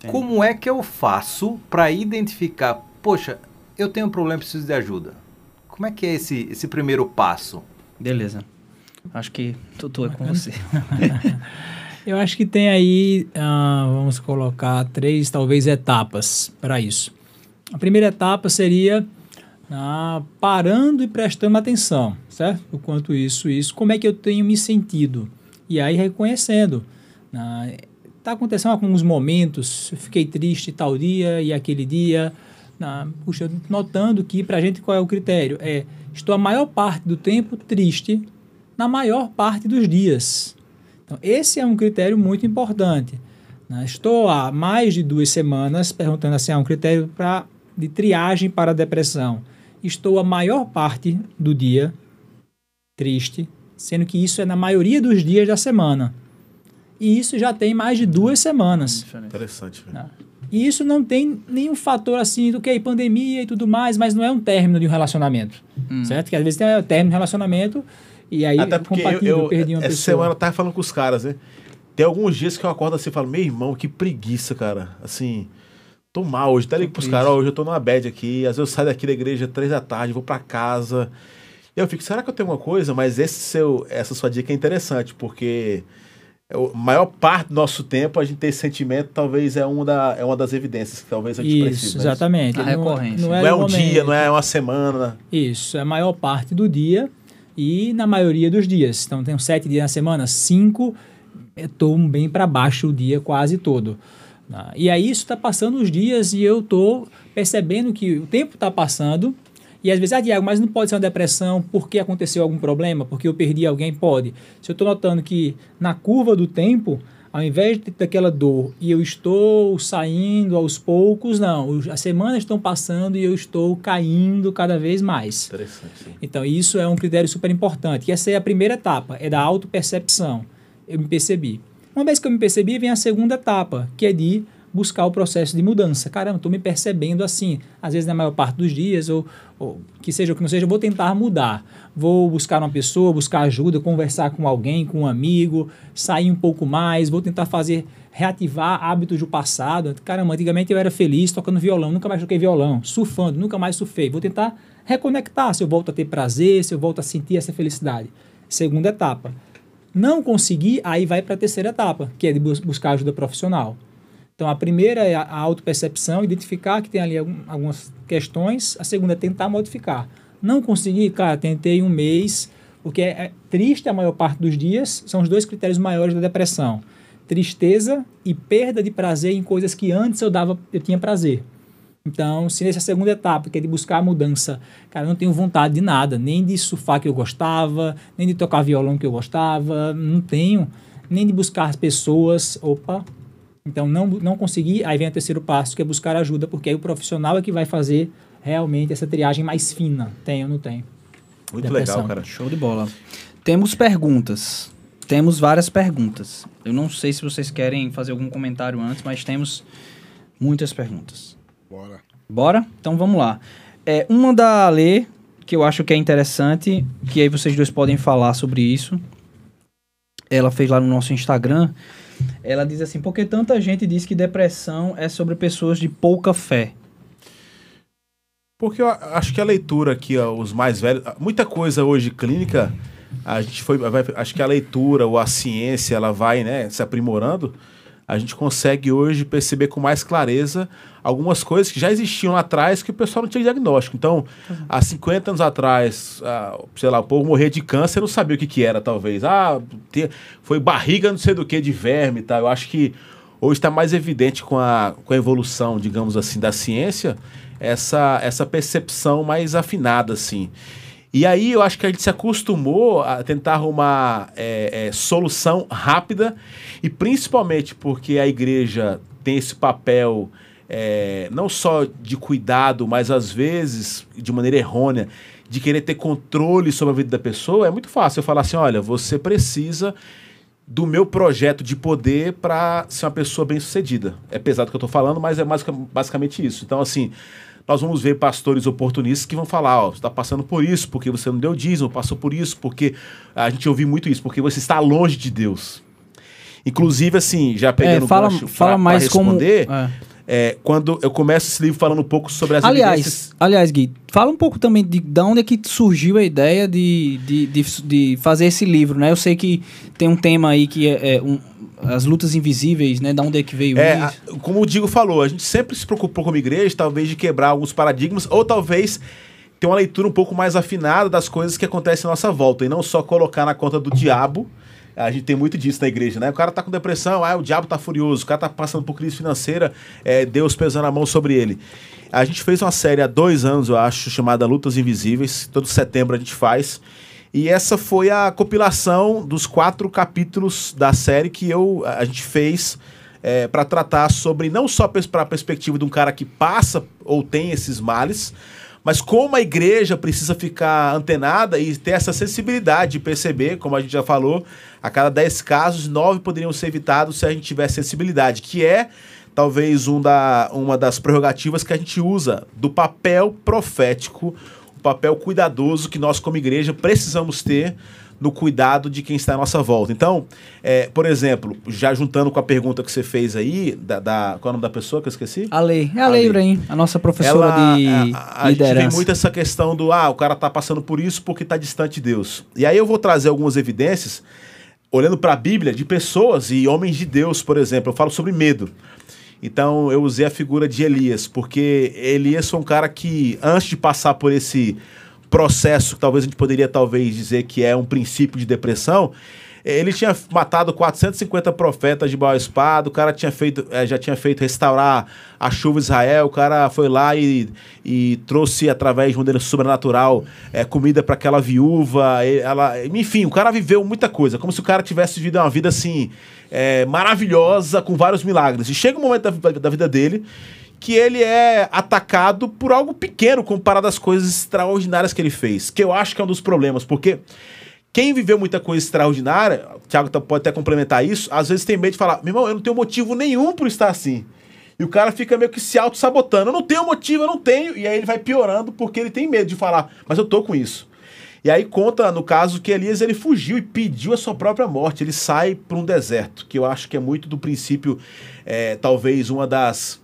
Speaker 6: Como é que eu faço para identificar, poxa, eu tenho um problema, preciso de ajuda? Como é que é esse, esse primeiro passo?
Speaker 1: Beleza. Acho que Tutu é com você. <laughs>
Speaker 3: Eu acho que tem aí, ah, vamos colocar, três, talvez, etapas para isso. A primeira etapa seria ah, parando e prestando atenção, certo? O quanto isso, isso, como é que eu tenho me sentido? E aí reconhecendo. Está acontecendo alguns momentos, eu fiquei triste tal dia e aquele dia. Ah, puxa, notando que para a gente qual é o critério? É, estou a maior parte do tempo triste na maior parte dos dias. Então, esse é um critério muito importante. né? Estou há mais de duas semanas perguntando assim, é um critério pra, de triagem para a depressão. Estou a maior parte do dia triste, sendo que isso é na maioria dos dias da semana. E isso já tem mais de duas semanas.
Speaker 2: Interessante. velho.
Speaker 3: E isso não tem nenhum fator assim do que é pandemia e tudo mais, mas não é um término de um relacionamento. Certo? Que às vezes tem o término de um relacionamento e aí
Speaker 2: Até porque eu,
Speaker 3: compatível,
Speaker 2: eu
Speaker 3: perdi uma
Speaker 2: essa
Speaker 3: pessoa.
Speaker 2: semana eu tava falando com os caras, né? Tem alguns dias que eu acordo assim e falo, meu irmão, que preguiça, cara. Assim, tô mal hoje. Até ligo pros caras, ó, hoje eu tô numa bad aqui. Às vezes eu saio daqui da igreja três da tarde, vou pra casa. Eu fico, será que eu tenho alguma coisa? Mas esse seu, essa sua dica é interessante, porque a maior parte do nosso tempo a gente ter esse sentimento talvez é uma, da, é uma das evidências que talvez a gente
Speaker 3: Isso,
Speaker 2: precise. né?
Speaker 3: exatamente.
Speaker 1: A
Speaker 3: Não-
Speaker 1: recorrência.
Speaker 3: Não,
Speaker 2: Não é um dia,
Speaker 3: momento.
Speaker 2: não é uma semana.
Speaker 3: Isso, é a maior parte do dia e na maioria dos dias. Então, tem sete dias na semana, cinco, eu estou bem para baixo o dia quase todo. né? E aí isso está passando os dias e eu estou percebendo que o tempo está passando e às vezes, ah, Diago, mas não pode ser uma depressão porque aconteceu algum problema, porque eu perdi alguém, pode. Se eu estou notando que na curva do tempo, ao invés de ter aquela dor e eu estou saindo aos poucos, não, as semanas estão passando e eu estou caindo cada vez mais.
Speaker 2: Interessante, sim.
Speaker 3: Então, isso é um critério super importante. E essa é a primeira etapa, é da autopercepção. Eu me percebi. Uma vez que eu me percebi, vem a segunda etapa, que é de buscar o processo de mudança. Caramba, estou me percebendo assim. Às vezes, na maior parte dos dias, ou, ou que seja o que não seja, vou tentar mudar. Vou buscar uma pessoa, buscar ajuda, conversar com alguém, com um amigo, sair um pouco mais, vou tentar fazer, reativar hábitos do passado. Caramba, antigamente eu era feliz tocando violão, nunca mais toquei violão, surfando, nunca mais surfei. Vou tentar reconectar se eu volto a ter prazer, se eu volto a sentir essa felicidade. Segunda etapa. Não conseguir, aí vai para a terceira etapa, que é de bus- buscar ajuda profissional. Então, a primeira é a autopercepção, identificar que tem ali algum- algumas questões. A segunda é tentar modificar. Não conseguir, cara, tentei um mês, porque é, é triste a maior parte dos dias, são os dois critérios maiores da depressão. Tristeza e perda de prazer em coisas que antes eu dava, eu tinha prazer. Então, se nessa segunda etapa, que é de buscar a mudança, cara, eu não tenho vontade de nada, nem de surfar que eu gostava, nem de tocar violão que eu gostava, não tenho, nem de buscar as pessoas, opa. Então, não, não consegui, aí vem o terceiro passo, que é buscar ajuda, porque aí o profissional é que vai fazer realmente essa triagem mais fina. Tem ou não tem?
Speaker 2: Muito
Speaker 3: Depressão.
Speaker 2: legal, cara.
Speaker 1: Show de bola. Temos perguntas. Temos várias perguntas. Eu não sei se vocês querem fazer algum comentário antes, mas temos muitas perguntas.
Speaker 5: Bora.
Speaker 1: Bora? Então vamos lá. É, uma da Ale, que eu acho que é interessante, que aí vocês dois podem falar sobre isso. Ela fez lá no nosso Instagram. Ela diz assim: por que tanta gente diz que depressão é sobre pessoas de pouca fé?
Speaker 2: Porque eu acho que a leitura aqui, ó, os mais velhos, muita coisa hoje clínica, a gente foi, vai- acho que a leitura ou a ciência, ela vai, né, se aprimorando, a gente consegue hoje perceber com mais clareza algumas coisas que já existiam lá atrás que o pessoal não tinha diagnóstico. Então, há 50 anos atrás, ah, sei lá, o povo morrer de câncer, não sabia o que que era, talvez. Ah, te- foi barriga não sei do que de verme e tal. Eu acho que hoje está mais evidente com a, com a evolução, digamos assim, da ciência, essa, essa percepção mais afinada, assim. E aí eu acho que a gente se acostumou a tentar arrumar é, é, solução rápida e principalmente porque a igreja tem esse papel é, não só de cuidado, mas às vezes de maneira errônea de querer ter controle sobre a vida da pessoa, é muito fácil eu falar assim, olha, você precisa do meu projeto de poder para ser uma pessoa bem-sucedida. É pesado o que eu estou falando, mas é basic- basicamente isso. Então, assim, nós vamos ver pastores oportunistas que vão falar, ó, você está passando por isso, porque você não deu dízimo, passou por isso, porque a gente ouviu muito isso, porque você está longe de Deus. Inclusive, assim, já pegando
Speaker 1: É, fala,
Speaker 2: pra- pra
Speaker 1: mais como.
Speaker 2: responder,
Speaker 1: é.
Speaker 2: É, quando eu começo esse livro falando um pouco sobre as
Speaker 1: Aliás,
Speaker 2: evidências...
Speaker 1: aliás, Gui, fala um pouco também de, de onde é que surgiu a ideia de, de, de, de fazer esse livro, né? Eu sei que tem um tema aí que é, é um- as lutas invisíveis, né? Da onde é que veio
Speaker 2: É, a-
Speaker 1: isso?
Speaker 2: como o Digo falou, a gente sempre se preocupou como igreja, talvez de quebrar alguns paradigmas, ou talvez ter uma leitura um pouco mais afinada das coisas que acontecem à nossa volta, e não só colocar na conta do diabo. A gente tem muito disso na igreja, né? O cara tá com depressão, ah, o diabo tá furioso, o cara tá passando por crise financeira, é Deus pesando a mão sobre ele. A gente fez uma série há dois anos, eu acho, chamada Lutas Invisíveis. Todo setembro a gente faz. E essa foi a compilação dos quatro capítulos da série que eu, a gente fez para tratar sobre não só para a perspectiva de um cara que passa ou tem esses males, Mas como a igreja precisa ficar antenada e ter essa sensibilidade de perceber, como a gente já falou, a cada 10 casos, 9 poderiam ser evitados se a gente tivesse sensibilidade, que é talvez um da, uma das prerrogativas que a gente usa do papel profético, o papel cuidadoso que nós, como igreja, precisamos ter no cuidado de quem está à nossa volta. Então, é, por exemplo, já juntando com a pergunta que você fez aí, da, da- qual é o nome da pessoa que eu esqueci?
Speaker 1: A lei. É a
Speaker 2: A
Speaker 1: lei. Ibrahim, a nossa professora
Speaker 2: Ela,
Speaker 1: de
Speaker 2: a, a, a gente
Speaker 1: liderança.
Speaker 2: muito essa questão do, ah, o cara tá passando por isso porque tá distante de Deus. E aí eu vou trazer algumas evidências, olhando para a Bíblia, de pessoas e homens de Deus, por exemplo. Eu falo sobre medo. Então eu usei a figura de Elias, porque Elias foi um cara que, antes de passar por esse processo, que talvez a gente poderia talvez dizer que é um princípio de depressão, ele tinha matado 450 profetas de Baal espada, o cara tinha feito, eh, já tinha feito restaurar a chuva de Israel, o cara foi lá e, e trouxe através de uma maneira sobrenatural eh, comida para aquela viúva, ela, enfim, o cara viveu muita coisa, como se o cara tivesse vivido uma vida assim eh, maravilhosa com vários milagres. E chega um momento da, da vida dele que ele é atacado por algo pequeno comparado às coisas extraordinárias que ele fez, que eu acho que é um dos problemas, porque quem viveu muita coisa extraordinária, o Thiago tá- pode até complementar isso, às vezes tem medo de falar, meu irmão, eu não tenho motivo nenhum por estar assim. E o cara fica meio que se auto-sabotando. Eu não tenho motivo, eu não tenho. E aí ele vai piorando porque ele tem medo de falar, mas eu tô com isso. E aí conta, no caso, que Elias ele fugiu e pediu a sua própria morte. Ele sai para um deserto, que eu acho que é muito do princípio, é, talvez uma das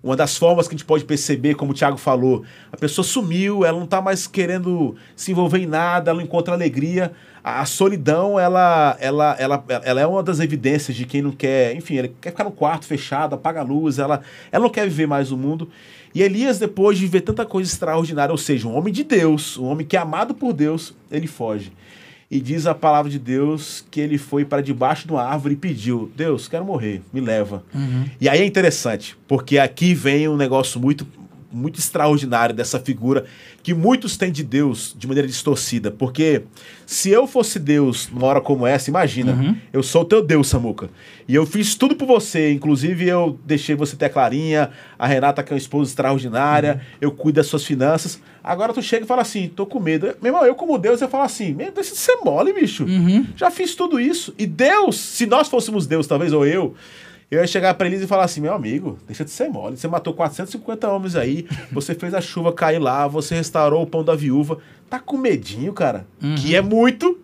Speaker 2: uma das formas que a gente pode perceber, como o Thiago falou, a pessoa sumiu, ela não está mais querendo se envolver em nada, ela não encontra alegria. A, solidão, ela, ela, ela, ela é uma das evidências de quem não quer, enfim, ele quer ficar no quarto fechado, apaga a luz, ela, ela não quer viver mais o mundo. E Elias, depois de ver tanta coisa extraordinária, ou seja, um homem de Deus, um homem que é amado por Deus, ele foge. E diz a palavra de Deus que ele foi para debaixo de uma árvore e pediu: Deus, quero morrer, me leva. E aí é interessante, porque aqui vem um negócio muito, muito extraordinário dessa figura que muitos têm de Deus de maneira distorcida. Porque se eu fosse Deus numa hora como essa, imagina, eu sou o teu Deus, Samuca. E eu fiz tudo por você, inclusive eu deixei você ter a Clarinha, a Renata, que é uma esposa extraordinária, eu cuido das suas finanças. Agora tu chega e fala assim, tô com medo. Meu irmão, eu como Deus, eu falo assim, meu, deixa de ser mole, bicho. Já fiz tudo isso. E Deus, se nós fôssemos Deus, talvez, ou eu, eu ia chegar pra eles e falar assim, meu amigo, deixa de ser mole. Você matou 450 homens aí, você fez a chuva cair lá, você restaurou o pão da viúva. Tá com medinho, cara. Que é muito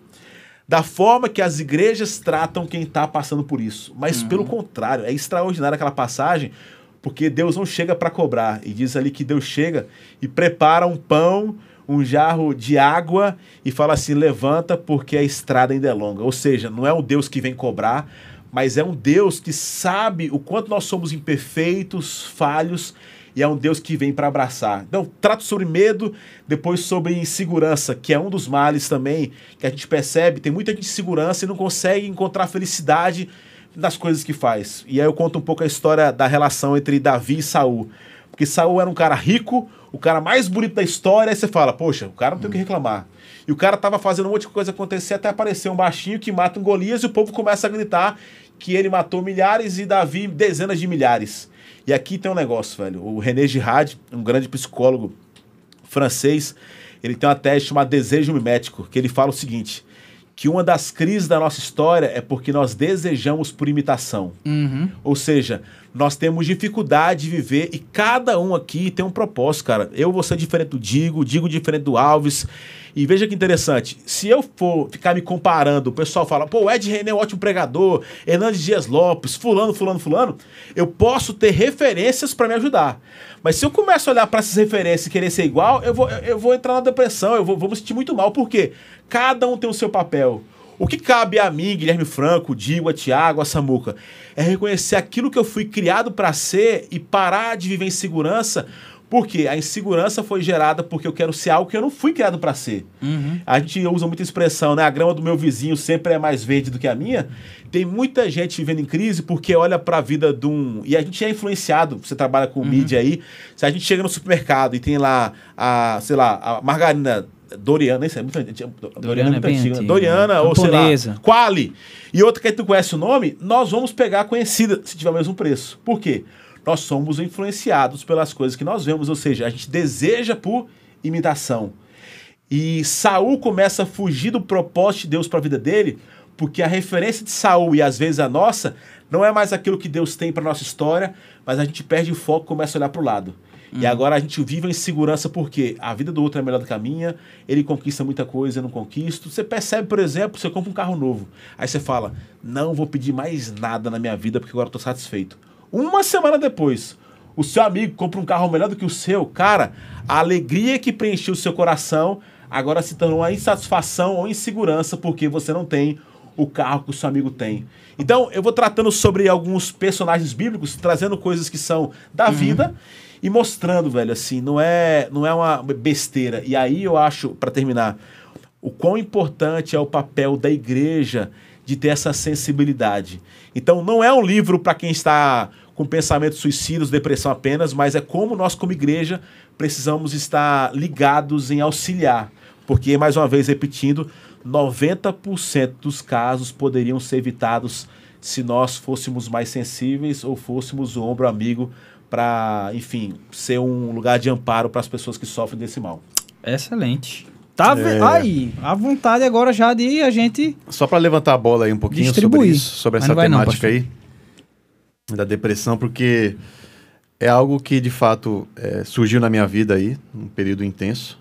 Speaker 2: da forma que as igrejas tratam quem tá passando por isso. Mas pelo contrário, é extraordinária aquela passagem, porque Deus não chega para cobrar. E diz ali que Deus chega e prepara um pão, um jarro de água e fala assim: levanta, porque a estrada ainda é longa. Ou seja, não é um Deus que vem cobrar, mas é um Deus que sabe o quanto nós somos imperfeitos, falhos, e é um Deus que vem para abraçar. Então, trato sobre medo, depois sobre insegurança, que é um dos males também que a gente percebe. Tem muita gente insegurança e não consegue encontrar felicidade nas coisas que faz. E aí eu conto um pouco a história da relação entre Davi e Saul. Porque Saul era um cara rico, o cara mais bonito da história, aí você fala, poxa, o cara não tem o que reclamar. E o cara tava fazendo um monte de coisa acontecer até aparecer um baixinho que mata um Golias e o povo começa a gritar que ele matou milhares e Davi dezenas de milhares. E aqui tem um negócio, velho. O René Girard, um grande psicólogo francês, ele tem uma tese chamada Desejo Mimético, que ele fala o seguinte, que uma das crises da nossa história é porque nós desejamos por imitação.
Speaker 1: Uhum.
Speaker 2: Ou seja, nós temos dificuldade de viver e cada um aqui tem um propósito, cara. Eu vou ser diferente do Digo, Digo diferente do Alves. E veja que interessante, se eu for ficar me comparando, o pessoal fala, pô, o Ed René é um ótimo pregador, Hernandes Dias Lopes, fulano, fulano, fulano, eu posso ter referências para me ajudar. Mas se eu começo a olhar para essas referências e querer ser igual, eu vou, eu vou entrar na depressão, eu vou, vou me sentir muito mal, porque cada um tem o seu papel. O que cabe a mim, Guilherme Franco, Digo, a Tiago, a Samuca, é reconhecer aquilo que eu fui criado para ser e parar de viver em segurança, porque a insegurança foi gerada porque eu quero ser algo que eu não fui criado para ser. A gente usa muita expressão, né? A grama do meu vizinho sempre é mais verde do que a minha. Tem muita gente vivendo em crise porque olha para a vida de um. E a gente é influenciado, você trabalha com mídia aí. Se a gente chega no supermercado e tem lá a, sei lá, a margarina Doriana, isso é muito antigo.
Speaker 1: Doriana é
Speaker 2: muito
Speaker 1: bem
Speaker 2: antiga.
Speaker 1: antiga.
Speaker 2: Doriana, ou sei lá. Quali. E outra que tu conhece o nome, nós vamos pegar a conhecida se tiver o mesmo preço. Por quê? Nós somos influenciados pelas coisas que nós vemos, ou seja, a gente deseja por imitação. E Saul começa a fugir do propósito de Deus para a vida dele, porque a referência de Saul e às vezes a nossa não é mais aquilo que Deus tem para nossa história, mas a gente perde o foco e começa a olhar para o lado. E agora a gente vive em segurança porque a vida do outro é melhor do que a minha, ele conquista muita coisa, eu não conquisto. Você percebe, por exemplo, você compra um carro novo. Aí você fala: Não vou pedir mais nada na minha vida porque agora eu tô satisfeito. Uma semana depois, o seu amigo compra um carro melhor do que o seu. Cara, a alegria que preencheu o seu coração agora se tornou uma insatisfação ou insegurança porque você não tem o carro que o seu amigo tem. Então, eu vou tratando sobre alguns personagens bíblicos, trazendo coisas que são da vida e mostrando, velho, assim, não é, não é uma besteira. E aí eu acho, para terminar, o quão importante é o papel da igreja de ter essa sensibilidade. Então, não é um livro para quem está com pensamentos suicidas, depressão apenas, mas é como nós, como igreja, precisamos estar ligados em auxiliar. Porque, mais uma vez, repetindo, 90% dos casos poderiam ser evitados se nós fôssemos mais sensíveis ou fôssemos o ombro amigo para, enfim, ser um lugar de amparo para as pessoas que sofrem desse mal.
Speaker 1: Excelente. Tá
Speaker 4: É.
Speaker 1: aí, à vontade agora já de a gente.
Speaker 4: Só para levantar a bola aí um pouquinho
Speaker 1: Distribuir.
Speaker 4: sobre isso, sobre essa
Speaker 1: vai não,
Speaker 4: temática aí da depressão, porque é algo que de fato é, surgiu na minha vida aí, um período intenso,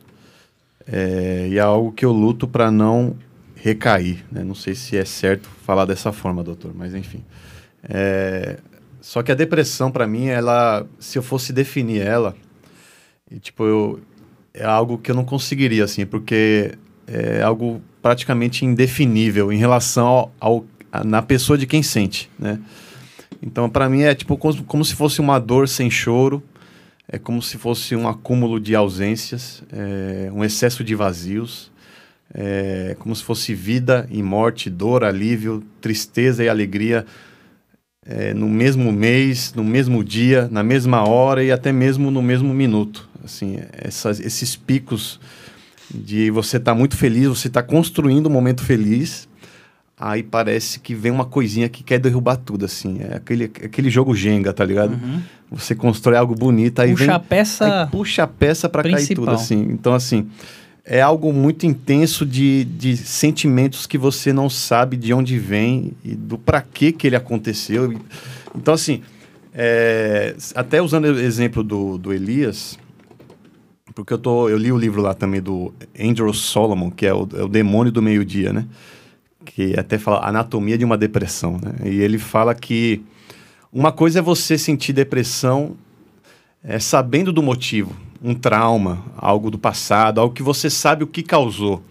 Speaker 4: É, e é algo que eu luto para não recair. né? Não sei se é certo falar dessa forma, doutor, mas enfim. É, só que a depressão para mim, ela, se eu fosse definir ela, e, tipo eu é algo que eu não conseguiria assim, porque é algo praticamente indefinível em relação ao, ao- a- na pessoa de quem sente, né? Então, para mim é tipo como, como se fosse uma dor sem choro, é como se fosse um acúmulo de ausências, é, um excesso de vazios, é como se fosse vida e morte, dor, alívio, tristeza e alegria é, no mesmo mês, no mesmo dia, na mesma hora e até mesmo no mesmo minuto. Assim, essas, esses picos de você estar muito feliz, você está construindo um momento feliz, aí parece que vem uma coisinha que quer derrubar tudo, assim. É aquele, aquele jogo Jenga, tá ligado? Você constrói algo bonito, aí
Speaker 1: Puxa
Speaker 4: vem...
Speaker 1: a peça.
Speaker 4: Puxa a peça para cair tudo, assim. Então, assim, é algo muito intenso de, de sentimentos que você não sabe de onde vem e do para que que ele aconteceu. Então, assim, é, até usando o exemplo do, do Elias, porque eu, tô, eu li o livro lá também do Andrew Solomon, que é o, é o demônio do meio-dia, né? Que até fala anatomia de uma depressão, né? E ele fala que uma coisa é você sentir depressão é, sabendo do motivo, um trauma, algo do passado, algo que você sabe o que causou.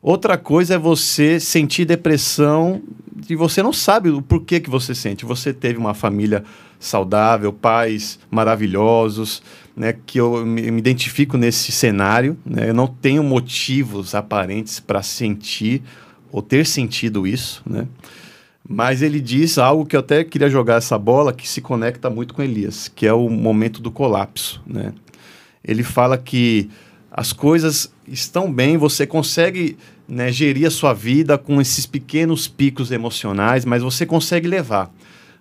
Speaker 4: Outra coisa é você sentir depressão e você não sabe o porquê que você sente. Você teve uma família saudável, pais maravilhosos, né, que eu me, identifico nesse cenário. Né, eu não tenho motivos aparentes para sentir ou ter sentido isso, né? Mas ele diz algo que eu até queria jogar essa bola que se conecta muito com Elias, que é o momento do colapso, né? Ele fala que as coisas estão bem, você consegue né, gerir a sua vida com esses pequenos picos emocionais, mas você consegue levar.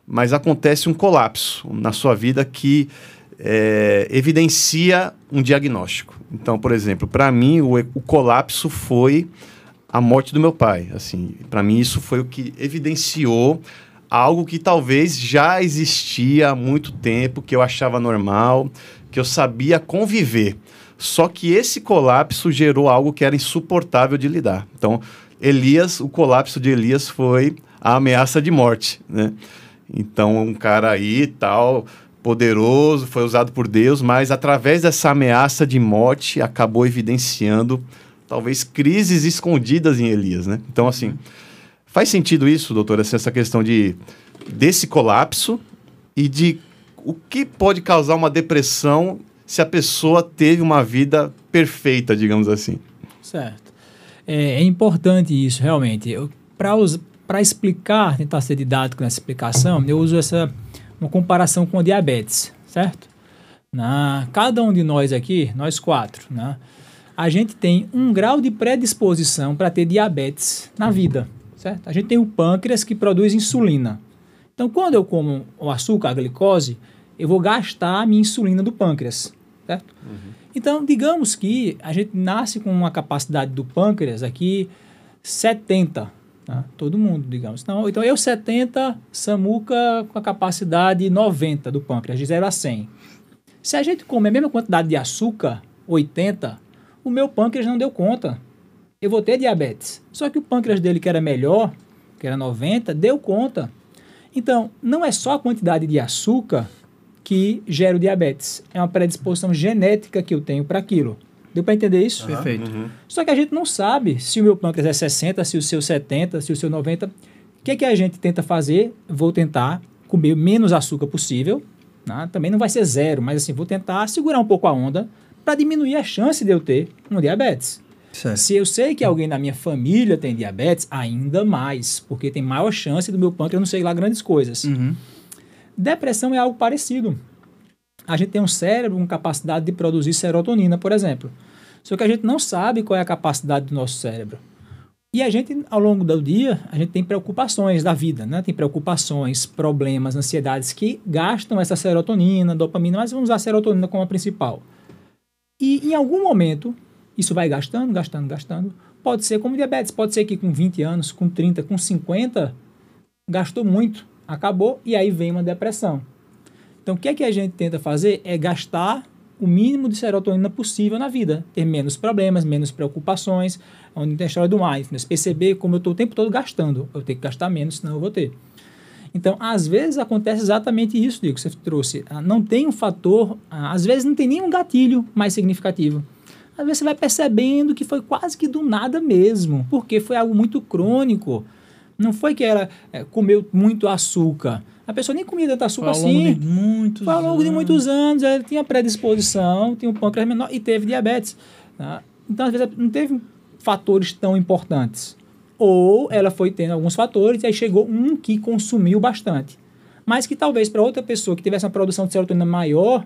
Speaker 4: Mas acontece um colapso na sua vida que é, evidencia um diagnóstico. Então, por exemplo, para mim o, o colapso foi a morte do meu pai. Assim, para mim isso foi o que evidenciou algo que talvez já existia há muito tempo, que eu achava normal, que eu sabia conviver. Só que esse colapso gerou algo que era insuportável de lidar. Então, Elias, o colapso de Elias foi a ameaça de morte, né? Então, um cara aí, tal, poderoso, foi usado por Deus, mas através dessa ameaça de morte acabou evidenciando talvez crises escondidas em Elias, né? Então, assim, faz sentido isso, doutor, assim, essa questão de desse colapso e de o que pode causar uma depressão se a pessoa teve uma vida perfeita, digamos assim.
Speaker 3: Certo. É, é importante isso, realmente. Para explicar, tentar ser didático nessa explicação, eu uso essa uma comparação com a diabetes, certo? Na, cada um de nós aqui, nós quatro, né? A gente tem um grau de predisposição para ter diabetes na vida, certo? A gente tem o pâncreas que produz insulina. Então, quando eu como o açúcar, a glicose, eu vou gastar a minha insulina do pâncreas, certo? Então, digamos que a gente nasce com uma capacidade do pâncreas aqui 70, tá? todo mundo, digamos. Então, então eu 70, Samuca com a capacidade 90 do pâncreas, de 0 a 100. Se a gente comer a mesma quantidade de açúcar, 80, o meu pâncreas não deu conta. Eu vou ter diabetes. Só que o pâncreas dele, que era melhor, que era 90, deu conta. Então, não é só a quantidade de açúcar que gera o diabetes. É uma predisposição genética que eu tenho para aquilo. Deu para entender isso?
Speaker 1: Perfeito.
Speaker 3: Só que a gente não sabe se o meu pâncreas é 60, se o seu 70, se o seu 90. O que é que a gente tenta fazer? Vou tentar comer o menos açúcar possível. né? Também não vai ser zero, mas assim, vou tentar segurar um pouco a onda para diminuir a chance de eu ter um diabetes.
Speaker 1: Certo.
Speaker 3: Se eu sei que alguém na minha família tem diabetes, ainda mais, porque tem maior chance do meu pâncreas não sei lá grandes coisas.
Speaker 1: Uhum.
Speaker 3: Depressão é algo parecido. A gente tem um cérebro com capacidade de produzir serotonina, por exemplo. Só que a gente não sabe qual é a capacidade do nosso cérebro. E a gente, ao longo do dia, a gente tem preocupações da vida, né? Tem preocupações, problemas, ansiedades que gastam essa serotonina, dopamina, mas vamos usar a serotonina como a principal. E em algum momento, isso vai gastando, gastando, gastando. Pode ser como diabetes, pode ser que com 20 anos, com 30, com 50, gastou muito, acabou, e aí vem uma depressão. Então, o que é que a gente tenta fazer é gastar o mínimo de serotonina possível na vida, ter menos problemas, menos preocupações, onde tem a história do mindfulness, perceber como eu estou o tempo todo gastando, eu tenho que gastar menos, senão eu vou ter. Então, às vezes acontece exatamente isso, Diego, que você trouxe. Ah, Não tem um fator, ah, às vezes não tem nenhum gatilho mais significativo. Às vezes você vai percebendo que foi quase que do nada mesmo, porque foi algo muito crônico. Não foi que ela é, comeu muito açúcar. A pessoa nem comia tanto açúcar
Speaker 1: Foi ao longo
Speaker 3: assim.
Speaker 1: de muitos
Speaker 3: Foi ao longo de
Speaker 1: anos.
Speaker 3: muitos anos, ela tinha predisposição, tinha um pâncreas menor e teve diabetes. tá? Então, às vezes, não teve fatores tão importantes. Ou ela foi tendo alguns fatores e aí chegou um que consumiu bastante. Mas que talvez para outra pessoa que tivesse uma produção de serotonina maior,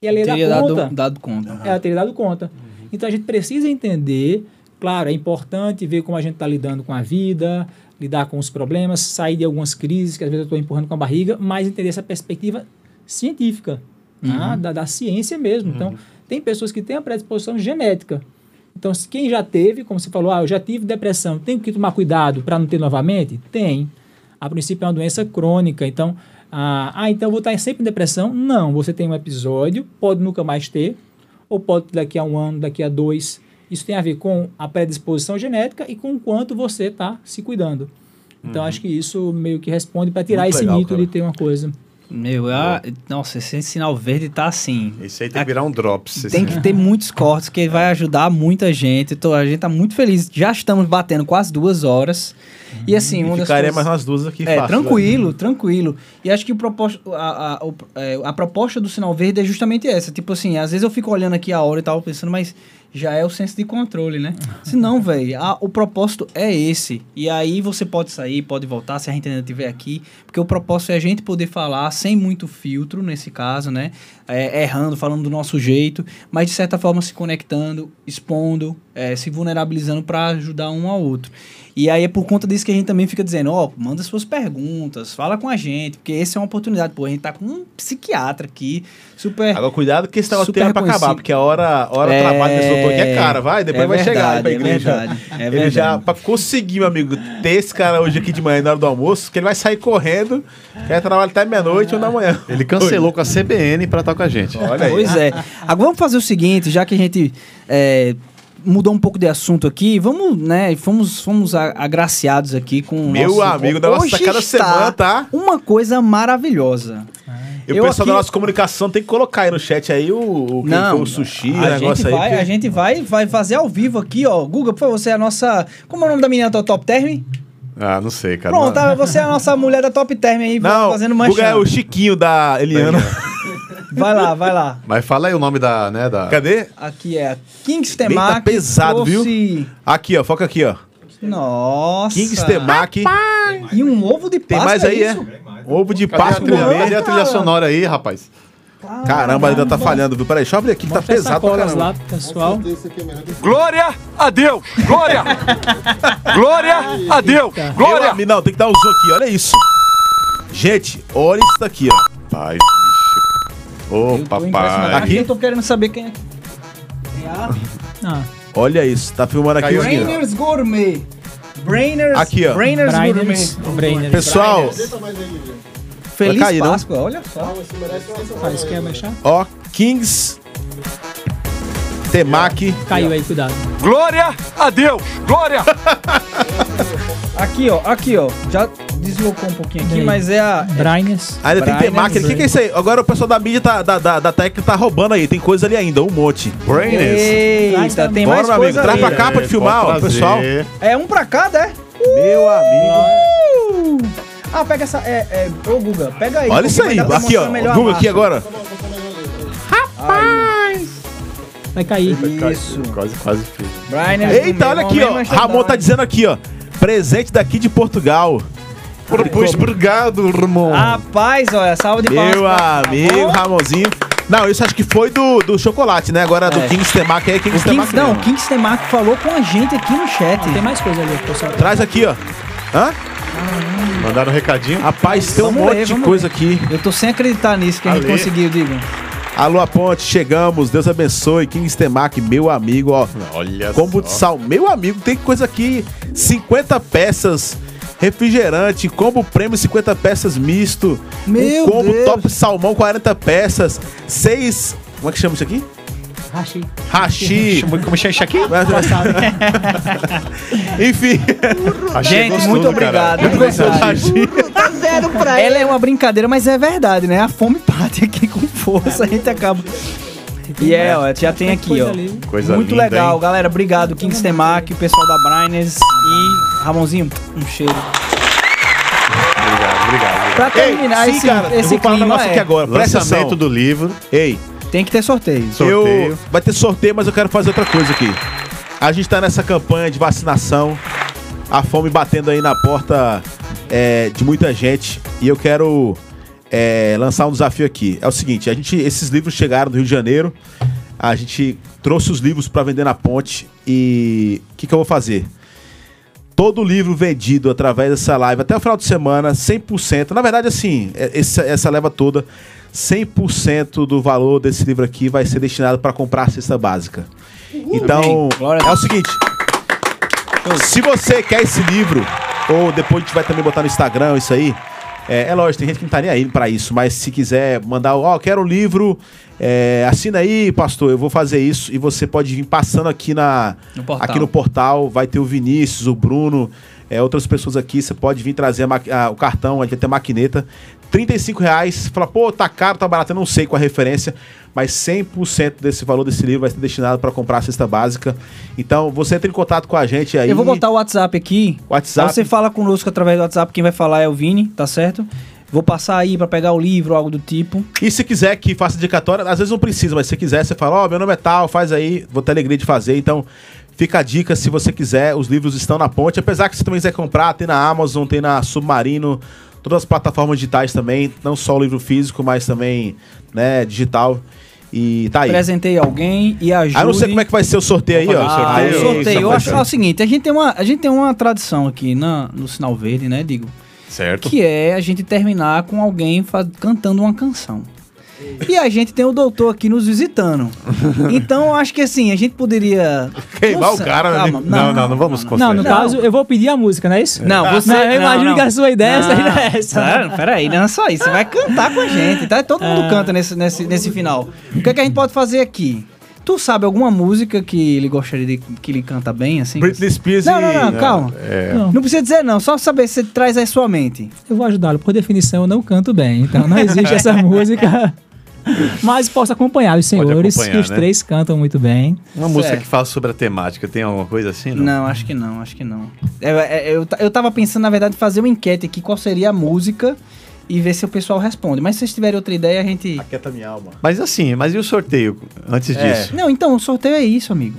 Speaker 3: ela ia
Speaker 1: Teria
Speaker 3: dar
Speaker 1: dado,
Speaker 3: conta
Speaker 1: dado conta.
Speaker 3: ela teria dado conta. Então a gente precisa entender, claro, é importante ver como a gente está lidando com a vida, lidar com os problemas, sair de algumas crises que às vezes eu estou empurrando com a barriga, mas entender essa perspectiva científica, tá? da, da ciência mesmo. Então, tem pessoas que têm a predisposição genética. Então, se quem já teve, como você falou, ah, eu já tive depressão, tenho que tomar cuidado para não ter novamente? Tem. A princípio é uma doença crônica, então, ah, ah, então eu vou estar sempre em depressão? Não, você tem um episódio, pode nunca mais ter, ou pode daqui a um ano, daqui a dois. Isso tem a ver com a predisposição genética e com o quanto você está se cuidando. Então, acho que isso meio que responde para tirar
Speaker 2: Muito
Speaker 3: esse
Speaker 2: legal,
Speaker 3: mito
Speaker 2: cara.
Speaker 3: de ter uma coisa.
Speaker 1: Meu, ah, nossa, esse sinal verde tá assim.
Speaker 4: Esse aí tem que virar um drops.
Speaker 1: Tem que ter muitos cortes, que vai ajudar muita gente. Tô- a gente tá muito feliz. Já estamos batendo quase duas horas. E assim, uma
Speaker 2: E
Speaker 1: das
Speaker 2: ficaria
Speaker 1: coisas-
Speaker 2: mais umas duas aqui
Speaker 1: É,
Speaker 2: fácil,
Speaker 1: tranquilo, tranquilo. E acho que o proposta, a, a, o- é, a proposta do sinal verde é justamente essa. Tipo assim, às vezes eu fico olhando aqui a hora e tava pensando, mas já é o senso de controle, né? Se não, velho, o propósito é esse. E aí você pode sair, pode voltar, se a gente ainda estiver aqui. Porque o propósito é a gente poder falar sem muito filtro, nesse caso, né? É, errando, falando do nosso jeito, mas de certa forma se conectando, expondo, é, se vulnerabilizando para ajudar um ao outro. E aí é por conta disso que a gente também fica dizendo, ó, manda suas perguntas, fala com a gente, porque essa é uma oportunidade. Pô, a gente tá com um psiquiatra aqui, super.
Speaker 2: Agora, cuidado que esse negócio
Speaker 1: Super
Speaker 2: tem pra acabar, porque a hora, a hora
Speaker 1: É,
Speaker 2: trabalho desse doutor aqui é cara, vai, depois
Speaker 1: é
Speaker 2: vai chegar aí pra
Speaker 1: verdade, é
Speaker 2: igreja.
Speaker 1: verdade, é
Speaker 2: Ele
Speaker 1: verdade.
Speaker 2: já, pra conseguir, meu amigo, ter esse cara hoje aqui de manhã na hora do almoço, que ele vai sair correndo, quer trabalhar até meia-noite ou da manhã.
Speaker 4: Ele cancelou com a CBN pra estar com a gente.
Speaker 2: Olha aí.
Speaker 1: Pois é. Agora vamos fazer o seguinte, já que a gente é, mudou um pouco de assunto aqui, vamos, né, fomos, fomos agraciados aqui com o
Speaker 2: Meu
Speaker 1: nosso-
Speaker 2: amigo, o
Speaker 1: Hoje
Speaker 2: tá cada semana, tá?
Speaker 1: Uma coisa maravilhosa.
Speaker 2: E o
Speaker 1: Eu
Speaker 2: pessoal
Speaker 1: aqui-
Speaker 2: da nossa comunicação tem que colocar aí no chat aí o, o, que
Speaker 1: Não,
Speaker 2: o sushi, o
Speaker 1: a gente
Speaker 2: negócio aí.
Speaker 1: vai,
Speaker 2: porque-
Speaker 1: a gente vai, vai fazer ao vivo aqui, ó. Guga, por favor, você é a nossa. Como é o nome da menina do Top Term?
Speaker 4: Ah, não sei, cara.
Speaker 1: Pronto, tá, você é a nossa mulher da Top Term aí,
Speaker 2: Não,
Speaker 1: fazendo
Speaker 2: o Guga é o Chiquinho da Eliana.
Speaker 1: Vai lá, vai lá.
Speaker 4: Mas fala aí o nome da, né, da...
Speaker 2: Cadê?
Speaker 1: Aqui é a Kings
Speaker 2: Bem,
Speaker 1: Temac.
Speaker 2: tá pesado, viu?
Speaker 1: trouxe-
Speaker 2: Aqui, ó, foca aqui, ó.
Speaker 1: Nossa.
Speaker 2: Kings Temaki.
Speaker 1: E um ovo de
Speaker 2: Tem
Speaker 1: Páscoa.
Speaker 2: mais aí, é?
Speaker 1: isso?
Speaker 2: Ovo de
Speaker 4: Cadê a,
Speaker 2: Páscoa.
Speaker 4: trilha, cadê a trilha sonora aí, rapaz?
Speaker 2: Caramba, ainda tá falhando, viu? Peraí, deixa eu abrir aqui que tá
Speaker 3: Mostra
Speaker 2: pesado pra caramba.
Speaker 3: lá pessoal.
Speaker 5: É
Speaker 7: Glória a Deus! Glória! Glória a Deus! Glória!
Speaker 2: amigo, não, tem que dar o zoom aqui, olha isso. Gente, olha isso daqui, ó.
Speaker 4: Pai. Ô,
Speaker 1: impressionado.
Speaker 4: papai.
Speaker 1: Aqui eu tô querendo saber quem é.
Speaker 3: Ah,
Speaker 2: Olha isso, tá filmando aqui.
Speaker 1: Brainers Gourmet. Brainers,
Speaker 2: Aqui, ó.
Speaker 1: Brainers
Speaker 3: Brainers,
Speaker 1: Gourmet.
Speaker 3: Brainers.
Speaker 2: Pessoal,
Speaker 5: Lívia.
Speaker 1: Feliz
Speaker 2: Vai cair, não?
Speaker 1: Páscoa, olha só.
Speaker 3: Faz, quer mexer?
Speaker 2: ó, Kings Temaki.
Speaker 3: Caiu aí, cuidado.
Speaker 7: Glória a Deus! Glória! <laughs>
Speaker 1: Aqui, ó, aqui, ó. Já deslocou um pouquinho aqui,
Speaker 3: Daí.
Speaker 1: mas é a.
Speaker 3: Brainers.
Speaker 2: Ainda tem Temaki. O que, que é isso aí? Agora o pessoal da mídia tá, da, da, da técnica tá roubando aí. Tem coisa ali ainda, um monte.
Speaker 4: Brainers.
Speaker 1: Eita, tem
Speaker 2: Bora,
Speaker 1: mais
Speaker 2: meu amigo,
Speaker 1: coisa
Speaker 2: traz
Speaker 1: ali.
Speaker 2: pra cá pra te filmar, ó,
Speaker 4: pode trazer.
Speaker 2: pessoal.
Speaker 1: É um pra cada, é?
Speaker 2: Meu amigo.
Speaker 1: Uh! Ah, pega essa. É, é, ô, Guga, pega aí.
Speaker 2: Olha isso aí.
Speaker 1: pra
Speaker 2: Aqui, ó.
Speaker 1: mostrar melhor a
Speaker 2: Google aqui agora.
Speaker 3: Vai cair.
Speaker 1: Isso.
Speaker 4: Quase, quase fiz.
Speaker 2: Eita, olha aqui, ó.
Speaker 1: Gourmet,
Speaker 2: Ramon tá dizendo aqui, ó. Presente daqui de Portugal.
Speaker 4: Pois, obrigado, Ramon.
Speaker 1: Rapaz, olha, salve de palmas
Speaker 2: Meu
Speaker 1: pra
Speaker 2: amigo
Speaker 1: Ramon.
Speaker 2: Ramonzinho. Não, isso acho que foi do, do chocolate, né? Agora do
Speaker 1: É.
Speaker 2: Kings aí, Kings
Speaker 1: O Kings,
Speaker 2: Temaki.
Speaker 1: não, o. Kings Temark falou com a gente aqui no chat.
Speaker 3: Tem mais coisa ali, pessoal.
Speaker 2: Traz aqui, ó. Hã?
Speaker 4: Mandaram um recadinho.
Speaker 2: Rapaz, tem um monte
Speaker 1: ler,
Speaker 2: de coisa
Speaker 1: ler.
Speaker 2: aqui.
Speaker 1: Eu tô sem acreditar nisso que a gente
Speaker 4: Ale.
Speaker 1: conseguiu, digo.
Speaker 2: Alô, ponte, chegamos. Deus abençoe. Kings Temaki, meu amigo, ó.
Speaker 4: Olha
Speaker 2: Combo de
Speaker 4: só.
Speaker 2: sal. Meu amigo, tem coisa aqui. 50 peças. Refrigerante, combo prêmio 50 peças misto.
Speaker 1: Meu
Speaker 2: um combo
Speaker 1: Deus.
Speaker 2: top salmão 40 peças. Seis. Como é que chama isso aqui?
Speaker 3: Rachi.
Speaker 2: Hashi.
Speaker 4: Como chama isso aqui? <laughs> <laughs>
Speaker 2: Enfim.
Speaker 1: Gente, muito obrigado.
Speaker 2: Muito gostoso. Hashi.
Speaker 1: Ela é uma brincadeira, mas é verdade, né? A fome bate aqui com força, a gente acaba. E é, ó, já tem aqui, ó.
Speaker 4: Coisa
Speaker 1: Muito
Speaker 4: linda,
Speaker 1: legal,
Speaker 4: hein?
Speaker 1: galera. Obrigado, Kings Temac, o pessoal da Brainers e Ramonzinho, um cheiro.
Speaker 4: Obrigado, obrigado. obrigado.
Speaker 1: Pra terminar
Speaker 2: sim,
Speaker 1: esse,
Speaker 2: cara, eu
Speaker 1: esse
Speaker 2: vou falar um
Speaker 1: clima,
Speaker 2: negócio
Speaker 1: é,
Speaker 2: aqui agora. Presta
Speaker 4: Lançamento do livro.
Speaker 2: Ei,
Speaker 1: tem que ter sorteio.
Speaker 4: Sorteio.
Speaker 2: eu vai ter sorteio, mas eu quero fazer outra coisa aqui. A gente tá nessa campanha de vacinação, a fome batendo aí na porta é, de muita gente e eu quero é, lançar um desafio aqui. É o seguinte, a gente, esses livros chegaram do Rio de Janeiro, a gente trouxe os livros para vender na ponte e o que, que eu vou fazer? Todo livro vendido através dessa live até o final de semana, 100%. Na verdade, assim, é- essa, essa leva toda, 100% do valor desse livro aqui vai ser destinado para comprar a cesta básica. Então.
Speaker 1: Glória a
Speaker 2: é o seguinte: se você quer esse livro, ou depois a gente vai também botar no Instagram isso aí. É, é lógico, tem gente que não tá nem aí pra isso, mas se quiser mandar, ó, quero um livro, é, assina aí, pastor, eu vou fazer isso e você pode vir passando aqui na
Speaker 1: No portal.
Speaker 2: aqui no portal, vai ter o Vinícius, o Bruno, é, outras pessoas aqui, você pode vir trazer a a- o cartão, a gente vai ter maquineta. 35 reais, fala, pô, tá caro, tá barato, eu não sei qual a referência, mas 100% desse valor desse livro vai ser destinado para comprar a cesta básica. Então, você entra em contato com a gente aí.
Speaker 1: Eu vou botar o WhatsApp aqui.
Speaker 2: WhatsApp.
Speaker 1: Aí Você fala conosco através do WhatsApp. Quem vai falar é o Vini, tá certo? Vou passar aí pra pegar o livro, algo do tipo.
Speaker 2: E se quiser que faça dedicatória, às vezes não precisa, mas se quiser, você fala, ó, meu nome é tal, faz aí, vou ter alegria de fazer. Então, fica a dica, se você quiser, os livros estão na ponte. Apesar que se também quiser comprar, tem na Amazon, tem na Submarino, todas as plataformas digitais também, não só o livro físico, mas também, né, digital. E tá aí.
Speaker 1: Apresentei alguém e ajude.
Speaker 2: Ah, eu não sei como é que vai ser o sorteio aí, ó.
Speaker 1: Ah,
Speaker 4: sorteio.
Speaker 1: o sorteio. Eu
Speaker 2: Isso,
Speaker 1: acho é o seguinte, a gente tem uma, a gente tem uma tradição aqui na, no Sinal Verde, né, digo,
Speaker 4: Certo?
Speaker 1: que é a gente terminar com alguém cantando uma canção. E a gente tem o doutor aqui nos visitando. <laughs> Então, eu acho que assim, a gente poderia.
Speaker 2: Queimar o cara, né?
Speaker 1: calma,
Speaker 4: Não, não, não vamos
Speaker 3: Não,
Speaker 4: constranger.
Speaker 3: no
Speaker 1: Não.
Speaker 3: caso, eu vou pedir a música, não é isso?
Speaker 1: Não, você.
Speaker 3: Não, eu imagino que a sua ideia seria essa.
Speaker 1: Não, peraí, não é só isso. Você vai cantar com a gente, tá? Todo mundo canta nesse, nesse, nesse final. O que, é que a gente pode fazer aqui? Tu sabe alguma música que ele gostaria de que ele canta bem, assim?
Speaker 2: Britney Spears
Speaker 1: Não, não, não, calma.
Speaker 4: É.
Speaker 3: Não,
Speaker 1: Não precisa dizer não, só saber se você traz aí sua mente.
Speaker 3: eu vou ajudá-lo. Por definição, eu não canto bem. Então não existe <laughs> essa música. <laughs> Mas posso acompanhar os senhores,
Speaker 4: acompanhar,
Speaker 3: que os
Speaker 4: né?
Speaker 3: três cantam muito bem.
Speaker 4: Uma música
Speaker 1: Certo.
Speaker 4: que fala sobre a temática, tem alguma coisa assim? Não.
Speaker 1: Não, acho que não, acho que não. É, é, eu, ta- eu tava pensando, na verdade, fazer uma enquete aqui, qual seria a música e ver se o pessoal responde. Mas se vocês tiverem outra ideia, a gente.
Speaker 2: Aquieta minha alma.
Speaker 4: Mas assim, mas e o sorteio antes
Speaker 2: É.
Speaker 4: disso?
Speaker 1: Não, então, o sorteio é isso, amigo.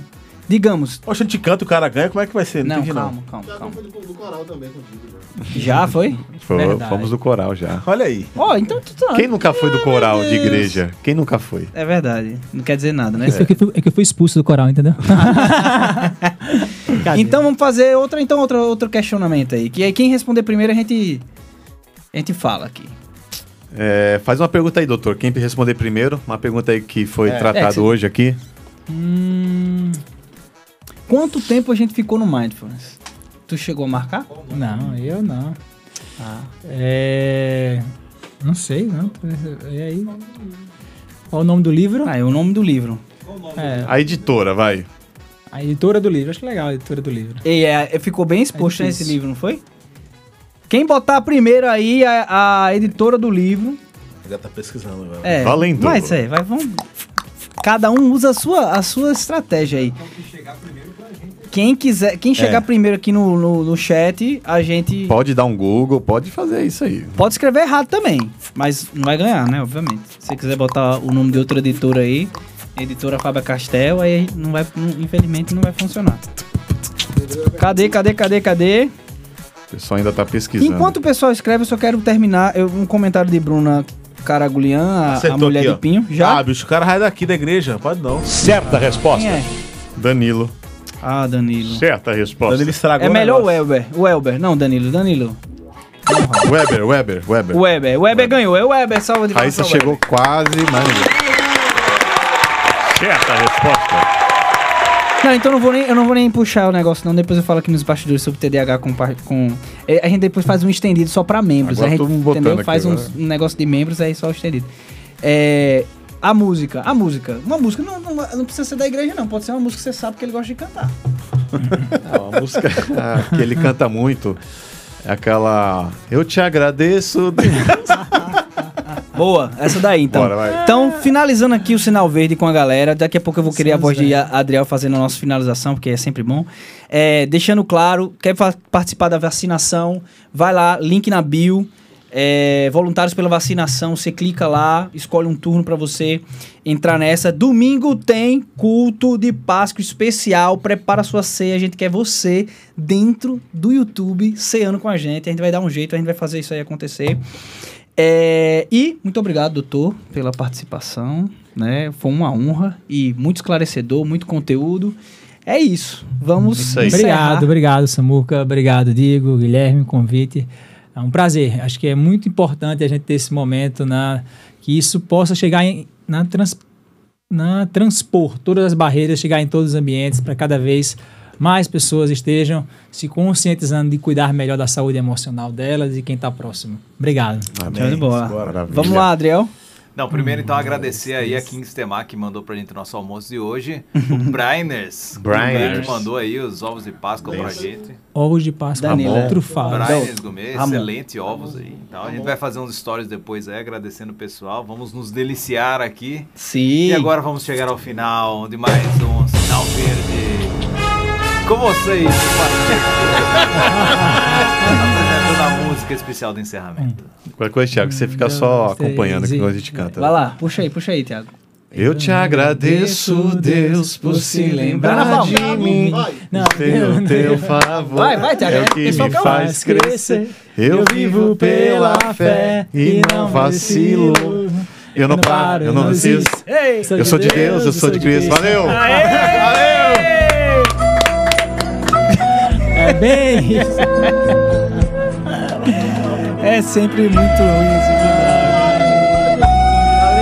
Speaker 1: Digamos.
Speaker 2: Poxa, a gente canta, o cara ganha, como é que vai ser?
Speaker 1: Não,
Speaker 2: entendi,
Speaker 1: calma, calma,
Speaker 5: Já
Speaker 1: calma.
Speaker 5: foi do, do coral também contigo, né?
Speaker 1: Já foi?
Speaker 4: Foi- fomos do coral já.
Speaker 2: Olha aí.
Speaker 1: Ó, então tu tá.
Speaker 4: Quem nunca foi do coral de igreja? Quem nunca foi?
Speaker 1: É verdade. Não quer dizer nada, né?
Speaker 3: É, que eu fui, é que eu fui expulso do coral, entendeu? <laughs>
Speaker 1: Então vamos fazer outra, então, outro, outro questionamento aí. Que aí quem responder primeiro a gente. A gente fala aqui.
Speaker 4: É, faz uma pergunta aí, doutor. Quem responder primeiro? Uma pergunta aí que foi
Speaker 1: É,
Speaker 4: tratada
Speaker 1: se-
Speaker 4: hoje aqui.
Speaker 3: Hum,
Speaker 1: Quanto tempo a gente ficou no Mindfulness? Tu chegou a marcar?
Speaker 3: não, eu não.
Speaker 1: Ah.
Speaker 3: É. Não sei, não. E aí? Qual o nome do livro?
Speaker 1: Ah, é o nome do livro.
Speaker 3: É,
Speaker 4: A editora, vai.
Speaker 3: a editora do livro. Acho legal a editora do livro.
Speaker 1: E é, ficou bem exposto
Speaker 3: É
Speaker 1: nesse
Speaker 3: difícil.
Speaker 1: livro, não foi? Quem botar primeiro aí a, a editora do livro.
Speaker 2: Já tá pesquisando, velho.
Speaker 1: É.
Speaker 4: Valendo.
Speaker 1: Vai, ser, vai, vamos. Cada um usa a sua, a sua estratégia aí. Quem quiser, quem chegar
Speaker 4: É.
Speaker 1: primeiro aqui no, no, no chat, a gente
Speaker 4: Pode dar um Google, pode fazer isso aí.
Speaker 1: pode escrever errado também, mas não vai ganhar, né? Obviamente. Se você quiser botar o nome de outra editora aí, editora Fábio Castel, aí não vai, não- infelizmente não vai funcionar. Cadê, cadê, cadê, cadê?
Speaker 4: O pessoal ainda tá pesquisando.
Speaker 1: Enquanto o pessoal escreve, eu só quero terminar eu- um comentário de Bruna Caragulian, a, a mulher
Speaker 2: aqui,
Speaker 1: de. Pinho. Já?
Speaker 2: Ah, bicho, o cara raio daqui da igreja. Pode não.
Speaker 7: Certa resposta.
Speaker 1: Quem é?
Speaker 4: Danilo.
Speaker 1: Ah, Danilo.
Speaker 7: Certa resposta.
Speaker 2: Quando ele estragou
Speaker 1: É
Speaker 2: o
Speaker 1: melhor o. Elber. O Elber. Não, Danilo. Danilo.
Speaker 4: Weber, Weber, Weber.
Speaker 1: O Weber. O Weber ganhou. É o Weber. Salva de palmas
Speaker 4: Raíssa chegou
Speaker 1: Weber.
Speaker 4: quase, mas.
Speaker 7: Certa resposta.
Speaker 1: Não, então eu não vou nem, eu não vou nem puxar o negócio, não. Depois eu falo aqui nos bastidores sobre TDAH com. com é, a gente depois faz um estendido só pra membros.
Speaker 4: Agora
Speaker 1: a gente
Speaker 4: todo mundo botando
Speaker 1: entendeu?
Speaker 4: aqui
Speaker 1: faz um, um negócio de membros, aí só o estendido. É. A música, a música. Uma música não, não, não precisa ser da igreja, não. Pode ser uma música que você sabe que ele gosta de cantar. <laughs>
Speaker 4: Não, a música ah, que ele canta muito é aquela. Eu te agradeço. Deus. <laughs>
Speaker 1: Boa, essa daí então.
Speaker 4: Bora, vai.
Speaker 1: Então, finalizando aqui o sinal verde com a galera. Daqui a pouco eu vou querer a voz de Adriel fazendo a nossa finalização, porque é sempre bom. É, deixando claro, quer participar da vacinação, vai lá, link na bio. É, voluntários pela vacinação, você clica lá, escolhe um turno pra você entrar nessa. Domingo tem culto de Páscoa especial. Prepara sua ceia, a gente quer você dentro do YouTube ceando com a gente. A gente vai dar um jeito, a gente vai fazer isso aí acontecer. É, e muito obrigado, doutor, pela participação. Né? Foi uma honra e muito esclarecedor, muito conteúdo. É isso. Vamos
Speaker 4: Isso.
Speaker 3: Obrigado, obrigado, Samuca. Obrigado, Diego, Guilherme, convite. É um prazer. Acho que é muito importante a gente ter esse momento na que isso possa chegar em, na, trans, na transpor todas as barreiras, chegar em todos os ambientes para cada vez mais pessoas estejam se conscientizando de cuidar melhor da saúde emocional delas e de quem está próximo. Obrigado.
Speaker 1: Show de bola.
Speaker 4: Maravilha.
Speaker 1: Vamos lá, Adriel.
Speaker 6: Não, primeiro então agradecer aí a Kings Temar que mandou pra gente o nosso almoço de hoje. <laughs> O Brainers.
Speaker 4: Brainers.
Speaker 6: Que mandou aí os ovos de Páscoa pra gente.
Speaker 3: Ovos de Páscoa
Speaker 1: Danilo.
Speaker 3: trufados.
Speaker 6: Brainers Gourmet,
Speaker 1: Ramon.
Speaker 6: excelente ovos aí. Então a gente vai fazer uns stories depois aí, agradecendo o pessoal. Vamos nos deliciar aqui.
Speaker 1: Sim.
Speaker 6: E agora vamos chegar ao final de mais um Sinal Verde. Com vocês, <laughs> apresentando a música especial do encerramento.
Speaker 4: Qualquer coisa, Thiago, você fica só
Speaker 3: Dois,
Speaker 4: acompanhando quando a gente canta.
Speaker 1: Vai lá, puxa aí, puxa aí, Thiago.
Speaker 4: Eu te agradeço, Deus, por se lembrar de mim.
Speaker 5: Vai.
Speaker 3: Não,
Speaker 4: Pelo teu favor.
Speaker 1: Vai, vai, Thiago.
Speaker 4: É o
Speaker 1: É,
Speaker 4: que
Speaker 1: pessoal
Speaker 4: me faz crescer. Eu vivo pela fé e não vacilo. Eu não paro, eu não desisto. Eu sou de Deus, eu sou de Cristo. Valeu!
Speaker 3: É bem isso.
Speaker 1: É sempre muito ruim esse final.